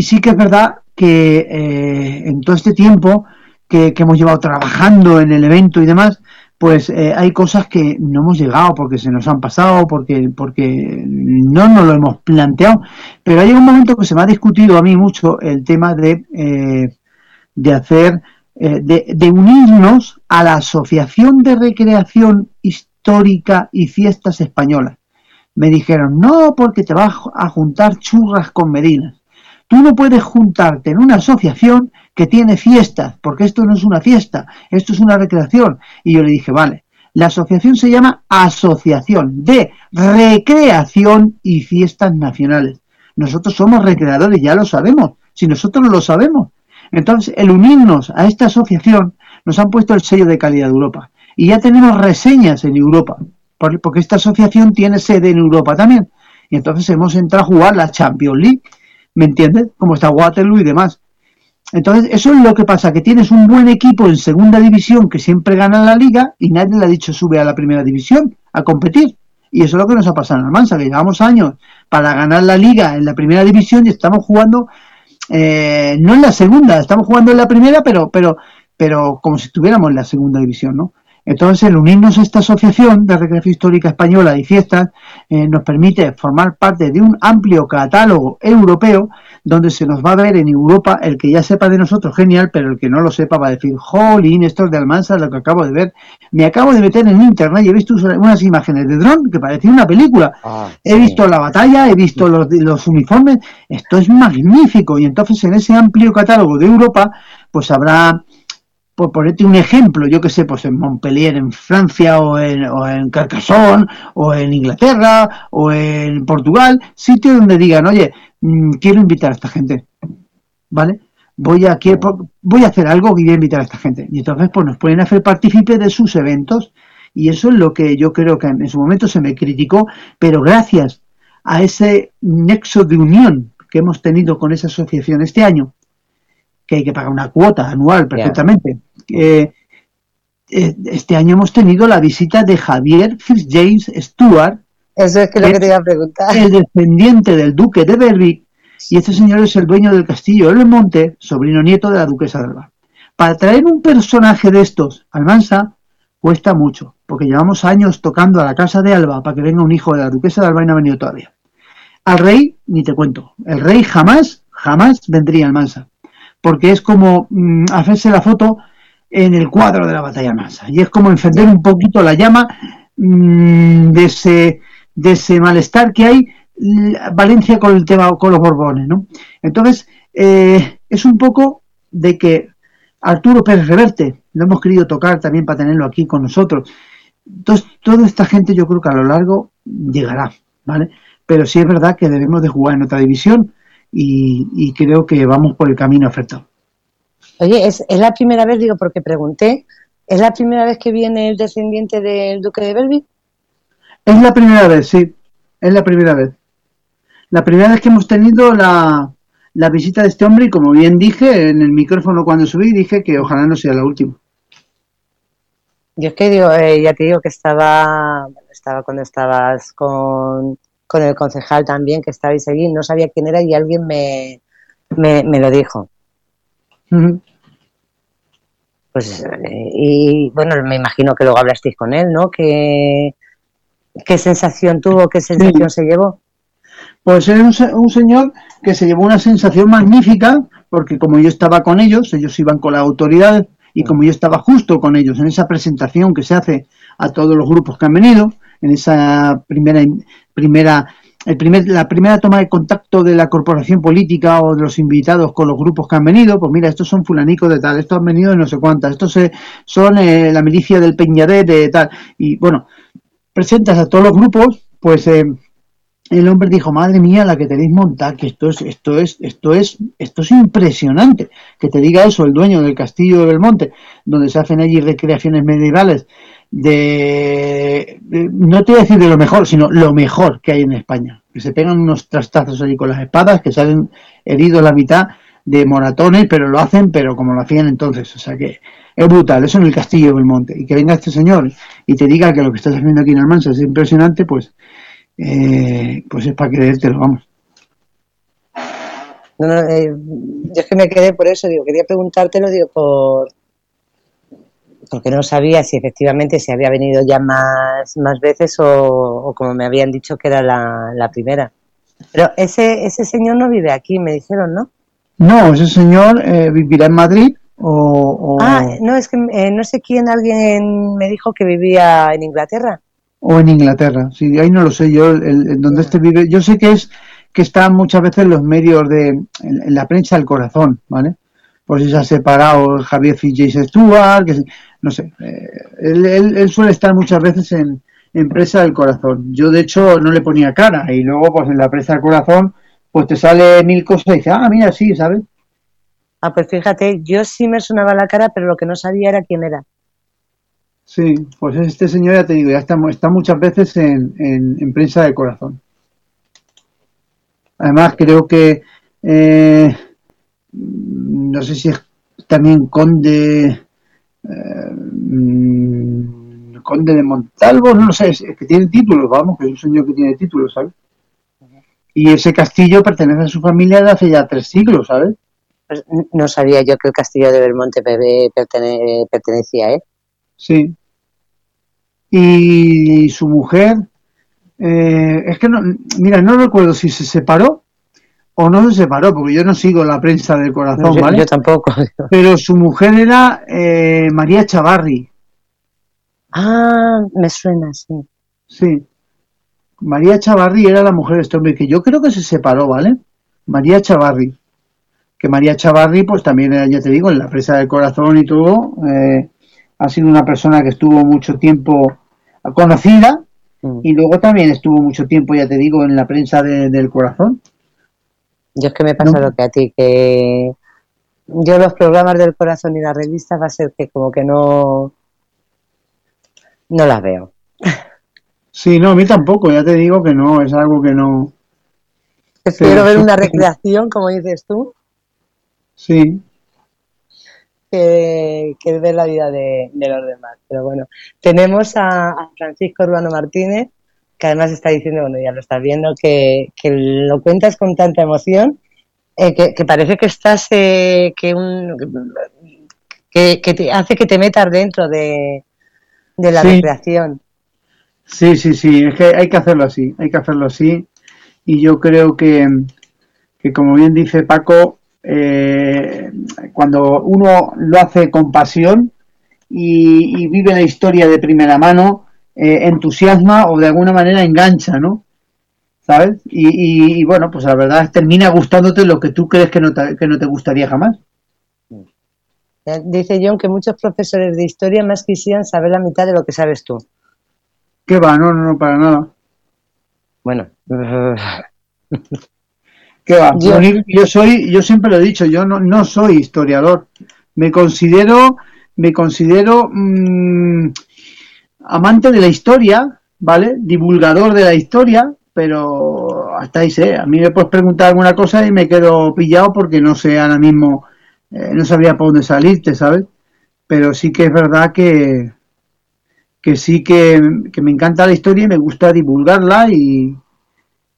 sí que es verdad que eh, en todo este tiempo que, hemos llevado trabajando en el evento y demás, pues eh, hay cosas que no hemos llegado porque se nos han pasado, porque, porque no nos lo hemos planteado, pero hay un momento que se me ha discutido a mí mucho el tema de, eh, de hacer, eh, de, de, unirnos a la Asociación de Recreación Histórica y Fiestas Españolas. Me dijeron, no, porque te vas a juntar churras con medinas. Tú no puedes juntarte en una asociación que tiene fiestas, porque esto no es una fiesta, esto es una recreación. Y yo le dije, vale, la asociación se llama Asociación de Recreación y Fiestas Nacionales. Nosotros somos recreadores, ya lo sabemos, si nosotros lo sabemos. Entonces, el unirnos a esta asociación nos han puesto el sello de calidad de Europa. Y ya tenemos reseñas en Europa, porque esta asociación tiene sede en Europa también. Y entonces hemos entrado a jugar la Champions League, ¿me entiendes? Como está Waterloo y demás. Entonces, eso es lo que pasa, que tienes un buen equipo en segunda división que siempre gana la liga y nadie le ha dicho sube a la primera división a competir. Y eso es lo que nos ha pasado en Almansa, que llevamos años para ganar la liga en la primera división y estamos jugando, eh, no en la segunda, estamos jugando en la primera, pero, pero, pero como si estuviéramos en la segunda división, ¿no? Entonces, el unirnos a esta asociación de recreación histórica española y fiestas eh, nos permite formar parte de un amplio catálogo europeo donde se nos va a ver en Europa el que ya sepa de nosotros, genial, pero el que no lo sepa va a decir, jolín, esto es de Almansa, lo que acabo de ver. Me acabo de meter en internet y he visto unas imágenes de dron que parecía una película. Ah, sí. He visto la batalla, he visto los, los uniformes, esto es magnífico. Y entonces en ese amplio catálogo de Europa, pues habrá por ponerte un ejemplo, yo que sé, pues en Montpellier, en Francia, o en, o en Carcassonne, o en Inglaterra, o en Portugal, sitio donde digan, oye, mmm, quiero invitar a esta gente, ¿vale? Voy a, quiero, voy a hacer algo y voy a invitar a esta gente. Y entonces, pues nos pueden hacer partícipe de sus eventos, y eso es lo que yo creo que en su momento se me criticó, pero gracias a ese nexo de unión que hemos tenido con esa asociación este año, que hay que pagar una cuota anual perfectamente. Yeah. Eh, este año hemos tenido la visita de Javier Fitzjames Stewart. Eso es que lo que te iba a preguntar. El descendiente del duque de Berwick. Y este señor es el dueño del castillo de Monte, sobrino nieto de la duquesa de Alba. Para traer un personaje de estos al Mansa cuesta mucho, porque llevamos años tocando a la casa de Alba para que venga un hijo de la duquesa de Alba y no ha venido todavía. Al rey, ni te cuento, el rey jamás, jamás vendría al Mansa porque es como mmm, hacerse la foto en el cuadro de la batalla masa y es como encender un poquito la llama mmm, de ese de ese malestar que hay Valencia con el tema con los Borbones, ¿no? Entonces, eh, es un poco de que Arturo Pérez Reverte, lo hemos querido tocar también para tenerlo aquí con nosotros. Entonces, toda esta gente yo creo que a lo largo llegará, ¿vale? Pero sí es verdad que debemos de jugar en otra división y, creo que vamos por el camino ofertado. Oye, ¿es, ¿es, la primera vez, digo, porque pregunté, ¿es la primera vez que viene el descendiente del duque de Belvi? Es la primera vez, sí, es la primera vez. La primera vez que hemos tenido la, la visita de este hombre y como bien dije en el micrófono cuando subí, dije que ojalá no sea la última. Yo es que digo, eh, ya te digo que estaba, estaba cuando estabas con, con el concejal también, que estabais allí, no sabía quién era y alguien me, me, lo dijo. Pues, eh, y bueno, me imagino que luego hablasteis con él, ¿no? ¿Qué, qué sensación tuvo, qué sensación se llevó? Pues era un, un, señor que se llevó una sensación magnífica, porque como yo estaba con ellos, ellos iban con la autoridad, y como yo estaba justo con ellos en esa presentación que se hace a todos los grupos que han venido, en esa primera, primera el primer, la primera toma de contacto de la corporación política o de los invitados con los grupos que han venido, pues mira, estos son fulanicos de tal, estos han venido de no sé cuántas, estos son eh, la milicia del Peñadet de tal, y bueno, presentas a todos los grupos, pues eh, el hombre dijo, madre mía, la que tenéis montada, que esto es, esto es, esto es, esto es impresionante. Que te diga eso el dueño del castillo de Belmonte, donde se hacen allí recreaciones medievales, de, no te voy a decir de lo mejor, sino lo mejor que hay en España. Que se pegan unos trastazos allí con las espadas, que salen heridos la mitad de moratones, pero lo hacen, pero como lo hacían entonces. O sea que es brutal, eso en el castillo de Belmonte. Y que venga este señor y te diga que lo que estás haciendo aquí en Almansa es impresionante, pues eh, pues es para creértelo, vamos. No, no, eh, yo es que me quedé por eso, digo, quería preguntártelo, digo, por porque no sabía si efectivamente se había venido ya más, más veces o, como me habían dicho que era la, primera. Pero ese, ese señor no vive aquí, me dijeron, ¿no? No, ese señor eh, vivirá en Madrid o, Ah, no, es que no sé quién, alguien me dijo que vivía en Inglaterra o en Inglaterra. Sí, ahí no lo sé yo, el, donde este vive. Yo sé que es que está muchas veces en los medios de en, la prensa del corazón, ¿vale? Por si se ha separado Javier Fitch Stuart, que no sé. Eh, él, suele estar muchas veces en, en presa del corazón. Yo de hecho no le ponía cara y luego pues en la presa del corazón pues te sale mil cosas y dices, ah, mira, sí, ¿sabes? Ah, pues fíjate, yo sí me sonaba la cara, pero lo que no sabía era quién era. Sí, pues este señor, ya te digo, ya está, está muchas veces en, en, prensa de corazón. Además, creo que, eh, no sé si es también conde, eh, mm, conde de Montalvo, no sé, es, que tiene títulos, vamos, que es un señor que tiene títulos, ¿sabes? Y ese castillo pertenece a su familia de hace ya tres siglos, ¿sabes? Pues no sabía yo que el castillo de Belmonte pertenecía, ¿eh? Sí. Y su mujer, eh, es que no, mira, no recuerdo si se separó o no se separó, porque yo no sigo la prensa del corazón, ¿vale? Yo tampoco. Pero su mujer era eh, María Chavarri. Ah, me suena, sí. Sí. María Chavarri era la mujer de este hombre, que yo creo que se separó, ¿vale? María Chavarri. Que María Chavarri, pues también, ya te digo, en la prensa del corazón y todo, eh, ha sido una persona que estuvo mucho tiempo conocida mm. y luego también estuvo mucho tiempo, ya te digo, en la prensa del corazón. Yo es que me pasa lo que a ti, que yo los programas del corazón y las revistas va a ser que como que no, no las veo. Sí, no, a mí tampoco, ya te digo que no, es algo que no... Prefiero ver una recreación, como dices tú. Sí, que, que ver la vida de, los demás. Pero bueno, tenemos a, Francisco Urbano Martínez, que además está diciendo, bueno, ya lo estás viendo, que, lo cuentas con tanta emoción, eh, que, parece que estás, eh, que, un, que, te hace que te metas dentro de, la recreación. Sí, sí, sí, es que hay que hacerlo así, hay que hacerlo así. Y yo creo que, que como bien dice Paco, eh, cuando uno lo hace con pasión y, vive la historia de primera mano, eh, entusiasma o de alguna manera engancha, ¿no? ¿sabes? Y, bueno, pues la verdad termina gustándote lo que tú crees que no te, que no te gustaría jamás. Dice John que muchos profesores de historia más quisieran saber la mitad de lo que sabes tú. ¿Qué va? No, no, no, para nada. Bueno. ¿Qué va? Yo, soy, yo siempre lo he dicho, yo no, no soy historiador. Me considero, me considero mm, amante de la historia, ¿vale? Divulgador de la historia, pero hasta ahí sé. A mí me puedes preguntar alguna cosa y me quedo pillado porque no sé ahora mismo, eh, no sabría por dónde salirte, ¿sabes? Pero sí que es verdad que, que sí que, me encanta la historia y me gusta divulgarla y,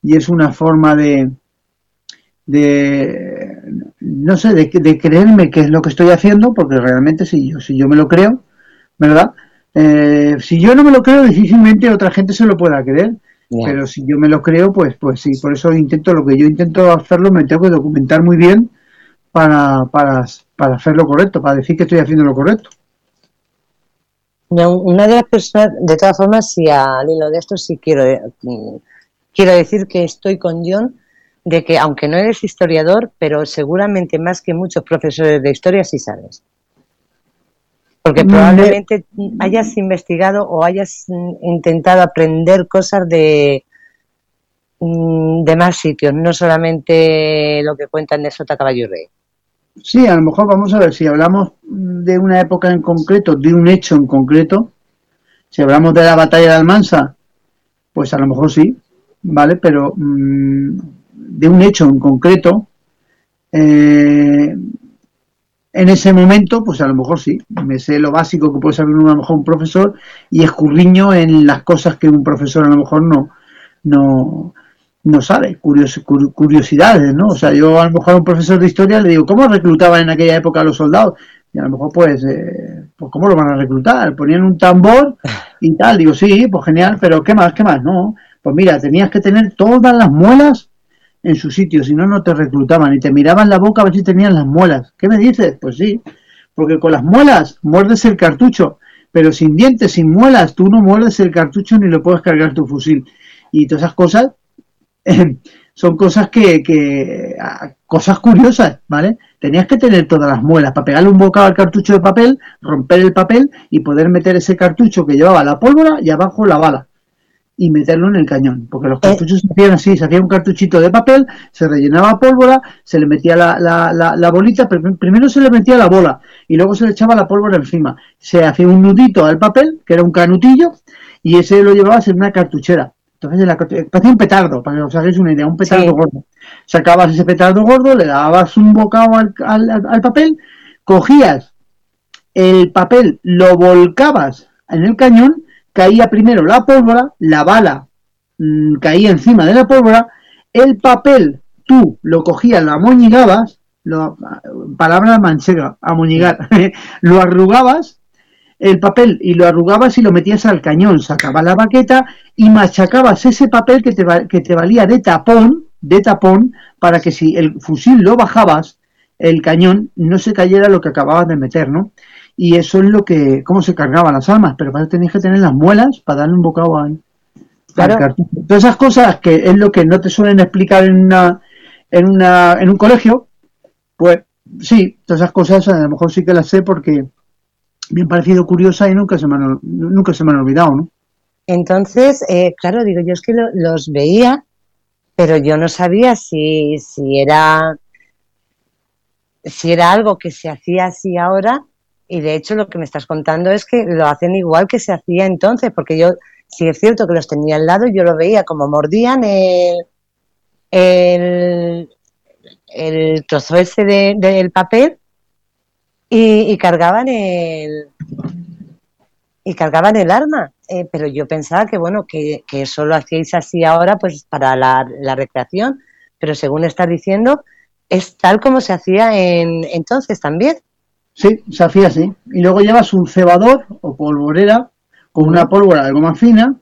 y es una forma de, de no sé, de, de, creerme qué es lo que estoy haciendo, porque realmente si yo, si yo me lo creo, ¿verdad? Eh, si yo no me lo creo, difícilmente otra gente se lo pueda creer. Pero si yo me lo creo, pues, pues sí, por eso intento lo que yo intento hacerlo, me tengo que documentar muy bien para, para, para hacerlo correcto, para decir que estoy haciendo lo correcto. Una de las personas, de todas formas, si al hilo de esto sí quiero, mm, quiero decir que estoy con John, de que aunque no eres historiador, pero seguramente más que muchos profesores de historia sí sabes. Porque probablemente hayas investigado o hayas intentado aprender cosas de, mm, de más sitios, no solamente lo que cuentan de Sota Caballo y Rey. Sí, a lo mejor vamos a ver, si hablamos de una época en concreto, de un hecho en concreto, si hablamos de la batalla de Almansa, pues a lo mejor sí, ¿vale? Pero mm, de un hecho en concreto, eh, en ese momento, pues a lo mejor sí, me sé lo básico que puede saber a mejor un profesor y escurriño en las cosas que un profesor a lo mejor no, no, no sabe, curiosidades, ¿no? O sea, yo a lo mejor a un profesor de historia le digo, ¿cómo reclutaban en aquella época a los soldados? Y a lo mejor, pues, eh, pues, ¿cómo lo van a reclutar? Ponían un tambor y tal. Digo, sí, pues genial, pero ¿qué más? ¿Qué más? No, pues mira, tenías que tener todas las muelas en su sitio, si no, no te reclutaban y te miraban la boca a ver si tenían las muelas. ¿Qué me dices? Pues sí, porque con las muelas muerdes el cartucho, pero sin dientes, sin muelas, tú no muerdes el cartucho ni lo puedes cargar tu fusil. Y todas esas cosas son cosas que, que, cosas curiosas, ¿vale? Tenías que tener todas las muelas para pegarle un bocado al cartucho de papel, romper el papel y poder meter ese cartucho que llevaba la pólvora y abajo la bala y meterlo en el cañón, porque los eh. cartuchos se hacían así, se hacía un cartuchito de papel, se rellenaba pólvora, se le metía la, la, la, bolita, primero se le metía la bola y luego se le echaba la pólvora encima, se hacía un nudito al papel, que era un canutillo, y ese lo llevabas en una cartuchera. Entonces, la, parecía un petardo, para que os hagáis una idea, un petardo gordo. Sacabas ese petardo gordo, le dabas un bocado al, al papel, cogías el papel, lo volcabas en el cañón caía primero la pólvora, la bala mm, caía encima de la pólvora, el papel tú lo cogías, lo amoñigabas, lo, palabra manchega, amoñigar, lo arrugabas, el papel y lo arrugabas y lo metías al cañón, sacabas la baqueta y machacabas ese papel que te, que te valía de tapón, de tapón, para que si el fusil lo bajabas, el cañón no se cayera lo que acababas de meter, ¿no? Y eso es lo que, cómo se cargaban las armas, pero para eso tenéis que tener las muelas para darle un bocado a Todas esas cosas que es lo que no te suelen explicar en una, en una, en un colegio, pues sí, todas esas cosas a lo mejor sí que las sé porque me han parecido curiosas y nunca se me han, nunca se me han olvidado, ¿no? Entonces, eh, claro, digo, yo es que los veía, pero yo no sabía si, si era si era algo que se hacía así ahora y de hecho lo que me estás contando es que lo hacen igual que se hacía entonces, porque yo, si es cierto que los tenía al lado, yo lo veía como mordían el, el, trozo ese del papel y, cargaban el y cargaban el arma. Eh, pero yo pensaba que bueno, que, que, eso lo hacíais así ahora pues para la, la recreación, pero según estás diciendo, es tal como se hacía en entonces también. Sí, se hacía así. Y luego llevas un cebador o polvorera con una pólvora algo más fina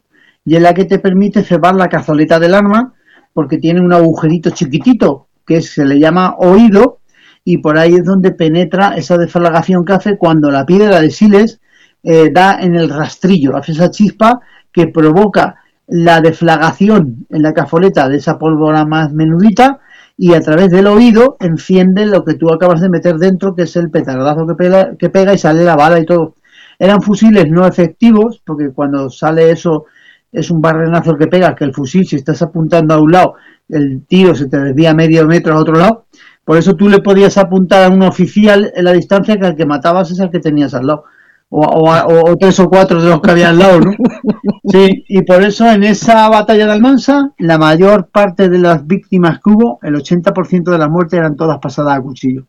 y es la que te permite cebar la cazoleta del arma porque tiene un agujerito chiquitito que se le llama oído y por ahí es donde penetra esa deflagación que hace cuando la piedra de siles eh, da en el rastrillo, hace esa chispa que provoca la deflagación en la cafoleta de esa pólvora más menudita y a través del oído enciende lo que tú acabas de meter dentro, que es el petardazo que pega, que pega y sale la bala y todo. Eran fusiles no efectivos, porque cuando sale eso es un barrenazo que pega, que el fusil, si estás apuntando a un lado, el tiro se te desvía medio metro a otro lado. Por eso tú le podías apuntar a un oficial en la distancia que al que matabas es el que tenías al lado o, tres o cuatro de los que había al lado, ¿no? Sí, y por eso en esa batalla de Almansa, la mayor parte de las víctimas que hubo, el 80% de las muertes eran todas pasadas a cuchillo.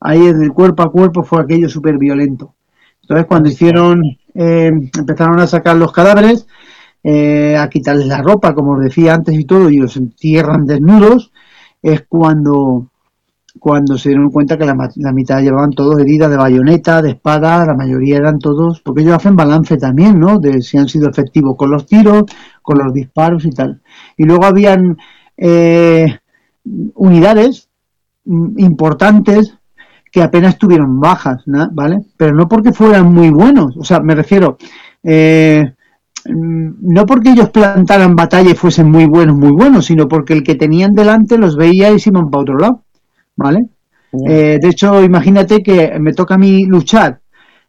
Ahí en el cuerpo a cuerpo fue aquello súper violento. Entonces cuando hicieron, eh, empezaron a sacar los cadáveres, eh, a quitarles la ropa, como os decía antes y todo, y los entierran desnudos, es cuando cuando se dieron cuenta que la, mitad llevaban todos heridas de bayoneta, de espada, la mayoría eran todos, porque ellos hacen balance también, ¿no? De si han sido efectivos con los tiros, con los disparos y tal. Y luego habían eh, unidades mm, importantes que apenas tuvieron bajas, ¿vale? Pero no porque fueran muy buenos, o sea, me refiero, eh, mm, no porque ellos plantaran batalla y fuesen muy buenos, muy buenos, sino porque el que tenían delante los veía y se iban para otro lado. ¿Vale? Eh, de hecho, imagínate que me toca a mí luchar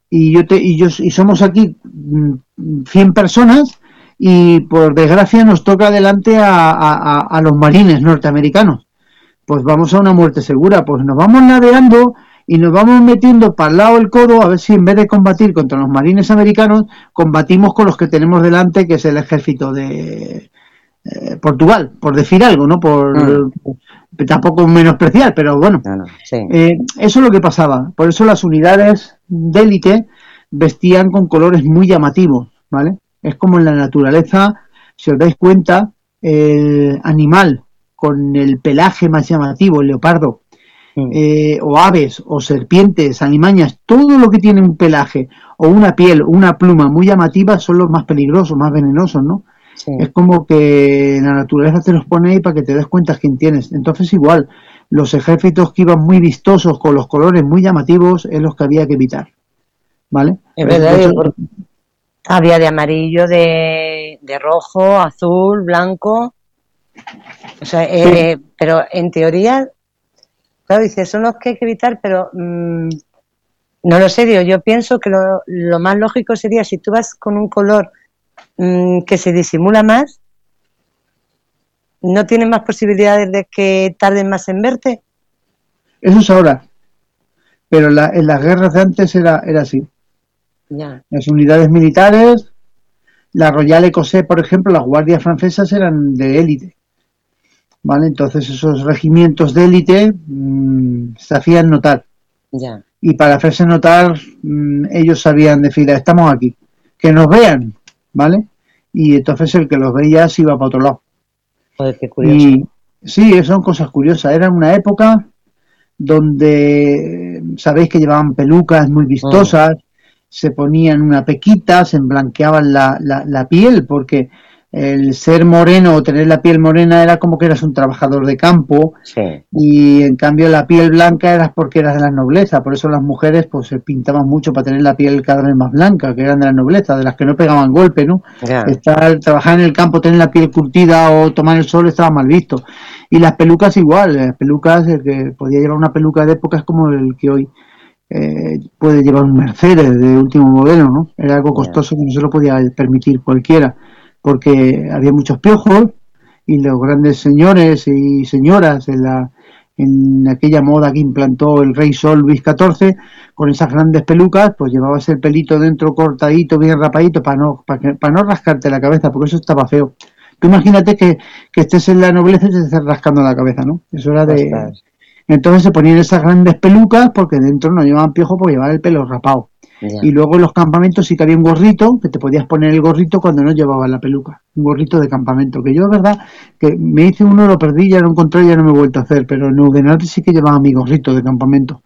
y yo te, y yo y somos aquí 100 mm, personas y por desgracia nos toca adelante a, los marines norteamericanos. Pues vamos a una muerte segura, pues nos vamos ladeando y nos vamos metiendo para el lado del codo a ver si en vez de combatir contra los marines americanos, combatimos con los que tenemos delante, que es el ejército de eh, Portugal, por decir algo, ¿no? Por, mm tampoco menospreciar, pero bueno, eh, eso es lo que pasaba. Por eso las unidades de élite vestían con colores muy llamativos, ¿vale? Es como en la naturaleza, si os dais cuenta, el animal con el pelaje más llamativo, el leopardo, eh, o aves, o serpientes, alimañas, todo lo que tiene un pelaje, o una piel, una pluma muy llamativa, son los más peligrosos, más venenosos, ¿no? Es como que la naturaleza te los pone ahí para que te des cuenta quién tienes. Entonces igual, los ejércitos que iban muy vistosos, con los colores muy llamativos, es los que había que evitar. ¿Vale? Es verdad, había de amarillo, de, rojo, azul, blanco. O sea, eh, pero en teoría, claro, dice, son los que hay que evitar, pero mm, no lo sé, yo pienso que lo, lo más lógico sería si tú vas con un color Mm, que se disimula más, no tiene más posibilidades de que tarden más en verte. Eso es ahora, pero en las guerras de antes era, era así. Las unidades militares, la Royal Écossais, por ejemplo, las guardias francesas eran de élite. ¿Vale? Entonces esos regimientos de élite mm, se hacían notar. Y para hacerse notar, mm, ellos sabían decir, estamos aquí, que nos vean, ¿vale? Y entonces el que los veía se iba para otro lado. Joder, qué curioso. Y sí, son cosas curiosas. Era una época donde sabéis que llevaban pelucas muy vistosas, mm. se ponían una pequita, se emblanqueaban la, la, la piel, porque el ser moreno o tener la piel morena era como que eras un trabajador de campo y en cambio la piel blanca era porque eras de la nobleza, por eso las mujeres pues se pintaban mucho para tener la piel cada vez más blanca, que eran de la nobleza, de las que no pegaban golpe, ¿no? Estar, trabajar en el campo, tener la piel curtida o tomar el sol estaba mal visto. Y las pelucas igual, las pelucas, el que podía llevar una peluca de época es como el que hoy eh, puede llevar un Mercedes de último modelo, ¿no? Era algo costoso que no se lo podía permitir cualquiera porque había muchos piojos y los grandes señores y señoras en, la, en aquella moda que implantó el rey Sol Luis XIV, con esas grandes pelucas, pues llevabas el pelito dentro cortadito, bien rapadito, para no, para, para no rascarte la cabeza, porque eso estaba feo. Tú imagínate que, que estés en la nobleza y te estés rascando la cabeza, ¿no? Eso era de... Entonces se ponían esas grandes pelucas porque dentro no llevaban piojo porque llevaban el pelo rapado. Y luego en los campamentos sí que había un gorrito, que te podías poner el gorrito cuando no llevabas la peluca. Un gorrito de campamento. Que yo, de verdad, que me hice uno, lo perdí, ya lo encontré y ya no me he vuelto a hacer. Pero en Udenarte sí que llevaba mi gorrito de campamento.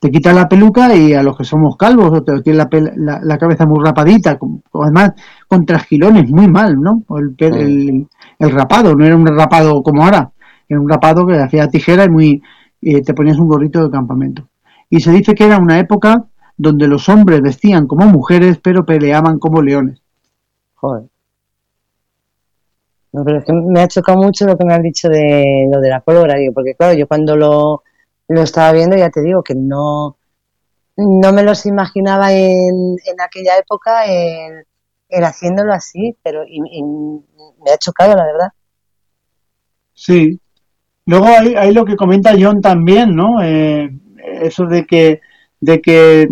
Te quitas la peluca y a los que somos calvos o te tienes la, la, cabeza muy rapadita, además con trasquilones, muy mal, ¿no? El, el, rapado, no era un rapado como ahora, era un rapado que hacía tijera y muy y te ponías un gorrito de campamento. Y se dice que era una época donde los hombres vestían como mujeres pero peleaban como leones. Joder. No, pero es que me ha chocado mucho lo que me has dicho de lo de la pólvora, digo, porque claro, yo cuando lo, lo estaba viendo ya te digo que no, no me los imaginaba en, en aquella época el, el haciéndolo así, pero y, y me ha chocado, la verdad. Sí. Luego hay, hay lo que comenta John también, ¿no? Eh, eso de que, de que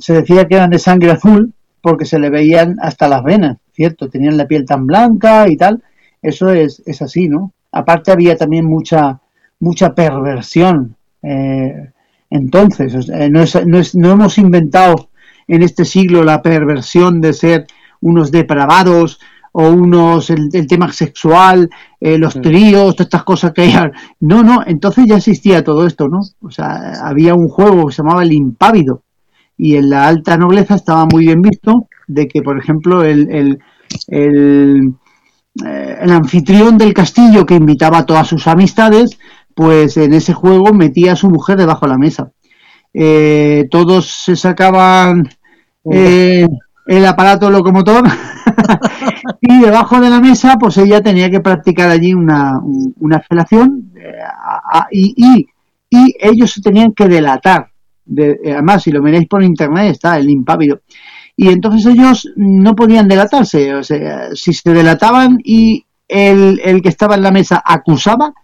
se decía que eran de sangre azul porque se le veían hasta las venas, ¿cierto? Tenían la piel tan blanca y tal. Eso es, es así, ¿no? Aparte había también mucha, mucha perversión. Eh, entonces, no, es, no, es, no hemos inventado en este siglo la perversión de ser unos depravados o unos el, el tema sexual, eh, los tríos, todas estas cosas que hay. No, no, entonces ya existía todo esto, ¿no? O sea, había un juego que se llamaba el impávido y en la alta nobleza estaba muy bien visto de que, por ejemplo, el, el, el, eh, el anfitrión del castillo que invitaba a todas sus amistades, pues en ese juego metía a su mujer debajo de la mesa. Eh, todos se sacaban eh, el aparato locomotor y debajo de la mesa pues ella tenía que practicar allí una, una felación eh, a, a, y, y, y, ellos se tenían que delatar de, además si lo miráis por internet está el impávido. Y entonces ellos no podían delatarse o sea, si se delataban y el, el que estaba en la mesa acusaba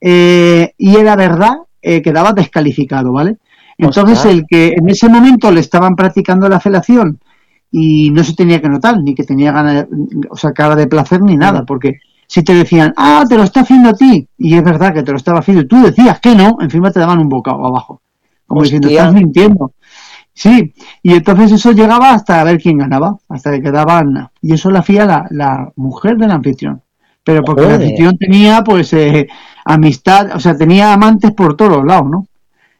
eh, y era verdad eh, quedaba descalificado vale entonces el que en ese momento le estaban practicando la felación y no se tenía que notar, ni que tenía ganas, o sea, cara de placer ni nada, porque si te decían, ah, te lo está haciendo a ti, y es verdad que te lo estaba haciendo, y tú decías que no, encima te daban un bocado abajo, como Hostia. diciendo, estás mintiendo. Sí, y entonces eso llegaba hasta ver quién ganaba, hasta que quedaban, y eso lo hacía la, la mujer del anfitrión, pero porque el anfitrión tenía, pues, eh, amistad, o sea, tenía amantes por todos lados, ¿no?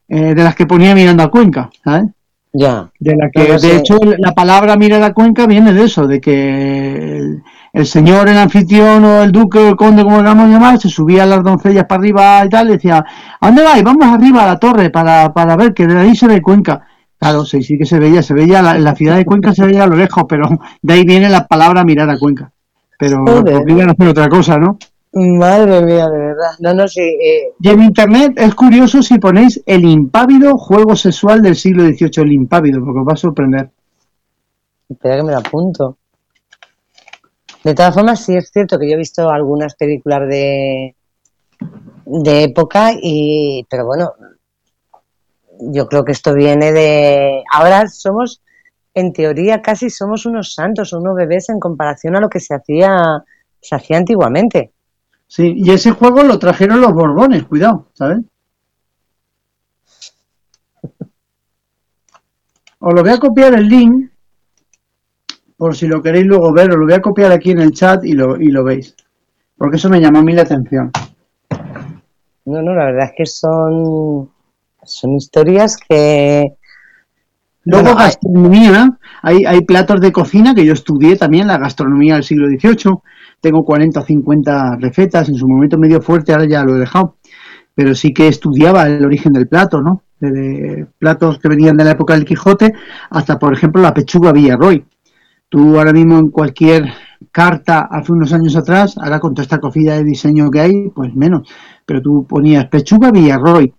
Eh, de las que ponía mirando a Cuenca, ¿sabes? Ya. De la que, de hecho, la palabra mira la cuenca viene de eso, de que el, el, señor, el anfitrión o el duque o el conde, como lo vamos a llamar, se subía a las doncellas para arriba y tal, y decía, ¿a dónde vais? Vamos arriba a la torre para, para ver que de ahí se ve Cuenca. Claro, sí, sí que se veía, se veía, la, la ciudad de Cuenca se veía a lo lejos, pero de ahí viene la palabra mirar a Cuenca. Pero obligan a hacer otra cosa, ¿no? Madre mía, de verdad. No, no, sí, eh... Y en internet es curioso si ponéis el impávido juego sexual del siglo XVIII, el impávido, porque os va a sorprender. Espera que me lo apunto. De todas formas, sí es cierto que yo he visto algunas películas de, de época, y pero bueno, yo creo que esto viene de... Ahora somos, en teoría, casi somos unos santos, unos bebés en comparación a lo que se hacía, se hacía antiguamente. Sí, y ese juego lo trajeron los Borbones, cuidado, ¿sabes? Os lo voy a copiar el link, por si lo queréis luego ver, os lo voy a copiar aquí en el chat y lo, y lo veis. Porque eso me llamó a mí la atención. No, no, la verdad es que son, son historias que... Luego gastronomía, hay, hay platos de cocina que yo estudié también, la gastronomía del siglo XVIII, tengo 40 o 50 recetas, en su momento medio fuerte, ahora ya lo he dejado, pero sí que estudiaba el origen del plato, ¿no? De, de platos que venían de la época del Quijote hasta, por ejemplo, la pechuga Villarroy. Tú ahora mismo en cualquier carta hace unos años atrás, ahora con toda esta cofilla de diseño que hay, pues menos, pero tú ponías pechuga Villarroy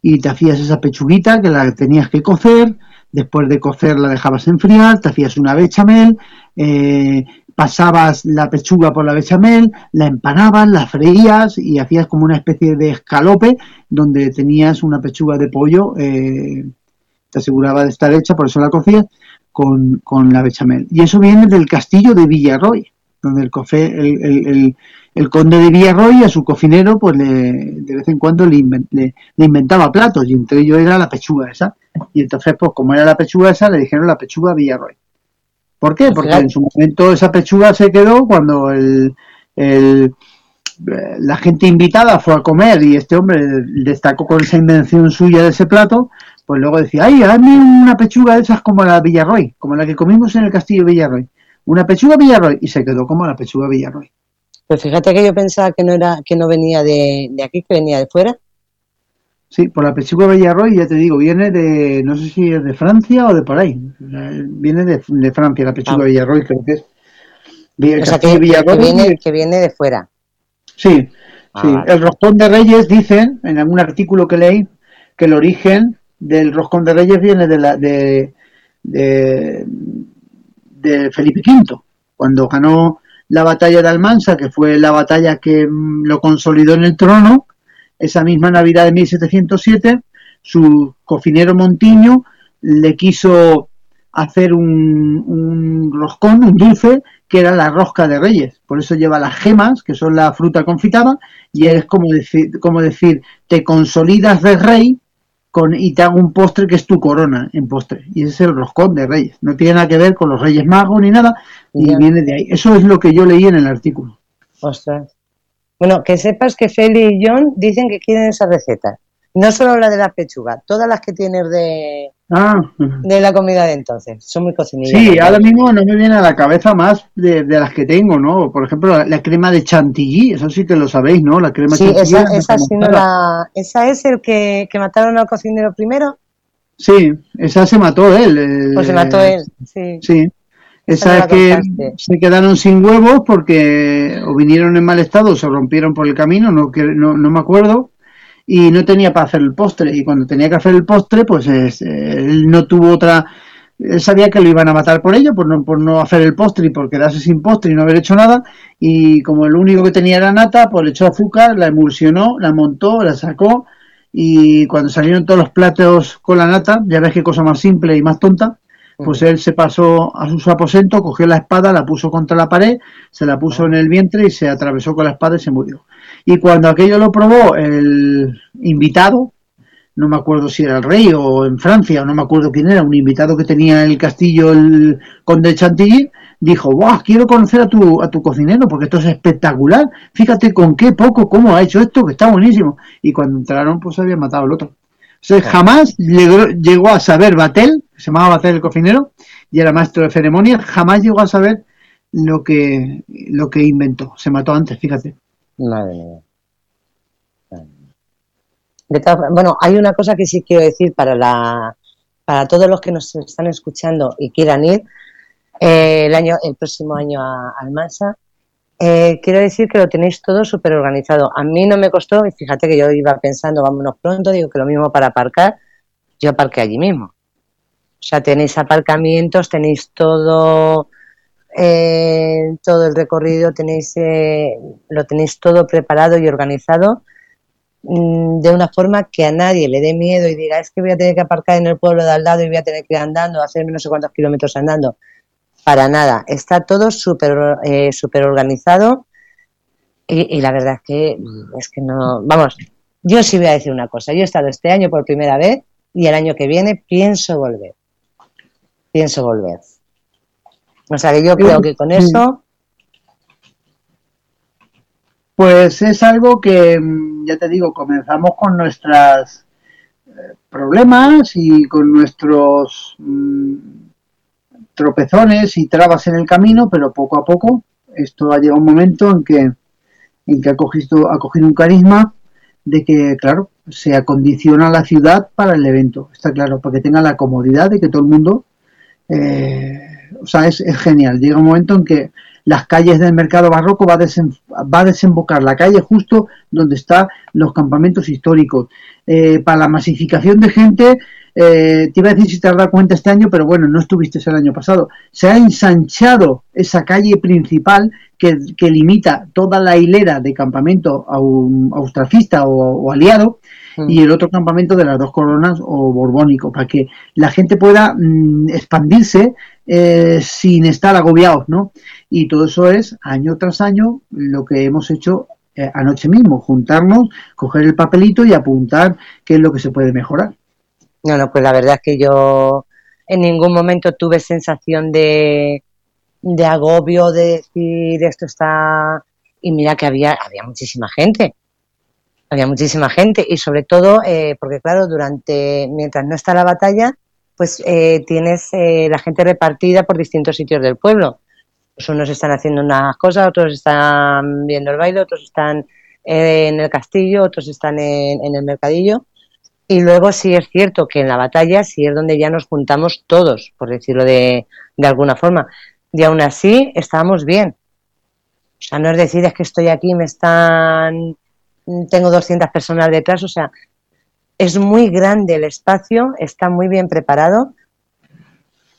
y te hacías esa pechuguita que la tenías que cocer, después de cocer la dejabas enfriar, te hacías una bechamel, eh, pasabas la pechuga por la bechamel, la empanabas, la freías y hacías como una especie de escalope donde tenías una pechuga de pollo, eh, te aseguraba de estar hecha, por eso la cocías, con, con, la bechamel. Y eso viene del castillo de Villarroy, donde el, el, conde de Villarroy a su cocinero pues le, de vez en cuando le, le, inventaba platos y entre ellos era la pechuga esa. Y entonces pues como era la pechuga esa le dijeron la pechuga Villarroy. ¿Por qué? Porque en su momento esa pechuga se quedó cuando el, el, la gente invitada fue a comer y este hombre destacó con esa invención suya de ese plato, pues luego decía, ay, hazme una pechuga de esas como la Villarroy, como la que comimos en el castillo Villarroy. Una pechuga Villarroy y se quedó como la pechuga Villarroy. Pues fíjate que yo pensaba que no era que no venía de, de aquí, que venía de fuera. Sí, por la pechuga Villarroy, ya te digo, viene de, no sé si es de Francia o de por ahí. Viene de, de Francia, la pechuga ah. Villarroy, creo que es. o sea, que, viene, que viene de fuera. Sí, ah, sí. El roscón de Reyes dicen, en algún artículo que leí, que el origen del roscón de Reyes viene de la de, de, de Felipe V, cuando ganó la batalla de Almansa, que fue la batalla que mm, lo consolidó en el trono, esa misma Navidad de 1707, su cocinero Montiño le quiso hacer un, roscón, un dulce, que era la rosca de reyes. Por eso lleva las gemas, que son la fruta confitada, y es como decir, como decir te consolidas de rey con, y te hago un postre que es tu corona en postre. Y ese es el roscón de reyes. No tiene nada que ver con los reyes magos ni nada, y viene de ahí. Eso es lo que yo leí en el artículo. Ostras. Bueno, que sepas que Feli y John dicen que quieren esa receta. No solo la de la pechuga, todas las que tienes de, ah. de la comida de entonces. Son muy cocinillas. Sí, ahora mismo no me viene a la cabeza más de, las que tengo, ¿no? Por ejemplo, la, crema de chantilly, eso sí que lo sabéis, ¿no? La crema sí, Esa, esa, sí no la, esa es el que, que mataron al cocinero primero. Sí, esa se mató él. pues se mató él, sí. Sí. Esa es que se quedaron sin huevos porque o vinieron en mal estado o se rompieron por el camino, no, no, no me acuerdo y no tenía para hacer el postre. Y cuando tenía que hacer el postre, pues él no tuvo otra. Él sabía que lo iban a matar por ello, por no, por no hacer el postre y por quedarse sin postre y no haber hecho nada. Y como el único que tenía era nata, pues le echó azúcar, la emulsionó, la montó, la sacó. Y cuando salieron todos los platos con la nata, ya ves qué cosa más simple y más tonta, pues él se pasó a su aposento, cogió la espada, la puso contra la pared, se la puso en el vientre y se atravesó con la espada y se murió. Y cuando aquello lo probó el invitado, no me acuerdo si era el rey o en Francia, o no me acuerdo quién era, un invitado que tenía en el castillo el conde Chantilly, dijo, ¡Wow! Quiero conocer a tu, a tu cocinero porque esto es espectacular. Fíjate con qué poco, cómo ha hecho esto, que está buenísimo. Y cuando entraron, pues se había matado al otro. O jamás llegó, llegó, a saber Batel, se llamaba Batel el cocinero, y era maestro de ceremonias, jamás llegó a saber lo que, lo que inventó. Se mató antes, fíjate. Madre mía. bueno, hay una cosa que sí quiero decir para la para todos los que nos están escuchando y quieran ir eh, el año el próximo año a Almansa. Eh, quiero decir que lo tenéis todo súper organizado. A mí no me costó, y fíjate que yo iba pensando, vámonos pronto, digo que lo mismo para aparcar, yo aparqué allí mismo. O sea, tenéis aparcamientos, tenéis todo eh, todo el recorrido tenéis eh, lo tenéis todo preparado y organizado mm, de una forma que a nadie le dé miedo y diga es que voy a tener que aparcar en el pueblo de al lado y voy a tener que ir andando, hacerme no sé cuántos kilómetros andando. Para nada, está todo súper eh, super organizado y, y, la verdad es que es que no, vamos, yo sí voy a decir una cosa, yo he estado este año por primera vez y el año que viene pienso volver, pienso volver. O sea que yo creo que con eso... Pues es algo que, mm, ya te digo, comenzamos con nuestros eh, problemas y con nuestros mm, tropezones y trabas en el camino, pero poco a poco esto ha llegado un momento en que, en que ha, cogido, ha cogido un carisma de que, claro, se acondiciona la ciudad para el evento, está claro, para que tenga la comodidad de que todo el mundo eh, o sea, es, genial. Llega un momento en que las calles del mercado barroco va a, va a desembocar la calle justo donde están los campamentos históricos. Eh, para la masificación de gente, eh, te iba a decir si te has dado cuenta este año, pero bueno, no estuviste el año pasado. Se ha ensanchado esa calle principal que, limita toda la hilera de campamento austrafista o, aliado mm. y el otro campamento de las dos coronas o borbónico, para que la gente pueda mm, expandirse eh, sin estar agobiados, ¿no? Y todo eso es año tras año lo que hemos hecho eh, anoche mismo, juntarnos, coger el papelito y apuntar qué es lo que se puede mejorar. No, no, pues la verdad es que yo en ningún momento tuve sensación de, de agobio, de decir esto está... Y mira que había, había muchísima gente, había muchísima gente y sobre todo eh, porque claro, durante, mientras no está la batalla, pues eh, tienes eh, la gente repartida por distintos sitios del pueblo. Pues unos están haciendo unas cosas, otros están viendo el baile, otros están eh, en el castillo, otros están en, el mercadillo. Y luego sí es cierto que en la batalla sí es donde ya nos juntamos todos, por decirlo de, de alguna forma. Y aún así estábamos bien. O sea, no es decir, es que estoy aquí, me están, tengo 200 personas detrás, o sea, es muy grande el espacio, está muy bien preparado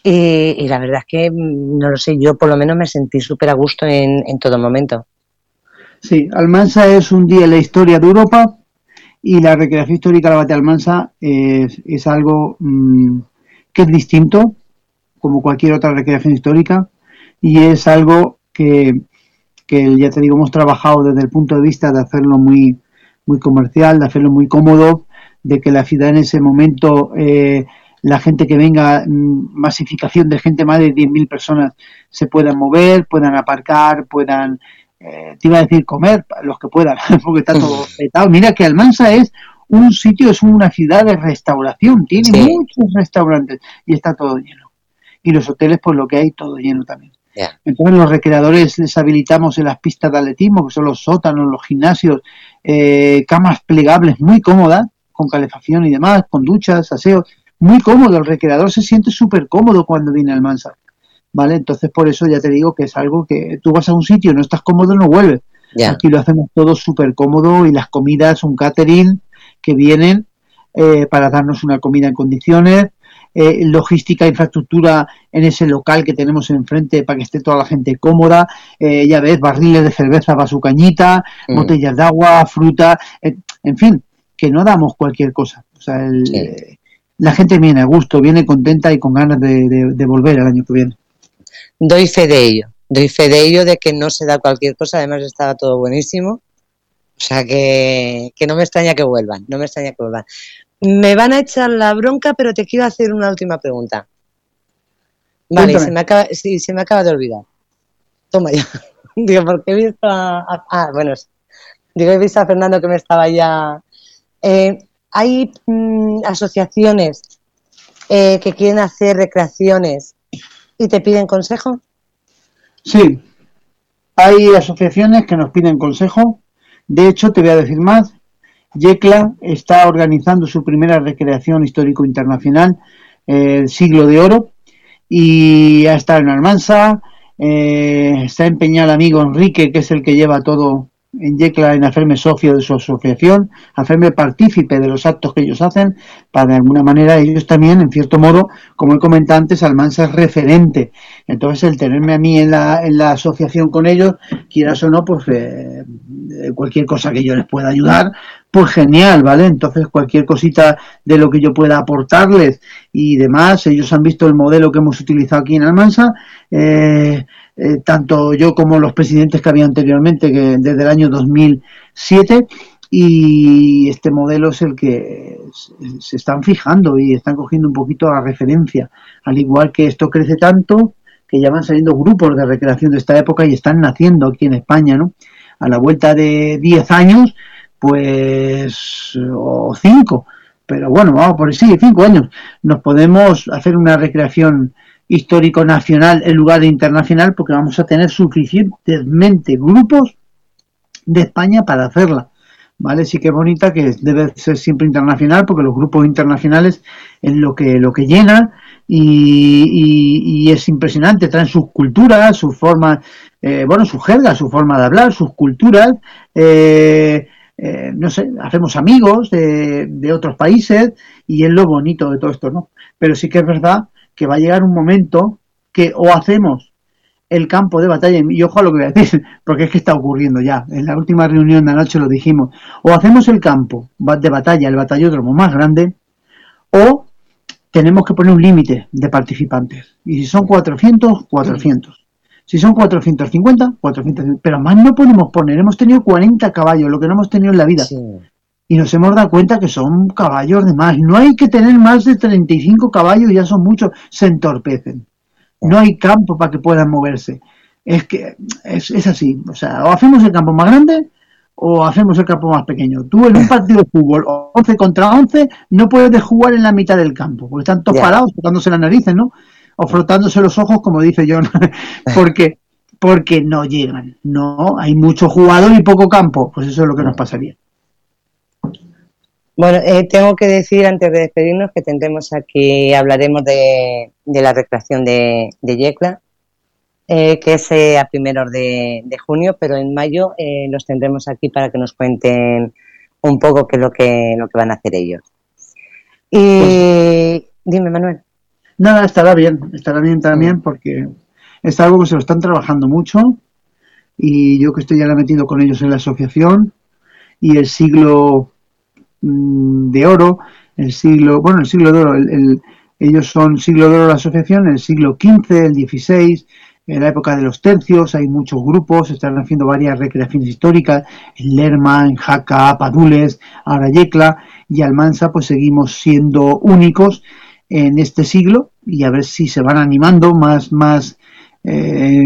y, la verdad es que, mm, no lo sé, yo por lo menos me sentí súper a gusto en, en todo momento. Sí, Almansa es un día en la historia de Europa y la recreación histórica de la Batalla Almansa es, es algo mm, que es distinto, como cualquier otra recreación histórica, y es algo que, que, ya te digo, hemos trabajado desde el punto de vista de hacerlo muy, muy comercial, de hacerlo muy cómodo, de que la ciudad en ese momento, eh, la gente que venga, mm, masificación de gente, más de 10.000 personas, se puedan mover, puedan aparcar, puedan, eh, te iba a decir comer, los que puedan, porque está todo petado. Mira que Almansa es un sitio, es una ciudad de restauración, tiene muchos restaurantes y está todo lleno. Y los hoteles, pues lo que hay, todo lleno también. Entonces los recreadores les habilitamos en las pistas de atletismo, que son los sótanos, los gimnasios, eh, camas plegables muy cómodas, con calefacción y demás, con duchas, aseos, muy cómodo. El recreador se siente súper cómodo cuando viene al Mansa. ¿Vale? Entonces por eso ya te digo que es algo que tú vas a un sitio, no estás cómodo, no vuelves. Aquí lo hacemos todo súper cómodo y las comidas, un catering que vienen eh, para darnos una comida en condiciones, eh, logística, infraestructura en ese local que tenemos enfrente para que esté toda la gente cómoda, eh, ya ves, barriles de cerveza para su cañita, mm. botellas de agua, fruta, en fin, que no damos cualquier cosa. O sea, la gente viene a gusto, viene contenta y con ganas de, volver el año que viene. Doy fe de ello, doy fe de ello de que no se da cualquier cosa, además estaba todo buenísimo. O sea que, que no me extraña que vuelvan, no me extraña que vuelvan. Me van a echar la bronca, pero te quiero hacer una última pregunta. Vale, se me, acaba, sí, se me acaba de olvidar. Toma ya. Digo, porque he visto a, ah, bueno, digo, he visto a Fernando que me estaba ya... Eh, hay mm, asociaciones eh, que quieren hacer recreaciones y te piden consejo. Sí, hay asociaciones que nos piden consejo. De hecho, te voy a decir más. Yecla está organizando su primera recreación histórico internacional, el siglo de oro, y ha estado en Almansa, eh, está empeñado el amigo Enrique, que es el que lleva todo en Yecla en hacerme socio de su asociación, hacerme partícipe de los actos que ellos hacen, para de alguna manera ellos también, en cierto modo, como he comentado antes, Almansa es referente. Entonces, el tenerme a mí en la, en la asociación con ellos, quieras o no, pues eh, cualquier cosa que yo les pueda ayudar, pues genial, ¿vale? Entonces cualquier cosita de lo que yo pueda aportarles y demás, ellos han visto el modelo que hemos utilizado aquí en Almansa, eh, eh, tanto yo como los presidentes que había anteriormente, que desde el año 2007, y este modelo es el que se están fijando y están cogiendo un poquito a referencia, al igual que esto crece tanto que ya van saliendo grupos de recreación de esta época y están naciendo aquí en España, ¿no? A la vuelta de 10 años pues, o cinco, pero bueno, vamos por sí, cinco años, nos podemos hacer una recreación histórico nacional en lugar de internacional porque vamos a tener suficientemente grupos de España para hacerla. ¿Vale? Sí que bonita que debe ser siempre internacional porque los grupos internacionales es lo que, lo que llena y, es impresionante, traen sus culturas, sus formas, eh, bueno, su jerga, su forma de hablar, sus culturas, eh, eh, no sé, hacemos amigos de, de, otros países y es lo bonito de todo esto, ¿no? Pero sí que es verdad que va a llegar un momento que o hacemos el campo de batalla, y ojo a lo que voy a decir, porque es que está ocurriendo ya, en la última reunión de anoche lo dijimos, o hacemos el campo de batalla, el batallódromo más grande, o tenemos que poner un límite de participantes. Y si son 400, 400. Si son 450, 450. Pero más no podemos poner. Hemos tenido 40 caballos, lo que no hemos tenido en la vida. Y nos hemos dado cuenta que son caballos de más. No hay que tener más de 35 caballos, ya son muchos. Se entorpecen. No hay campo para que puedan moverse. Es que es, es así. O sea, o hacemos el campo más grande o hacemos el campo más pequeño. Tú en un partido de fútbol 11 contra 11 no puedes jugar en la mitad del campo, porque están todos parados tocándose las narices, ¿no? O frotándose los ojos, como dice John, porque, porque no llegan. No, hay mucho jugador y poco campo. Pues eso es lo que nos pasaría. Bueno, eh, tengo que decir antes de despedirnos que tendremos aquí, hablaremos de, de la recreación de, de Yecla. eh, que es eh, a primeros de, de, junio, pero en mayo los tendremos aquí para que nos cuenten un poco qué es lo que, lo que van a hacer ellos. Y pues, dime, Manuel. Nada, estará bien, estará bien también porque es algo que se lo están trabajando mucho y yo que estoy ya metido con ellos en la asociación y el siglo mm, de oro, el siglo, bueno, el siglo de oro, el, ellos son siglo de oro la asociación, el siglo XV, el XVI, en la época de los tercios, hay muchos grupos, están haciendo varias recreaciones históricas, en Lerma, en Jaca, Padules, ahora Yecla, y Almansa, pues seguimos siendo únicos en este siglo y a ver si se van animando más, más, eh,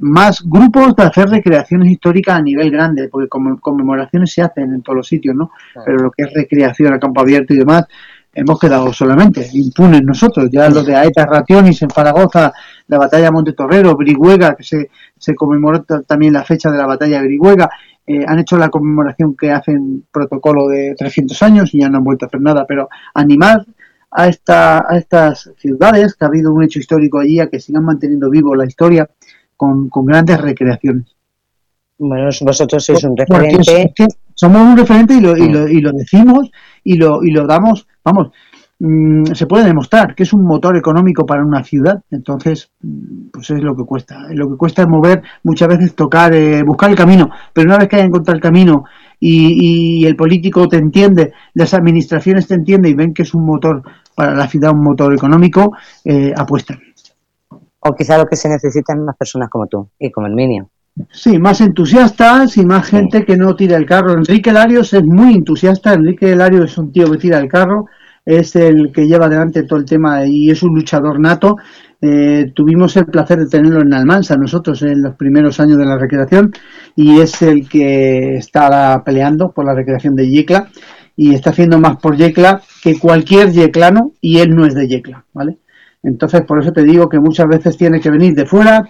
más grupos de hacer recreaciones históricas a nivel grande, porque como conmemoraciones se hacen en todos los sitios, ¿no? Pero lo que es recreación a campo abierto y demás, hemos quedado solamente impunes nosotros. Ya los de Aeta Rationis en Zaragoza, la batalla de Monte Torrero, Brihuega, que se, se conmemoró también la fecha de la batalla de Brihuega, eh, han hecho la conmemoración que hacen protocolo de 300 años y ya no han vuelto a hacer nada, pero animar a, esta, a estas ciudades, que ha habido un hecho histórico allí, a que sigan manteniendo vivo la historia con, grandes recreaciones. Bueno, vosotros sois un referente. somos un referente y lo, y lo, y lo decimos y lo, y lo damos, vamos, mm, se puede demostrar que es un motor económico para una ciudad, entonces, mm, pues es lo que cuesta. Lo que cuesta es mover, muchas veces tocar, eh, buscar el camino, pero una vez que hayan encontrado el camino y, el político te entiende, las administraciones te entienden y ven que es un motor para la ciudad, un motor económico, eh, apuestan. O quizá lo que se necesitan más personas como tú y como el Minio. Sí, más entusiastas y más gente que no tira el carro. Enrique Larios es muy entusiasta. Enrique Larios es un tío que tira el carro, es el que lleva adelante todo el tema y es un luchador nato. Eh, tuvimos el placer de tenerlo en Almansa nosotros en los primeros años de la recreación y es el que está peleando por la recreación de Yecla y está haciendo más por Yecla que cualquier yeclano y él no es de Yecla, ¿vale? Entonces, por eso te digo que muchas veces tiene que venir de fuera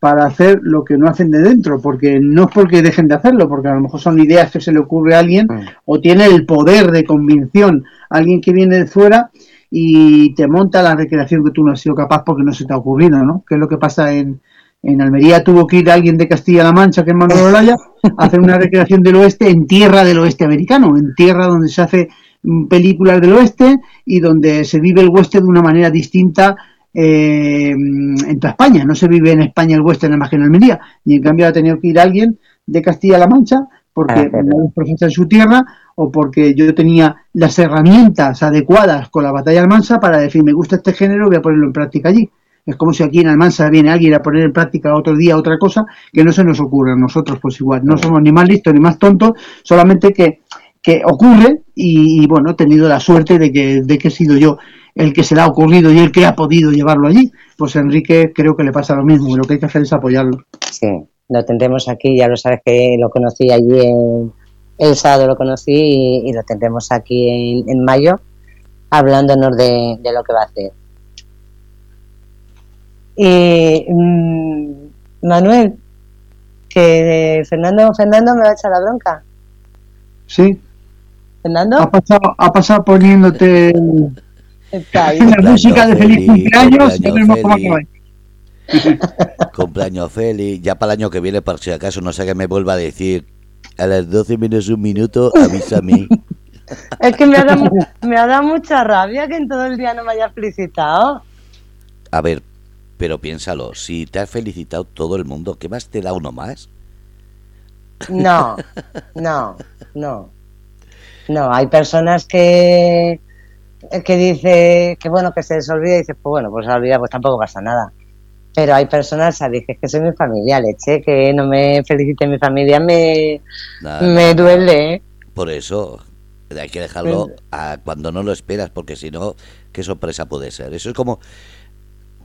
para hacer lo que no hacen de dentro, porque no es porque dejen de hacerlo, porque a lo mejor son ideas que se le ocurre a alguien mm. o tiene el poder de convicción alguien que viene de fuera y te monta la recreación que tú no has sido capaz porque no se te ha ocurrido, ¿no? Que es lo que pasa en, en Almería tuvo que ir alguien de Castilla-La Mancha, que es Manuel Olaya, a hacer una recreación del oeste en tierra del oeste americano, en tierra donde se hace mm, películas del oeste y donde se vive el oeste de una manera distinta eh, en toda España. No se vive en España el oeste nada más que en Almería. Y en cambio ha tenido que ir alguien de Castilla-La Mancha porque ah, no profeta en su tierra o porque yo tenía las herramientas adecuadas con la batalla almansa para decir me gusta este género, voy a ponerlo en práctica allí. Es como si aquí en Almansa viene alguien a poner en práctica otro día otra cosa que no se nos ocurre a nosotros, pues igual. No somos ni más listos ni más tontos, solamente que, que ocurre y, bueno, he tenido la suerte de que, de que he sido yo el que se le ha ocurrido y el que ha podido llevarlo allí. Pues Enrique creo que le pasa lo mismo, lo que hay que hacer es apoyarlo. Sí, lo tendremos aquí, ya lo sabes que lo conocí allí en, el sábado lo conocí y, lo tendremos aquí en, mayo hablándonos de, lo que va a hacer. Y mm, Manuel, que Fernando, Fernando me va a echar la bronca. Sí. Fernando. Ha pasado, ha pasado poniéndote la música de feliz cumpleaños, cumpleaños feliz. Ya para el año que viene, por si acaso no sé qué me vuelva a decir a las 12 menos un minuto, avísame. es que me ha, dado, me ha dado mucha rabia que en todo el día no me haya felicitado. A ver, pero piénsalo, si te has felicitado todo el mundo, ¿qué más te da uno más? No, no, no. No, hay personas que, que dice que bueno, que se les olvida y dice, pues bueno, pues se olvida, pues tampoco pasa nada. Pero hay personas, o dije, que soy mi familia, leche, que no me felicite mi familia, me, me duele. Por eso, hay que dejarlo a cuando no lo esperas, porque si no, ¿qué sorpresa puede ser? Eso es como,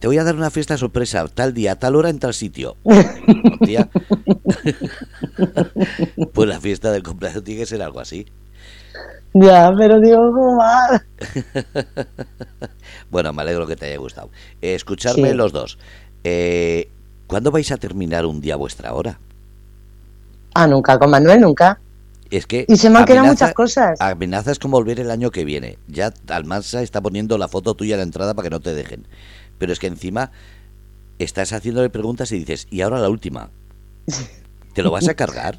te voy a dar una fiesta sorpresa, tal día, tal hora en tal sitio. pues la fiesta del cumpleaños tiene que ser algo así. Ya, pero digo, ¿cómo mal? bueno, me alegro que te haya gustado. escucharme los dos. Eh, ¿Cuándo vais a terminar un día vuestra hora? Ah, nunca, con Manuel nunca. Es que y se me han quedado muchas cosas. Amenazas con volver el año que viene. Ya Almansa está poniendo la foto tuya en la entrada para que no te dejen. Pero es que encima estás haciéndole preguntas y dices, y ahora la última. ¿Te lo vas a cargar?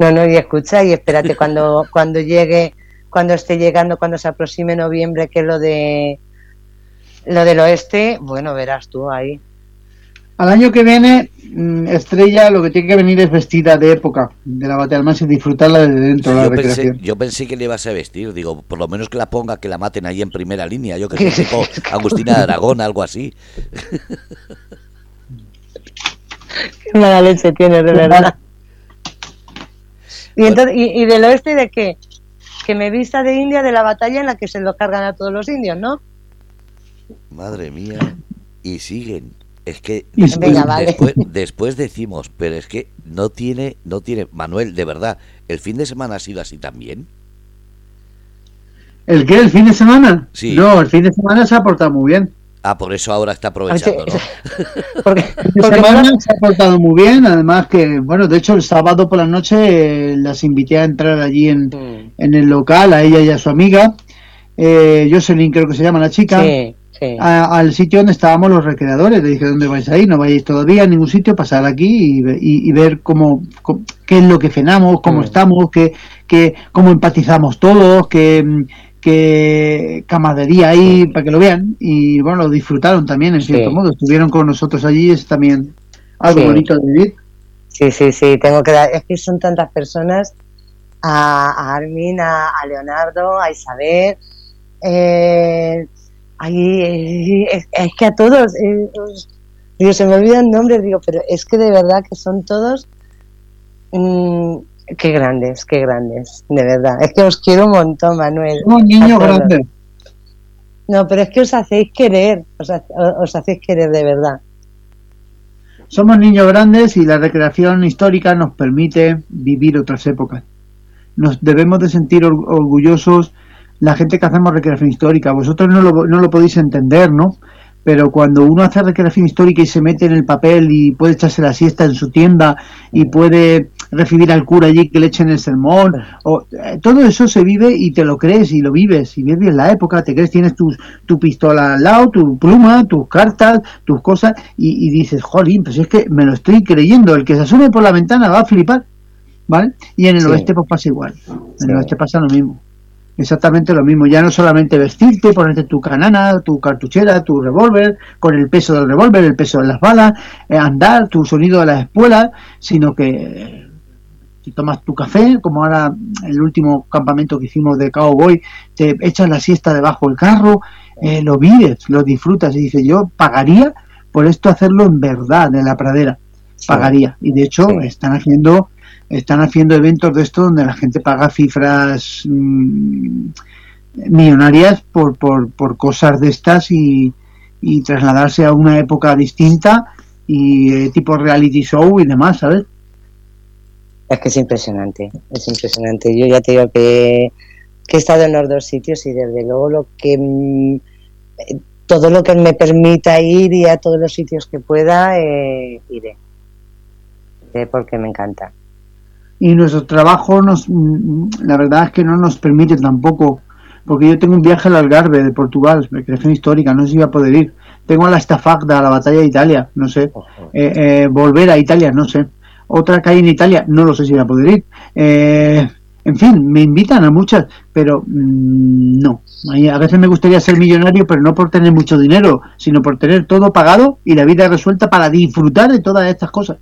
No, no, y escucha y espérate cuando, cuando llegue, cuando esté llegando, cuando se aproxime noviembre, que es lo de lo del oeste, bueno, verás tú ahí. Al año que viene, mm, Estrella lo que tiene que venir es vestida de época de la batalla más y disfrutarla desde dentro de la yo, pensé, recreación. yo pensé que le ibas a vestir, digo, por lo menos que la ponga, que la maten ahí en primera línea, yo que sé, tipo Agustina de Aragón, algo así. Qué mala leche tienes, de verdad. Y, entonces, y, y del oeste de qué? Que me vista de India de la batalla en la que se lo cargan a todos los indios, ¿no? Madre mía. Y siguen. Es que después, Venga, vale. después, después decimos, pero es que no tiene, no tiene, Manuel, de verdad, ¿el fin de semana ha sido así también? ¿El qué? ¿El fin de semana? Sí. No, el fin de semana se ha portado muy bien. Ah, por eso ahora está aprovechando, ¿no? Porque, El fin de porque semana se ha portado muy bien, además que, bueno, de hecho el sábado por la noche eh, las invité a entrar allí en, Mm, en el local, a ella y a su amiga, eh, Jocelyn creo que se llama la chica, Sí, sí. a- al sitio donde estábamos los recreadores. Le dije, ¿dónde vais a ir? No vayáis todavía a ningún sitio, pasar aquí y, y- y ver cómo, cómo- qué es lo que cenamos, cómo Mm. estamos, qué, qué, cómo empatizamos todos, qué, mm, qué camaradería hay, para que lo vean. Y bueno, lo disfrutaron también, en Sí. cierto modo. Estuvieron con nosotros allí, es también algo Sí. bonito de vivir. Sí, sí, sí, tengo que dar, es que son tantas personas, a, a Armin, a, a Leonardo, a Isabel, eh, ahí, eh, es, es que a todos, eh, digo, se me olvidan nombres, digo, pero es que de verdad que son todos, mm, qué grandes, qué grandes, de verdad, es que os quiero un montón, Manuel. Somos niños A todos. grandes. No, pero es que os hacéis querer, os, ha- os hacéis querer de verdad. Somos niños grandes y la recreación histórica nos permite vivir otras épocas. Nos debemos de sentir or- orgullosos la gente que hacemos recreación histórica. Vosotros no lo, no lo podéis entender, ¿no? Pero cuando uno hace recreación histórica y se mete en el papel y puede echarse la siesta en su tienda y puede recibir al cura allí que le echen el sermón, o, eh, todo eso se vive y te lo crees y lo vives y vives la época, te crees, tienes tus, tu pistola al lado, tu pluma, tus cartas, tus cosas y, y dices, jolín, pues es que me lo estoy creyendo, el que se asome por la ventana va a flipar, ¿vale? Y en el Sí. oeste pues pasa igual, en Sí. el oeste pasa lo mismo. Exactamente lo mismo, ya no solamente vestirte, ponerte tu canana, tu cartuchera, tu revólver, con el peso del revólver, el peso de las balas, eh, andar, tu sonido de las espuelas, sino que eh, si tomas tu café, como ahora el último campamento que hicimos de cowboy, te echas la siesta debajo del carro, eh, lo vives, lo disfrutas y dices, yo pagaría por esto hacerlo en verdad, en la pradera, pagaría. Y de hecho Sí. están haciendo están haciendo eventos de esto donde la gente paga cifras mm, millonarias por, por, por cosas de estas y, trasladarse a una época distinta y eh, tipo reality show y demás, ¿sabes? Es que es impresionante, es impresionante. Yo ya te digo que, que he estado en los dos sitios y desde luego lo que mm, eh, todo lo que me permita ir y a todos los sitios que pueda eh, iré. Iré porque me encanta. Y nuestro trabajo nos mm, la verdad es que no nos permite tampoco porque yo tengo un viaje al Algarve de Portugal recreación histórica no sé si voy a poder ir. Tengo a la Estafagda a la batalla de Italia no sé. Eh, eh, volver a Italia no sé. Otra hay en Italia no lo sé si voy a poder ir. Eh, en fin me invitan a muchas pero mm, no. A veces me gustaría ser millonario pero no por tener mucho dinero sino por tener todo pagado y la vida resuelta para disfrutar de todas estas cosas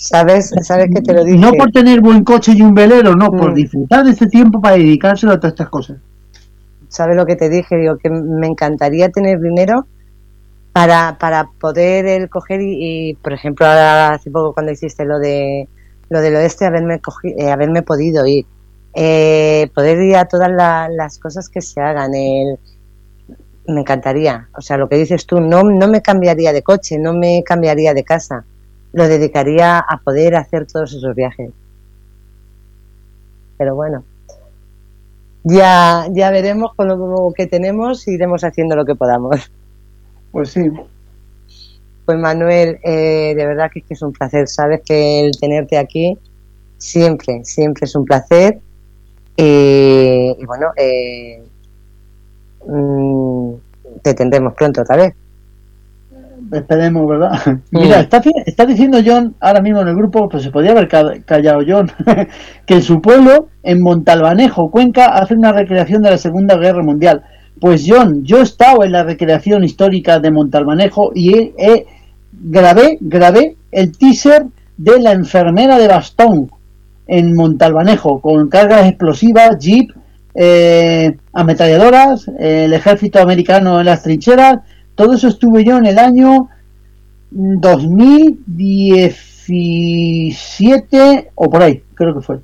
¿Sabes? ¿Sabes que te lo dije? no por tener buen coche y un velero, no, por Mm. disfrutar de ese tiempo para dedicárselo a todas estas cosas. ¿Sabes lo que te dije? Digo que me encantaría tener dinero para, para poder el coger y, y, por ejemplo, ahora hace poco cuando hiciste lo de lo del oeste, haberme, eh, haberme podido ir. Eh, poder ir a todas la- las cosas que se hagan. El, me encantaría. O sea, lo que dices tú, no, no me cambiaría de coche, no me cambiaría de casa. Lo dedicaría a poder hacer todos esos viajes. Pero bueno, ya, ya veremos con lo que tenemos y iremos haciendo lo que podamos. Pues sí. Pues Manuel, eh, de verdad que es, un placer. Sabes que el tenerte aquí siempre, siempre es un placer. Y, y bueno, eh, mm, te tendremos pronto otra vez. Esperemos, ¿verdad? Mira, está, está diciendo John ahora mismo en el grupo, pues se podía haber callado John, que en su pueblo, en Montalbanejo, Cuenca, hace una recreación de la Segunda Guerra Mundial. Pues John, yo he estado en la recreación histórica de Montalbanejo y he, grabé, grabé el teaser de la enfermera de bastón en Montalbanejo, con cargas explosivas, jeep, eh, ametralladoras, el ejército americano en las trincheras, todo eso estuve yo en el año 2017 o por ahí, creo que fue.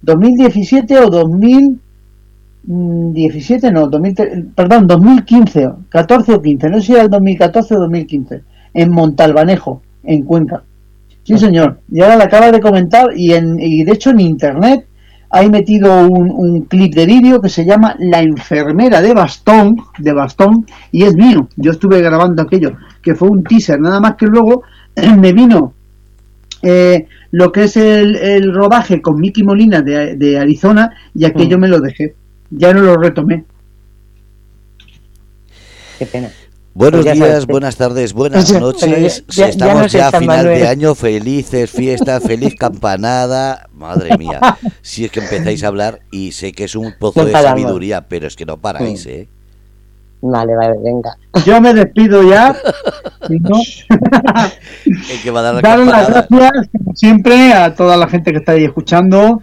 2017 o 2017, no, 2000, perdón, 2015, 14 o 15, no sé si era el 2014 o 2015, en Montalbanejo, en Cuenca. Sí, señor. Y ahora la acaba de comentar y, en, y de hecho en internet hay metido un, clip de vídeo que se llama La enfermera de bastón, de bastón, y es mío. Yo estuve grabando aquello, que fue un teaser, nada más que luego me vino eh, lo que es el, rodaje con Mickey Molina de, Arizona y aquello mm. me lo dejé. Ya no lo retomé. Qué pena. Buenos pues días, buenas tardes, buenas noches. Estamos ya, a final de año, felices fiestas, feliz campanada. Madre mía, si es que empezáis a hablar y sé que es un pozo de sabiduría, pero es que no paráis, ¿eh? Vale, vale, venga. Yo me despido ya. que va a dar Daros las gracias, como siempre, a toda la gente que está ahí escuchando.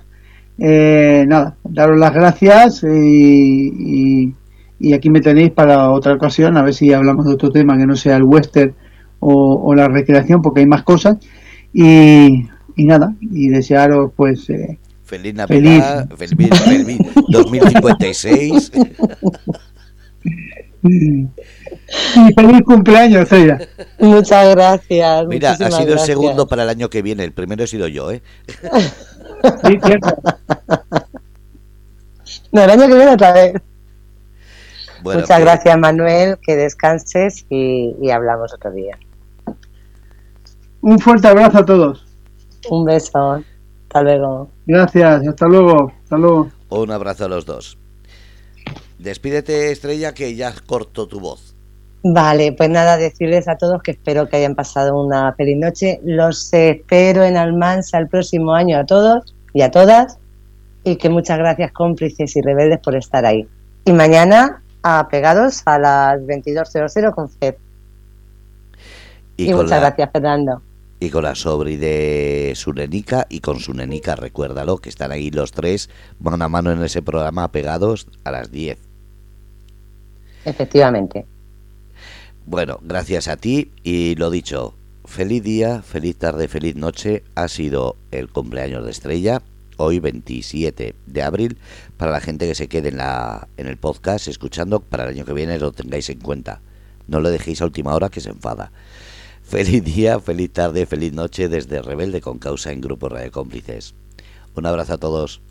Eh, nada, daros las gracias y y aquí me tenéis para otra ocasión, a ver si hablamos de otro tema que no sea el western o, la recreación, porque hay más cosas. Y, nada, y desearos pues... Eh, feliz Navidad, feliz, feliz, 2056. y feliz cumpleaños, ella. Muchas gracias. Mira, ha sido el segundo para el año que viene, el primero he sido yo, ¿eh? Sí, cierto. No, el año que viene otra vez. Muchas pues- gracias, Manuel, que descanses y, hablamos otro día. Un fuerte abrazo a todos. Un beso. Hasta luego. Gracias, hasta luego. Hasta luego. Un abrazo a los dos. Despídete, Estrella, que ya corto tu voz. Vale, pues nada, decirles a todos que espero que hayan pasado una feliz noche. Los espero en Almansa el próximo año a todos y a todas. Y que muchas gracias, cómplices y rebeldes, por estar ahí. Y mañana apegados a las 22.00 con FED. Y, muchas gracias, Fernando. Y con la sobri de su nenica y con su nenica, recuérdalo, que están ahí los tres mano a mano en ese programa apegados a las 10. Efectivamente. Bueno, gracias a ti y lo dicho, feliz día, feliz tarde, feliz noche. Ha sido el cumpleaños de Estrella hoy 27 de abril, para la gente que se quede en, la, en el podcast escuchando, para el año que viene lo tengáis en cuenta. No lo dejéis a última hora que se enfada. Feliz día, feliz tarde, feliz noche desde Rebelde con Causa en Grupo Radio Cómplices. Un abrazo a todos.